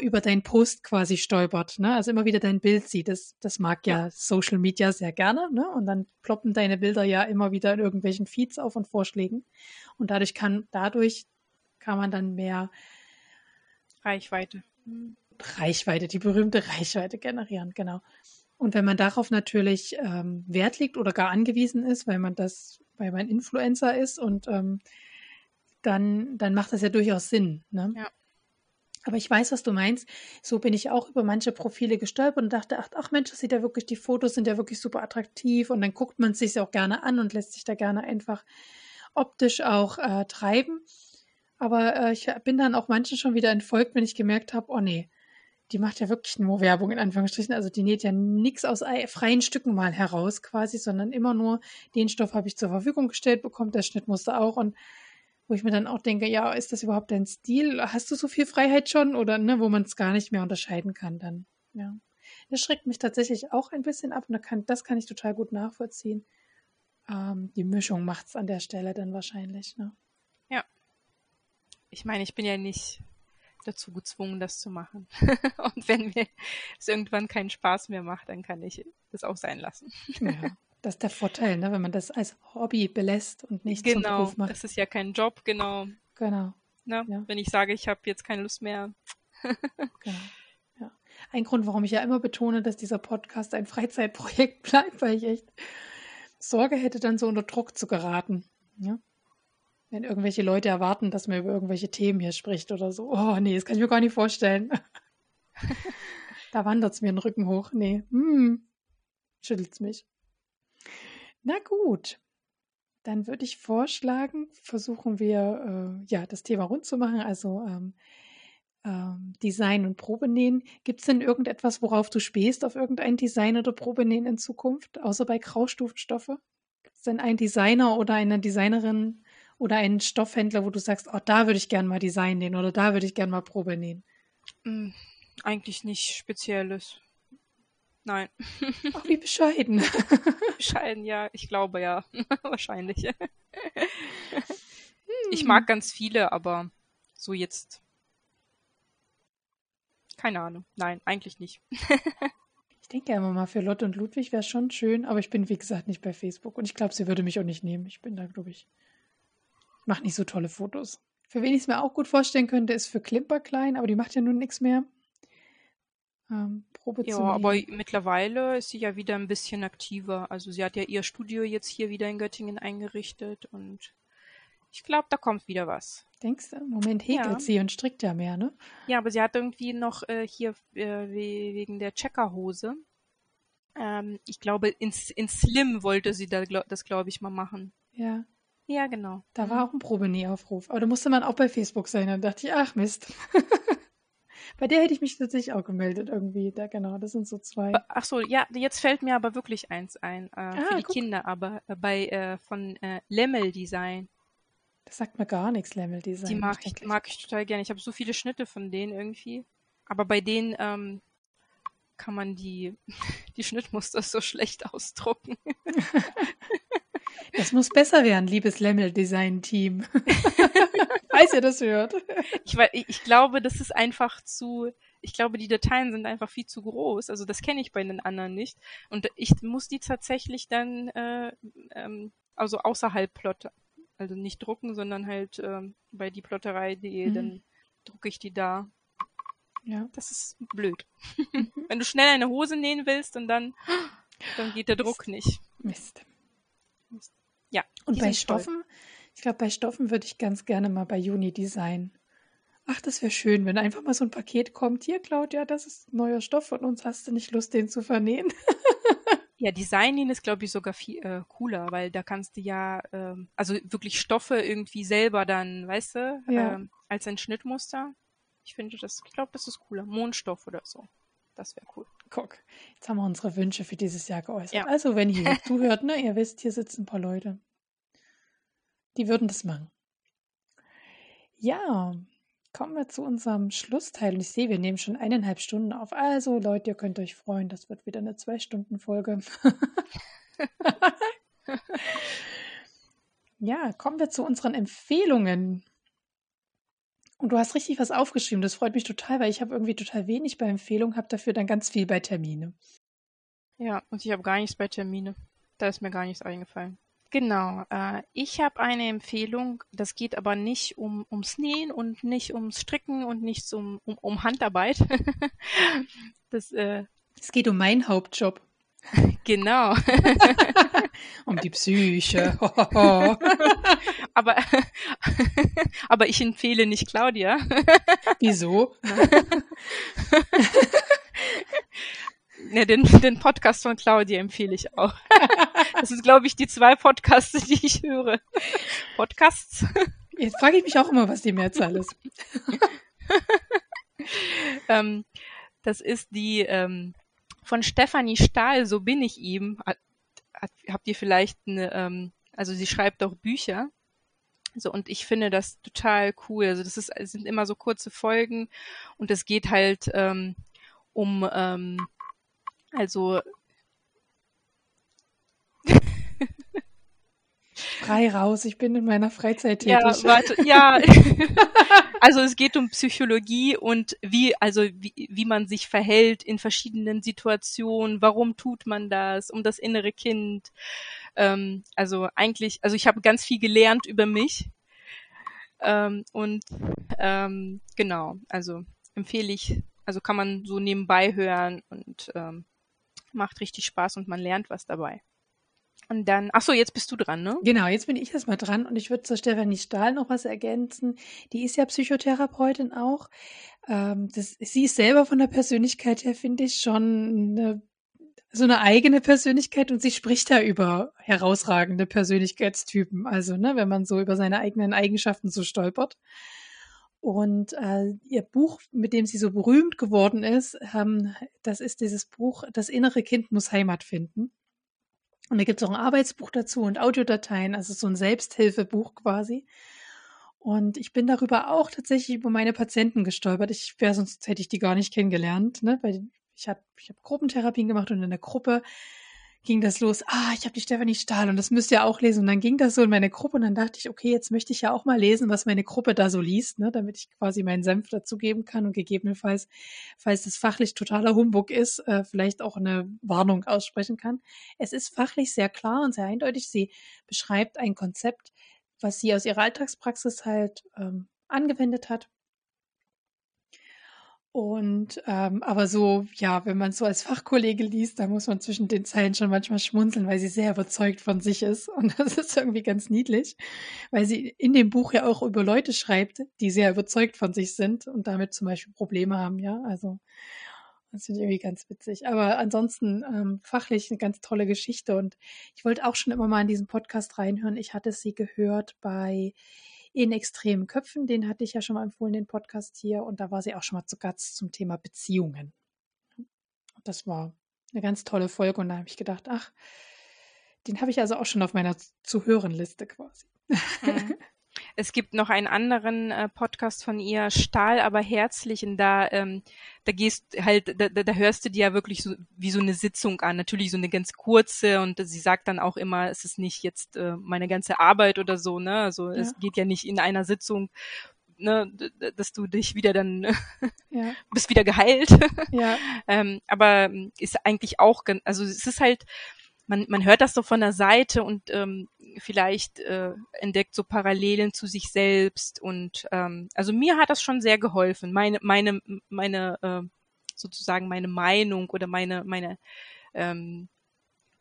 über deinen Post quasi stolpert, ne? Also immer wieder dein Bild sieht. Das, das mag ja, ja, Social Media sehr gerne, ne? Und dann ploppen deine Bilder ja immer wieder in irgendwelchen Feeds auf und Vorschlägen. Und dadurch kann, dadurch kann man dann mehr Reichweite. Reichweite, die berühmte Reichweite generieren, genau. Und wenn man darauf natürlich ähm, Wert legt oder gar angewiesen ist, weil man das, weil man Influencer ist und ähm, dann, dann macht das ja durchaus Sinn. Ne? Ja. Aber ich weiß, was du meinst. So bin ich auch über manche Profile gestolpert und dachte, ach, ach Mensch, das sieht ja wirklich, die Fotos sind ja wirklich super attraktiv und dann guckt man es sich auch gerne an und lässt sich da gerne einfach optisch auch äh, treiben. Aber äh, ich bin dann auch manchen schon wieder entfolgt, wenn ich gemerkt habe, oh nee, die macht ja wirklich nur Werbung in Anführungsstrichen. Also die näht ja nichts aus freien Stücken mal heraus quasi, sondern immer nur den Stoff habe ich zur Verfügung gestellt, bekommt der Schnittmuster auch und wo ich mir dann auch denke, ja, ist das überhaupt dein Stil? Hast du so viel Freiheit schon? Oder ne, wo man es gar nicht mehr unterscheiden kann dann. Ja. Das schreckt mich tatsächlich auch ein bisschen ab und kann, das kann ich total gut nachvollziehen. Ähm, die Mischung macht es an der Stelle dann wahrscheinlich, ne? Ja. Ich meine, ich bin ja nicht dazu gezwungen, das zu machen. und wenn mir es irgendwann keinen Spaß mehr macht, dann kann ich das auch sein lassen. ja. Das ist der Vorteil, ne? wenn man das als Hobby belässt und nicht genau, zum Beruf macht. Genau, das ist ja kein Job, genau. Genau. Ne? Ja. Wenn ich sage, ich habe jetzt keine Lust mehr. genau. Ja. Ein Grund, warum ich ja immer betone, dass dieser Podcast ein Freizeitprojekt bleibt, weil ich echt Sorge hätte, dann so unter Druck zu geraten. Ja? Wenn irgendwelche Leute erwarten, dass man über irgendwelche Themen hier spricht oder so. Oh, nee, das kann ich mir gar nicht vorstellen. da wandert es mir den Rücken hoch. Nee, hm, schüttelt es mich. Na gut, dann würde ich vorschlagen, versuchen wir äh, ja das Thema rund zu machen, also ähm, ähm, Design und Probenähen. Gibt es denn irgendetwas, worauf du spähst, auf irgendein Design oder Probenähen in Zukunft, außer bei Graustufenstoffe? Gibt es denn einen Designer oder eine Designerin oder einen Stoffhändler, wo du sagst, oh, da würde ich gerne mal Design nähen oder da würde ich gerne mal Probe nähen? Hm, eigentlich nicht Spezielles. Nein. Ach, wie bescheiden. bescheiden, ja. Ich glaube ja. Wahrscheinlich. Hm. Ich mag ganz viele, aber so jetzt. Keine Ahnung. Nein, eigentlich nicht. ich denke immer mal, für Lotte und Ludwig wäre es schon schön, aber ich bin, wie gesagt, nicht bei Facebook. Und ich glaube, sie würde mich auch nicht nehmen. Ich bin da, glaube ich, ich mache nicht so tolle Fotos. Für wen ich es mir auch gut vorstellen könnte, ist für Klimper klein, aber die macht ja nun nichts mehr ähm, Probe ja, aber mittlerweile ist sie ja wieder ein bisschen aktiver. Also sie hat ja ihr Studio jetzt hier wieder in Göttingen eingerichtet und ich glaube, da kommt wieder was. Denkst du? Moment, häkelt ja. sie und strickt ja mehr, ne? Ja, aber sie hat irgendwie noch äh, hier äh, wegen der Checkerhose. Ähm, ich glaube, in, in Slim wollte sie da, glaub, das, glaube ich, mal machen. Ja. Ja, genau. Da mhm. war auch ein Probenähaufruf. Aber da musste man auch bei Facebook sein. Dann dachte ich, ach Mist. Bei der hätte ich mich tatsächlich auch gemeldet irgendwie. Da, genau, das sind so zwei. Ach so, ja, jetzt fällt mir aber wirklich eins ein. Äh, ah, für die guck. Kinder, aber äh, bei äh, von äh, Lemmel Design. Das sagt mir gar nichts, Lemmel Design. Die mag ich, mag ich total gerne. Ich habe so viele Schnitte von denen irgendwie. Aber bei denen ähm, kann man die, die Schnittmuster so schlecht ausdrucken. Das muss besser werden, liebes Lemmel-Design-Team. Falls ihr das hört. Ich, ich glaube, das ist einfach zu. ich glaube, die Dateien sind einfach viel zu groß. Also das kenne ich bei den anderen nicht. Und ich muss die tatsächlich dann äh, ähm, also außerhalb plotten. Also nicht drucken, sondern halt ähm, bei die Plotterei.de, mhm. dann drucke ich die da. Ja. Das ist blöd. Mhm. Wenn du schnell eine Hose nähen willst und dann, dann geht der Druck nicht. Mist. Ja. Und bei Stoffen, toll. ich glaube, bei Stoffen würde ich ganz gerne mal bei Juni Design. Ach, das wäre schön, wenn einfach mal so ein Paket kommt. Hier, Claudia, das ist neuer Stoff von uns. Hast du nicht Lust, den zu vernähen? Ja, Designen ist, glaube ich, sogar viel äh, cooler, weil da kannst du ja, ähm, also wirklich Stoffe irgendwie selber dann, weißt du, ja. ähm, als ein Schnittmuster. Ich finde das, ich glaube, das ist cooler. Mondstoff oder so. Das wäre cool. Guck, jetzt haben wir unsere Wünsche für dieses Jahr geäußert. Ja. Also, wenn ihr zuhört, ne, ihr wisst, hier sitzen ein paar Leute. Die würden das machen. Ja, kommen wir zu unserem Schlussteil. Und ich sehe, wir nehmen schon eineinhalb Stunden auf. Also, Leute, ihr könnt euch freuen, das wird wieder eine Zwei-Stunden-Folge. ja, kommen wir zu unseren Empfehlungen. Und du hast richtig was aufgeschrieben. Das freut mich total, weil ich habe irgendwie total wenig bei Empfehlungen, habe dafür dann ganz viel bei Termine. Ja, und ich habe gar nichts bei Termine. Da ist mir gar nichts eingefallen. Genau, äh, ich habe eine Empfehlung, das geht aber nicht um, ums Nähen und nicht ums Stricken und nicht um, um, um Handarbeit. das, äh, es geht um meinen Hauptjob. Genau. um die Psyche. aber, aber ich empfehle nicht Claudia. Wieso? Ne, den, den Podcast von Claudia empfehle ich auch. Das ist, glaube ich, die zwei Podcasts, die ich höre. Podcasts? Jetzt frage ich mich auch immer, was die Mehrzahl ist. ähm, das ist die ähm, von Stefanie Stahl, so bin ich ihm. Hat, hat, habt ihr vielleicht eine, ähm, also sie schreibt auch Bücher. So, und ich finde das total cool. Also das ist, sind immer so kurze Folgen und es geht halt ähm, um ähm, also frei raus, ich bin in meiner Freizeit tätig. Ja, warte, ja. also es geht um Psychologie und wie, also wie, wie man sich verhält in verschiedenen Situationen, warum tut man das, um das innere Kind. Ähm, also eigentlich, also ich habe ganz viel gelernt über mich. Ähm, und ähm, genau, also empfehle ich, also kann man so nebenbei hören und ähm, macht richtig Spaß und man lernt was dabei. Und dann, ach so, jetzt bist du dran, ne? Genau, jetzt bin ich erstmal dran und ich würde zur Stefanie Stahl noch was ergänzen. Die ist ja Psychotherapeutin auch. Ähm, das, sie ist selber von der Persönlichkeit her, finde ich, schon eine, so eine eigene Persönlichkeit und sie spricht da über herausragende Persönlichkeitstypen. Also, ne, wenn man so über seine eigenen Eigenschaften so stolpert. Und äh, ihr Buch, mit dem sie so berühmt geworden ist, ähm, das ist dieses Buch Das innere Kind muss Heimat finden. Und da gibt es auch ein Arbeitsbuch dazu und Audiodateien, also so ein Selbsthilfebuch quasi. Und ich bin darüber auch tatsächlich über meine Patienten gestolpert. Ich wäre sonst hätte ich die gar nicht kennengelernt, ne? Weil ich habe ich hab Gruppentherapien gemacht und in der Gruppe ging das los, ah, ich habe die Stefanie Stahl und das müsst ihr auch lesen. Und dann ging das so in meine Gruppe und dann dachte ich, okay, jetzt möchte ich ja auch mal lesen, was meine Gruppe da so liest, ne, damit ich quasi meinen Senf dazugeben kann und gegebenenfalls, falls das fachlich totaler Humbug ist, äh, vielleicht auch eine Warnung aussprechen kann. Es ist fachlich sehr klar und sehr eindeutig. Sie beschreibt ein Konzept, was sie aus ihrer Alltagspraxis halt ähm, angewendet hat und ähm, aber so, ja, wenn man so als Fachkollege liest, da muss man zwischen den Zeilen schon manchmal schmunzeln, weil sie sehr überzeugt von sich ist. Und das ist irgendwie ganz niedlich, weil sie in dem Buch ja auch über Leute schreibt, die sehr überzeugt von sich sind und damit zum Beispiel Probleme haben, ja. Also das finde ich irgendwie ganz witzig. Aber ansonsten ähm, fachlich eine ganz tolle Geschichte. Und ich wollte auch schon immer mal in diesen Podcast reinhören. Ich hatte sie gehört bei in extremen Köpfen. Den hatte ich ja schon mal empfohlen, den Podcast hier. Und da war sie auch schon mal zu Gast zum Thema Beziehungen. Das war eine ganz tolle Folge. Und da habe ich gedacht, ach, den habe ich also auch schon auf meiner Zuhörenliste quasi. Mhm. Es gibt noch einen anderen äh, Podcast von ihr, Stahl, aber herzlich. Und da, ähm, da gehst halt, da, da hörst du dir ja wirklich so wie so eine Sitzung an. Natürlich so eine ganz kurze und sie sagt dann auch immer, es ist nicht jetzt äh, meine ganze Arbeit oder so, ne? Also ja. es geht ja nicht in einer Sitzung ne, dass du dich wieder dann Ja. bist wieder geheilt. Ja. ähm, aber ist eigentlich auch, also es ist halt, man, man hört das so von der Seite und ähm, vielleicht äh, entdeckt so Parallelen zu sich selbst und ähm, also mir hat das schon sehr geholfen, meine meine meine äh, sozusagen meine Meinung oder meine meine ähm,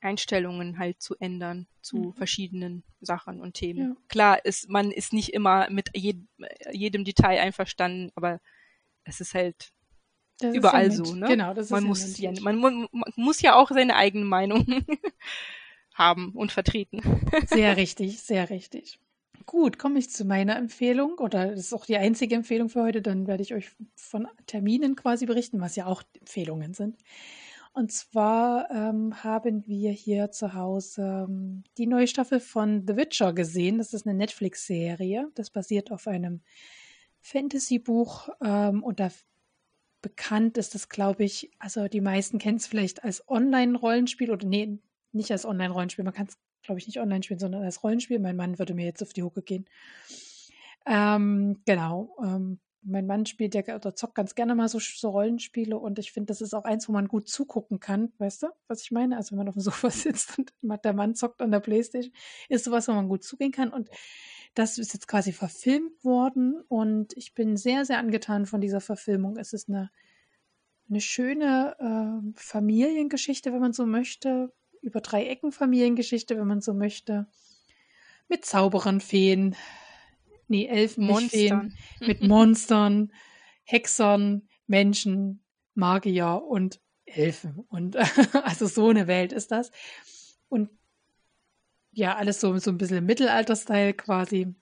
Einstellungen halt zu ändern zu Mhm. verschiedenen Sachen und Themen. Ja. Klar ist man ist nicht immer mit jed, jedem Detail einverstanden, aber es ist halt Das ist überall ja so, ne? Genau, das ist man ja muss ja, man, man muss ja auch seine eigene Meinung haben und vertreten. Sehr richtig, sehr richtig. Gut, komme ich zu meiner Empfehlung oder das ist auch die einzige Empfehlung für heute. Dann werde ich euch von Terminen quasi berichten, was ja auch Empfehlungen sind. Und zwar ähm, haben wir hier zu Hause ähm, die neue Staffel von The Witcher gesehen. Das ist eine Netflix-Serie. Das basiert auf einem Fantasy-Buch ähm, und da bekannt ist das, glaube ich, also die meisten kennen es vielleicht als Online-Rollenspiel oder nee, nicht als Online-Rollenspiel. Man kann es, glaube ich, nicht online spielen, sondern als Rollenspiel. Mein Mann würde mir jetzt auf die Hucke gehen. Ähm, genau. Ähm, mein Mann spielt ja oder zockt ganz gerne mal so, so Rollenspiele und ich finde, das ist auch eins, wo man gut zugucken kann. Weißt du, was ich meine? Also wenn man auf dem Sofa sitzt und der Mann zockt an der Playstation, ist sowas, wo man gut zugehen kann. Und das ist jetzt quasi verfilmt worden und ich bin sehr, sehr angetan von dieser Verfilmung. Es ist eine, eine schöne äh, Familiengeschichte, wenn man so möchte. Über drei Ecken Familiengeschichte, wenn man so möchte. Mit Zauberern, Feen, nee, Elfen, Feen, Monstern. mit Monstern, Hexern, Menschen, Magier und Elfen. Und also so eine Welt ist das. Und ja, alles so, so ein bisschen im Mittelalter-Style quasi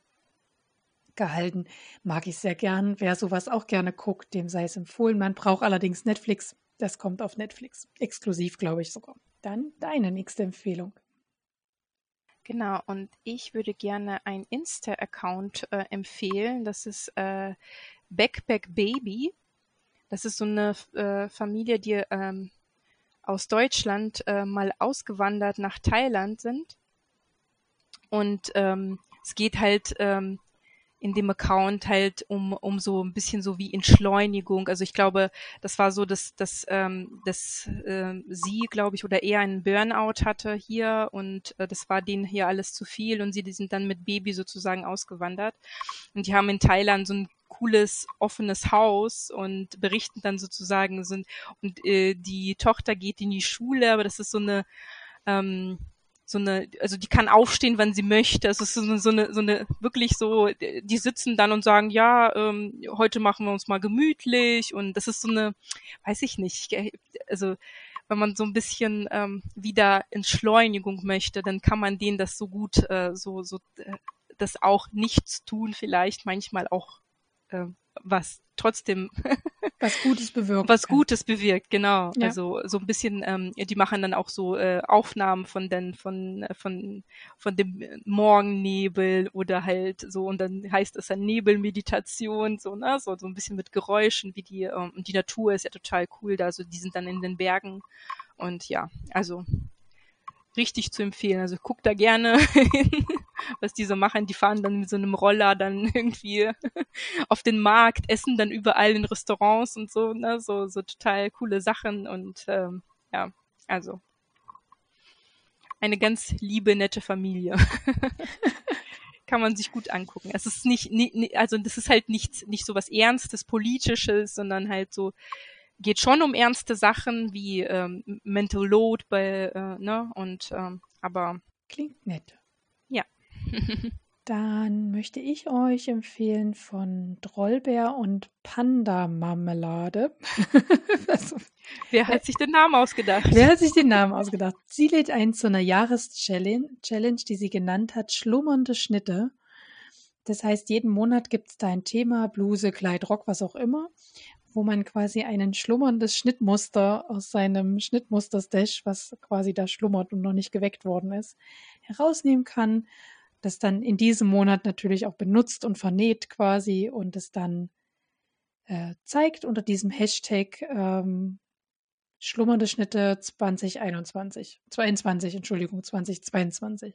gehalten. Mag ich sehr gern. Wer sowas auch gerne guckt, dem sei es empfohlen. Man braucht allerdings Netflix. Das kommt auf Netflix. Exklusiv, glaube ich sogar. Dann deine nächste Empfehlung. Genau, und ich würde gerne einen Insta-Account äh, empfehlen. Das ist äh, Backpack Baby. Das ist so eine äh, Familie, die ähm, aus Deutschland äh, mal ausgewandert nach Thailand sind. Und ähm, es geht halt ähm, in dem Account halt um, um so ein bisschen so wie Entschleunigung. Also ich glaube, das war so, dass, dass, ähm, dass ähm, sie, glaube ich, oder eher einen Burnout hatte hier und äh, das war denen hier alles zu viel und sie die sind dann mit Baby sozusagen ausgewandert. Und die haben in Thailand so ein cooles, offenes Haus und berichten dann sozusagen, sind, und äh, die Tochter geht in die Schule, aber das ist so eine ähm, so eine, also die kann aufstehen, wann sie möchte. Es ist so eine, so eine, so eine wirklich so, die sitzen dann und sagen, ja, ähm, heute machen wir uns mal gemütlich und das ist so eine, weiß ich nicht, also wenn man so ein bisschen ähm, wieder Entschleunigung möchte, dann kann man denen das so gut, äh, so, so, äh, das auch nichts tun vielleicht manchmal auch äh, was trotzdem was Gutes bewirkt. Was Gutes bewirkt, genau. Ja. Also so ein bisschen, ähm, die machen dann auch so äh, Aufnahmen von den, von, von, von dem Morgennebel oder halt so und dann heißt es dann Nebelmeditation, so, ne, so, so ein bisschen mit Geräuschen, wie die, ähm, und die Natur ist ja total cool da, also die sind dann in den Bergen und ja, also richtig zu empfehlen. Also guck da gerne hin, was die so machen. Die fahren dann mit so einem Roller dann irgendwie auf den Markt, essen dann überall in Restaurants und so, ne, so, so total coole Sachen und ähm, ja, also eine ganz liebe, nette Familie. Kann man sich gut angucken. Es ist nicht, also das ist halt nichts, nicht so was Ernstes, Politisches, sondern halt so, geht schon um ernste Sachen wie ähm, Mental Load bei, äh, ne, und ähm, aber Klingt nett. Ja. Dann möchte ich euch empfehlen von Drollbär und Panda-Marmelade. also, wer hat sich den Namen ausgedacht? wer hat sich den Namen ausgedacht? Sie lädt ein zu einer Jahreschallenge, Challenge, die sie genannt hat, schlummernde Schnitte. Das heißt, jeden Monat gibt es da ein Thema, Bluse, Kleid, Rock, was auch immer, wo man quasi ein schlummerndes Schnittmuster aus seinem Schnittmuster-Stash, was quasi da schlummert und noch nicht geweckt worden ist, herausnehmen kann, das dann in diesem Monat natürlich auch benutzt und vernäht quasi und es dann äh, zeigt unter diesem Hashtag ähm, schlummernde Schnitte 2021, 22, Entschuldigung, 2022.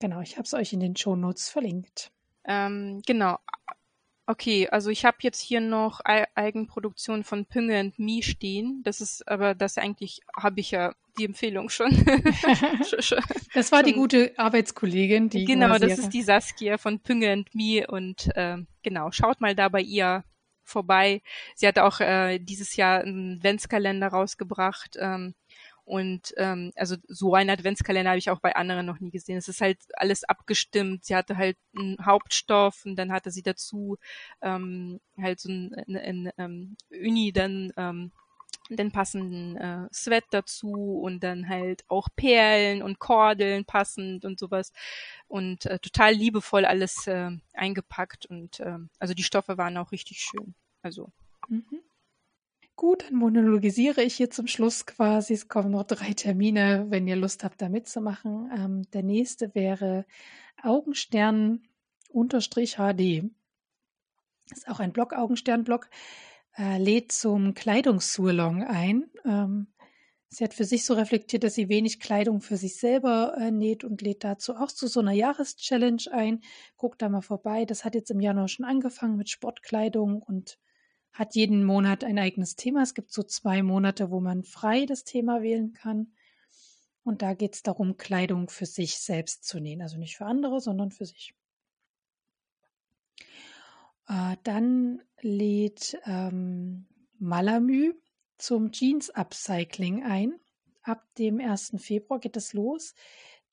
Genau, ich habe es euch in den Shownotes verlinkt. Ähm, genau. Okay, also ich habe jetzt hier noch Ei- Eigenproduktion von Pünge and Me stehen. Das ist aber das eigentlich habe ich ja die Empfehlung schon. Sch- sch- Das war die gute Arbeitskollegin, die genau, das ist die Saskia von Pünge and Me und ähm, genau, schaut mal da bei ihr vorbei. Sie hat auch äh, dieses Jahr einen Adventskalender rausgebracht. Ähm, und ähm, also so einen Adventskalender habe ich auch bei anderen noch nie gesehen. Es ist halt alles abgestimmt. Sie hatte halt einen Hauptstoff und dann hatte sie dazu ähm, halt so ein, ähm, Uni dann ähm, den passenden äh, Sweat dazu und dann halt auch Perlen und Kordeln passend und sowas und äh, total liebevoll alles äh, eingepackt und ähm, also die Stoffe waren auch richtig schön. Also Mhm. Gut, dann monologisiere ich hier zum Schluss quasi. Es kommen noch drei Termine, wenn ihr Lust habt, da mitzumachen. Ähm, der nächste wäre Augenstern unterstrich HD. Ist auch ein Blog, Augenstern-Blog. Äh, lädt zum Kleidungssurlong ein. Ähm, sie hat für sich so reflektiert, dass sie wenig Kleidung für sich selber äh, näht und lädt dazu auch zu so einer Jahreschallenge ein. Guckt da mal vorbei. Das hat jetzt im Januar schon angefangen mit Sportkleidung und hat jeden Monat ein eigenes Thema. Es gibt so zwei Monate, wo man frei das Thema wählen kann. Und da geht es darum, Kleidung für sich selbst zu nähen. Also nicht für andere, sondern für sich. Äh, dann lädt ähm, Malamü zum Jeans-Upcycling ein. Ab dem 1. Februar geht es los.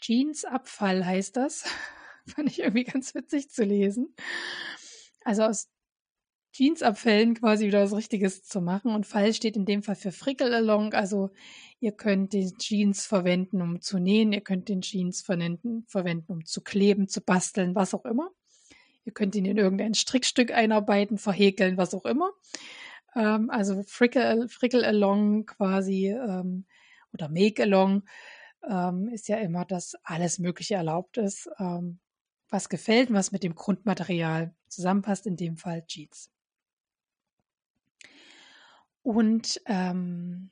Jeans-Abfall heißt das. Fand ich irgendwie ganz witzig zu lesen. Also aus Jeansabfällen quasi wieder was Richtiges zu machen. Und Fall steht in dem Fall für Frickel-Along. Also ihr könnt den Jeans verwenden, um zu nähen. Ihr könnt den Jeans verwenden, verwenden, um zu kleben, zu basteln, was auch immer. Ihr könnt ihn in irgendein Strickstück einarbeiten, verhäkeln, was auch immer. Ähm, also Frickle, Frickle-Along quasi ähm, oder Make-Along ähm, ist ja immer, dass alles Mögliche erlaubt ist, ähm, was gefällt und was mit dem Grundmaterial zusammenpasst, in dem Fall Jeans. Und ähm,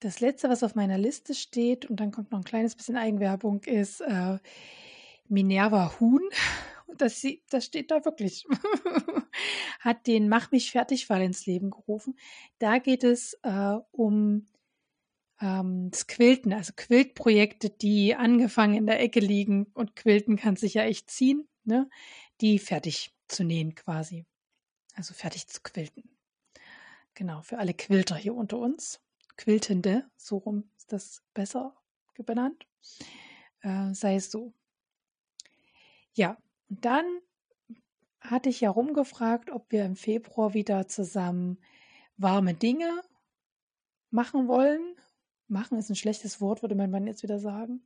das letzte, was auf meiner Liste steht, und dann kommt noch ein kleines bisschen Eigenwerbung, ist äh, Minerva Huhn. Das, das steht da wirklich. Hat den Mach mich fertig Fall ins Leben gerufen. Da geht es äh, um ähm, das Quilten, also Quiltprojekte, die angefangen in der Ecke liegen und Quilten kann sich ja echt ziehen, ne? die fertig zu nähen quasi. Also fertig zu quilten. Genau, für alle Quilter hier unter uns. Quiltende, so rum ist das besser benannt. Äh, sei es so. Ja, und dann hatte ich ja rumgefragt, ob wir im Februar wieder zusammen warme Dinge machen wollen. Machen ist ein schlechtes Wort, würde mein Mann jetzt wieder sagen.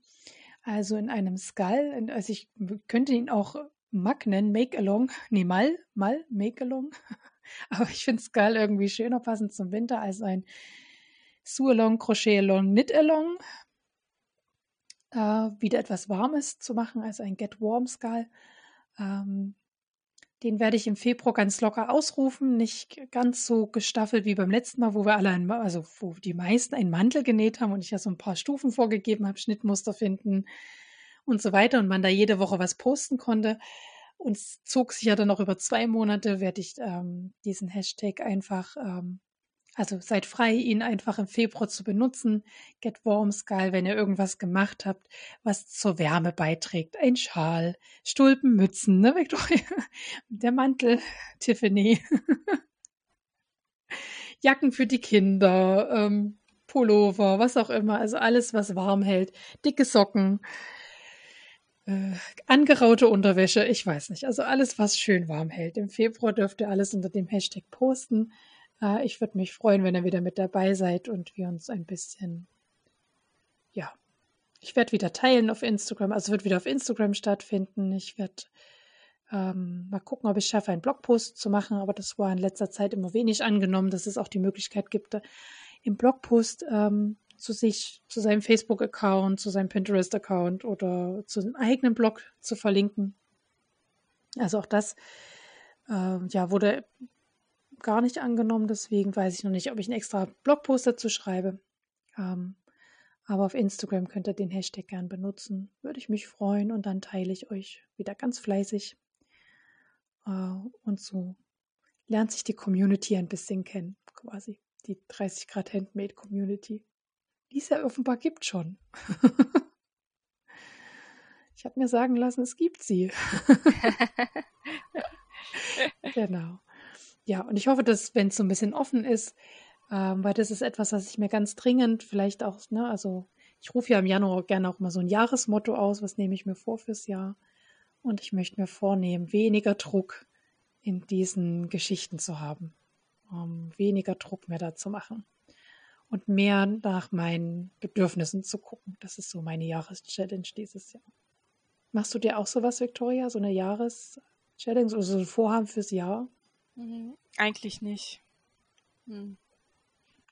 Also in einem Skull, also ich könnte ihn auch Mac nennen, Make Along, nee, Mal, Mal, Make Along. Aber ich finde Skull irgendwie schöner passend zum Winter als ein Sue-Along, Crochet-Along, Knit-Along. Äh, wieder etwas Warmes zu machen als ein Get Warm Skull. Ähm, den werde ich im Februar ganz locker ausrufen, nicht ganz so gestaffelt wie beim letzten Mal, wo wir alle, ein, also wo die meisten einen Mantel genäht haben und ich ja so ein paar Stufen vorgegeben habe, Schnittmuster finden und so weiter und man da jede Woche was posten konnte. Und es zog sich ja dann noch über zwei Monate, werde ich ähm, diesen Hashtag einfach, ähm, also seid frei, ihn einfach im Februar zu benutzen. Get Warm Skull, wenn ihr irgendwas gemacht habt, was zur Wärme beiträgt. Ein Schal, Stulpenmützen, ne, Victoria? Der Mantel, Tiffany. Jacken für die Kinder, ähm, Pullover, was auch immer. Also alles, was warm hält. Dicke Socken, äh, angeraute Unterwäsche, ich weiß nicht. Also alles, was schön warm hält. Im Februar dürft ihr alles unter dem Hashtag posten. Äh, ich würde mich freuen, wenn ihr wieder mit dabei seid und wir uns ein bisschen, ja, ich werde wieder teilen auf Instagram. Also wird wieder auf Instagram stattfinden. Ich werde ähm, mal gucken, ob ich schaffe, einen Blogpost zu machen, aber das war in letzter Zeit immer wenig angenommen, dass es auch die Möglichkeit gibt, im Blogpost ähm, zu sich, zu seinem Facebook-Account, zu seinem Pinterest-Account oder zu einem eigenen Blog zu verlinken. Also auch das äh, ja, wurde gar nicht angenommen, deswegen weiß ich noch nicht, ob ich einen extra Blogpost dazu schreibe. Ähm, aber auf Instagram könnt ihr den Hashtag gern benutzen. Würde ich mich freuen und dann teile ich euch wieder ganz fleißig. Äh, und so lernt sich die Community ein bisschen kennen, quasi. Die 30 Grad Handmade Community. Die es ja offenbar gibt schon. ich habe mir sagen lassen, es gibt sie. genau. Ja, und ich hoffe, dass, wenn es so ein bisschen offen ist, ähm, weil das ist etwas, was ich mir ganz dringend vielleicht auch, ne, also ich rufe ja im Januar gerne auch mal so ein Jahresmotto aus, was nehme ich mir vor fürs Jahr. Und ich möchte mir vornehmen, weniger Druck in diesen Geschichten zu haben, um weniger Druck mehr da zu machen und mehr nach meinen Bedürfnissen zu gucken. Das ist so meine Jahreschallenge dieses Jahr. Machst du dir auch sowas, Victoria, so eine Jahreschallenge oder so ein Vorhaben fürs Jahr? Mhm. Eigentlich nicht. Hm.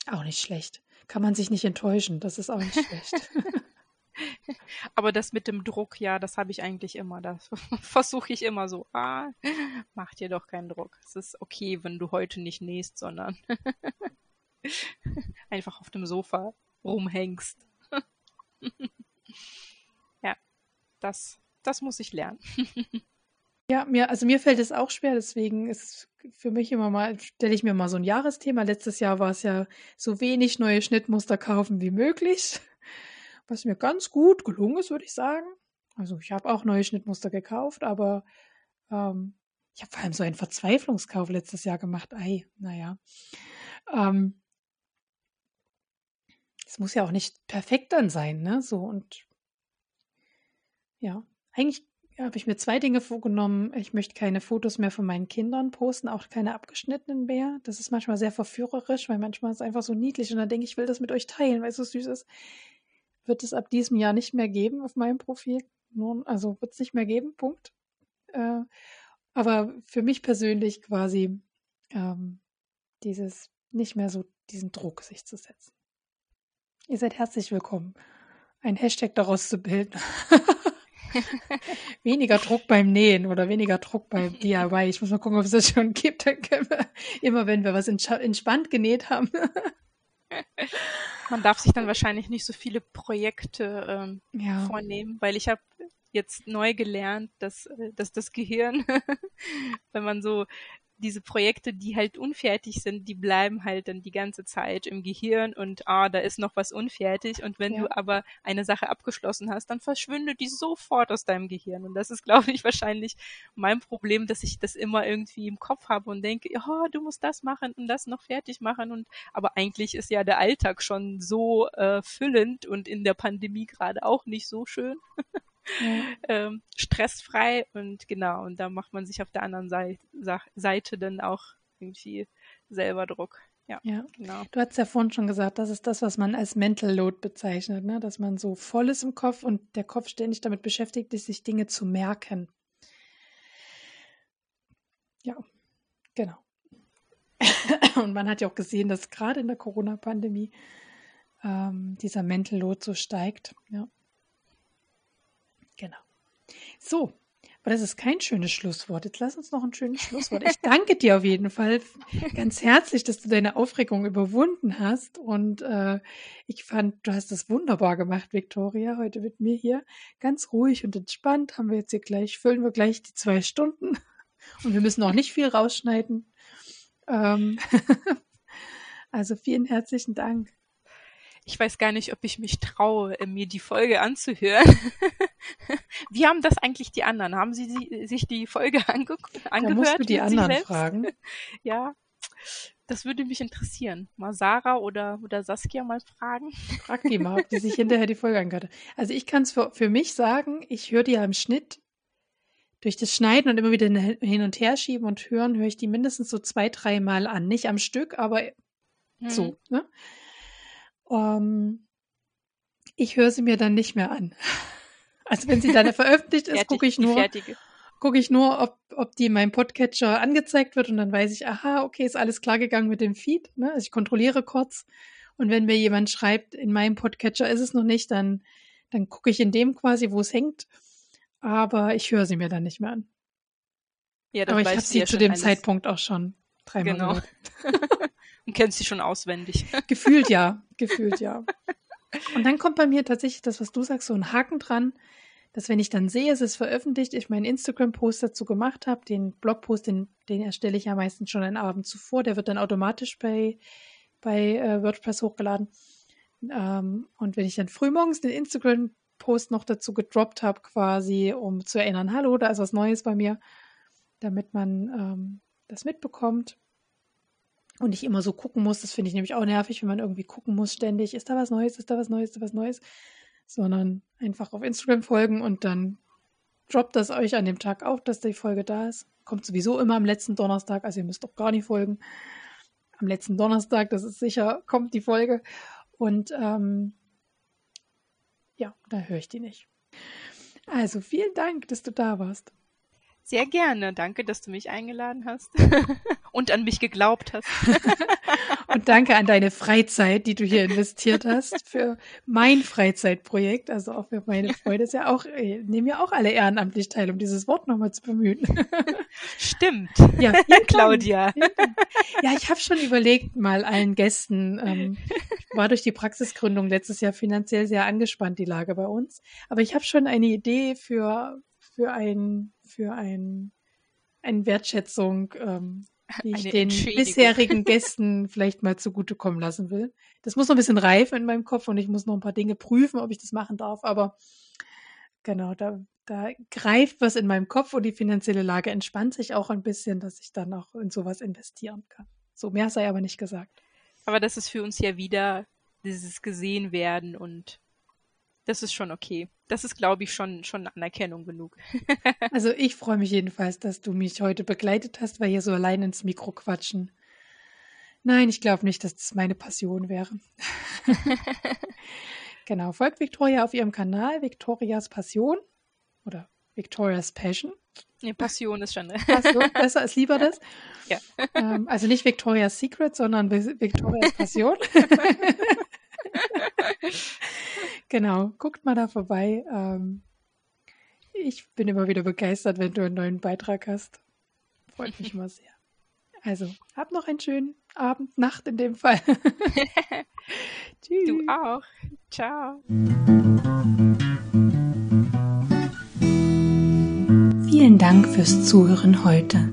Auch nicht schlecht. Kann man sich nicht enttäuschen, das ist auch nicht schlecht. Aber das mit dem Druck, ja, das habe ich eigentlich immer. Das versuche ich immer so. Ah, mach dir doch keinen Druck. Es ist okay, wenn du heute nicht nähst, sondern einfach auf dem Sofa rumhängst. ja, das, das muss ich lernen. Ja, mir, also mir fällt es auch schwer, deswegen ist für mich immer mal, stelle ich mir mal so ein Jahresthema. Letztes Jahr war es ja so wenig neue Schnittmuster kaufen wie möglich, was mir ganz gut gelungen ist, würde ich sagen. Also ich habe auch neue Schnittmuster gekauft, aber ähm, ich habe vor allem so einen Verzweiflungskauf letztes Jahr gemacht. Ei, naja. Ähm, es muss ja auch nicht perfekt dann sein, ne? So und ja, eigentlich habe ich mir zwei Dinge vorgenommen. Ich möchte keine Fotos mehr von meinen Kindern posten, auch keine abgeschnittenen mehr. Das ist manchmal sehr verführerisch, weil manchmal ist es einfach so niedlich und dann denke ich, ich will das mit euch teilen, weil es so süß ist. Wird es ab diesem Jahr nicht mehr geben auf meinem Profil. Nun, also wird es nicht mehr geben, Punkt. Äh, aber für mich persönlich quasi ähm, dieses nicht mehr so diesen Druck sich zu setzen. Ihr seid herzlich willkommen, ein Hashtag daraus zu bilden. weniger Druck beim Nähen oder weniger Druck beim DIY. Ich muss mal gucken, ob es das schon gibt. Dann können wir immer, wenn wir was entspannt genäht haben. Man darf sich dann wahrscheinlich nicht so viele Projekte ähm, ja. vornehmen, weil ich habe jetzt neu gelernt, dass, äh, dass das Gehirn, wenn man so diese Projekte, die halt unfertig sind, die bleiben halt dann die ganze Zeit im Gehirn und ah, da ist noch was unfertig. Und wenn ja. du aber eine Sache abgeschlossen hast, dann verschwindet die sofort aus deinem Gehirn. Und das ist, glaube ich, wahrscheinlich mein Problem, dass ich das immer irgendwie im Kopf habe und denke, ja, oh, du musst das machen und das noch fertig machen. Und aber eigentlich ist ja der Alltag schon so äh, füllend und in der Pandemie gerade auch nicht so schön. ähm, stressfrei und genau, und da macht man sich auf der anderen Seite, Seite dann auch irgendwie selber Druck. Ja, ja, genau. Du hast ja vorhin schon gesagt, das ist das, was man als Mental Load bezeichnet, ne? dass man so voll ist im Kopf und der Kopf ständig damit beschäftigt ist, sich Dinge zu merken. Ja, genau. und man hat ja auch gesehen, dass gerade in der Corona-Pandemie ähm, dieser Mental Load so steigt. Ja. So, aber das ist kein schönes Schlusswort. Jetzt lass uns noch ein schönes Schlusswort. Ich danke dir auf jeden Fall ganz herzlich, dass du deine Aufregung überwunden hast. Und äh, ich fand, du hast das wunderbar gemacht, Victoria, heute mit mir hier. Ganz ruhig und entspannt haben wir jetzt hier gleich, füllen wir gleich die zwei Stunden. Und wir müssen auch nicht viel rausschneiden. Ähm also vielen herzlichen Dank. Ich weiß gar nicht, ob ich mich traue, mir die Folge anzuhören. Wie haben das eigentlich die anderen? Haben sie sich die Folge ange angehört? Da musst du die anderen fragen. Ja, das würde mich interessieren. Mal Sarah oder, oder Saskia mal fragen. Frag die mal, ob die sich hinterher die Folge angehört hat. Also ich kann es für, für mich sagen, ich höre die ja im Schnitt durch das Schneiden und immer wieder hin und her schieben und hören, höre ich die mindestens so zwei, dreimal an. Nicht am Stück, aber mhm. so. Ne? Um, ähm, ich höre sie mir dann nicht mehr an. Also wenn sie dann veröffentlicht ist, gucke ich nur, gucke ich nur, ob, ob die in meinem Podcatcher angezeigt wird und dann weiß ich, aha, okay, ist alles klar gegangen mit dem Feed. Ne? Also ich kontrolliere kurz und wenn mir jemand schreibt, in meinem Podcatcher ist es noch nicht, dann, dann gucke ich in dem quasi, wo es hängt. Aber ich höre sie mir dann nicht mehr an. Ja, Aber ich habe sie ja zu dem alles. Zeitpunkt auch schon dreimal genau. gehört. und kennst sie schon auswendig. Gefühlt ja, gefühlt ja. Und dann kommt bei mir tatsächlich das, was du sagst, so ein Haken dran. dass wenn ich dann sehe, es ist veröffentlicht, ich meinen Instagram-Post dazu gemacht habe, den Blogpost, den, den erstelle ich ja meistens schon einen Abend zuvor, der wird dann automatisch bei, bei äh, WordPress hochgeladen. Ähm, und wenn ich dann frühmorgens den Instagram-Post noch dazu gedroppt habe, quasi, um zu erinnern, hallo, da ist was Neues bei mir, damit man ähm, das mitbekommt und nicht immer so gucken muss. Das finde ich nämlich auch nervig, wenn man irgendwie gucken muss ständig, ist da was Neues, ist da was Neues, ist da was Neues, sondern einfach auf Instagram folgen und dann droppt das euch an dem Tag auf, dass die Folge da ist. Kommt sowieso immer am letzten Donnerstag, also ihr müsst doch gar nicht folgen. Am letzten Donnerstag, das ist sicher, kommt die Folge. Und ähm, ja, da höre ich die nicht. Also vielen Dank, dass du da warst. Sehr gerne. Danke, dass du mich eingeladen hast und an mich geglaubt hast. und danke an deine Freizeit, die du hier investiert hast für mein Freizeitprojekt. Also auch für meine Freude ist ja auch, äh, nehmen ja auch alle ehrenamtlich teil, um dieses Wort nochmal zu bemühen. Stimmt. Ja, Claudia. Ja, ich habe schon überlegt, mal allen Gästen, ähm, war durch die Praxisgründung letztes Jahr finanziell sehr angespannt, die Lage bei uns. Aber ich habe schon eine Idee für, für ein für ein, eine Wertschätzung, ähm, die ich den bisherigen Gästen vielleicht mal zugutekommen lassen will. Das muss noch ein bisschen reifen in meinem Kopf und ich muss noch ein paar Dinge prüfen, ob ich das machen darf. Aber genau, da, da greift was in meinem Kopf und die finanzielle Lage entspannt sich auch ein bisschen, dass ich dann auch in sowas investieren kann. So mehr sei aber nicht gesagt. Aber das ist für uns ja wieder dieses gesehen werden und das ist schon okay. Das ist, glaube ich, schon, schon Anerkennung genug. also ich freue mich jedenfalls, dass du mich heute begleitet hast, weil hier so allein ins Mikro quatschen. Nein, ich glaube nicht, dass das meine Passion wäre. genau, folgt Victoria auf ihrem Kanal, Victorias Passion oder Victoria's Passion. Nee, Passion ist schon. Passion, besser ist lieber das. Ja. Ähm, also nicht Victoria's Secret, sondern Victorias Passion. genau, guckt mal da vorbei. Ähm, ich bin immer wieder begeistert, wenn du einen neuen Beitrag hast. Freut mich immer sehr. Also, hab noch einen schönen Abend, Nacht in dem Fall. Tschüss. Du auch. Ciao. Vielen Dank fürs Zuhören heute.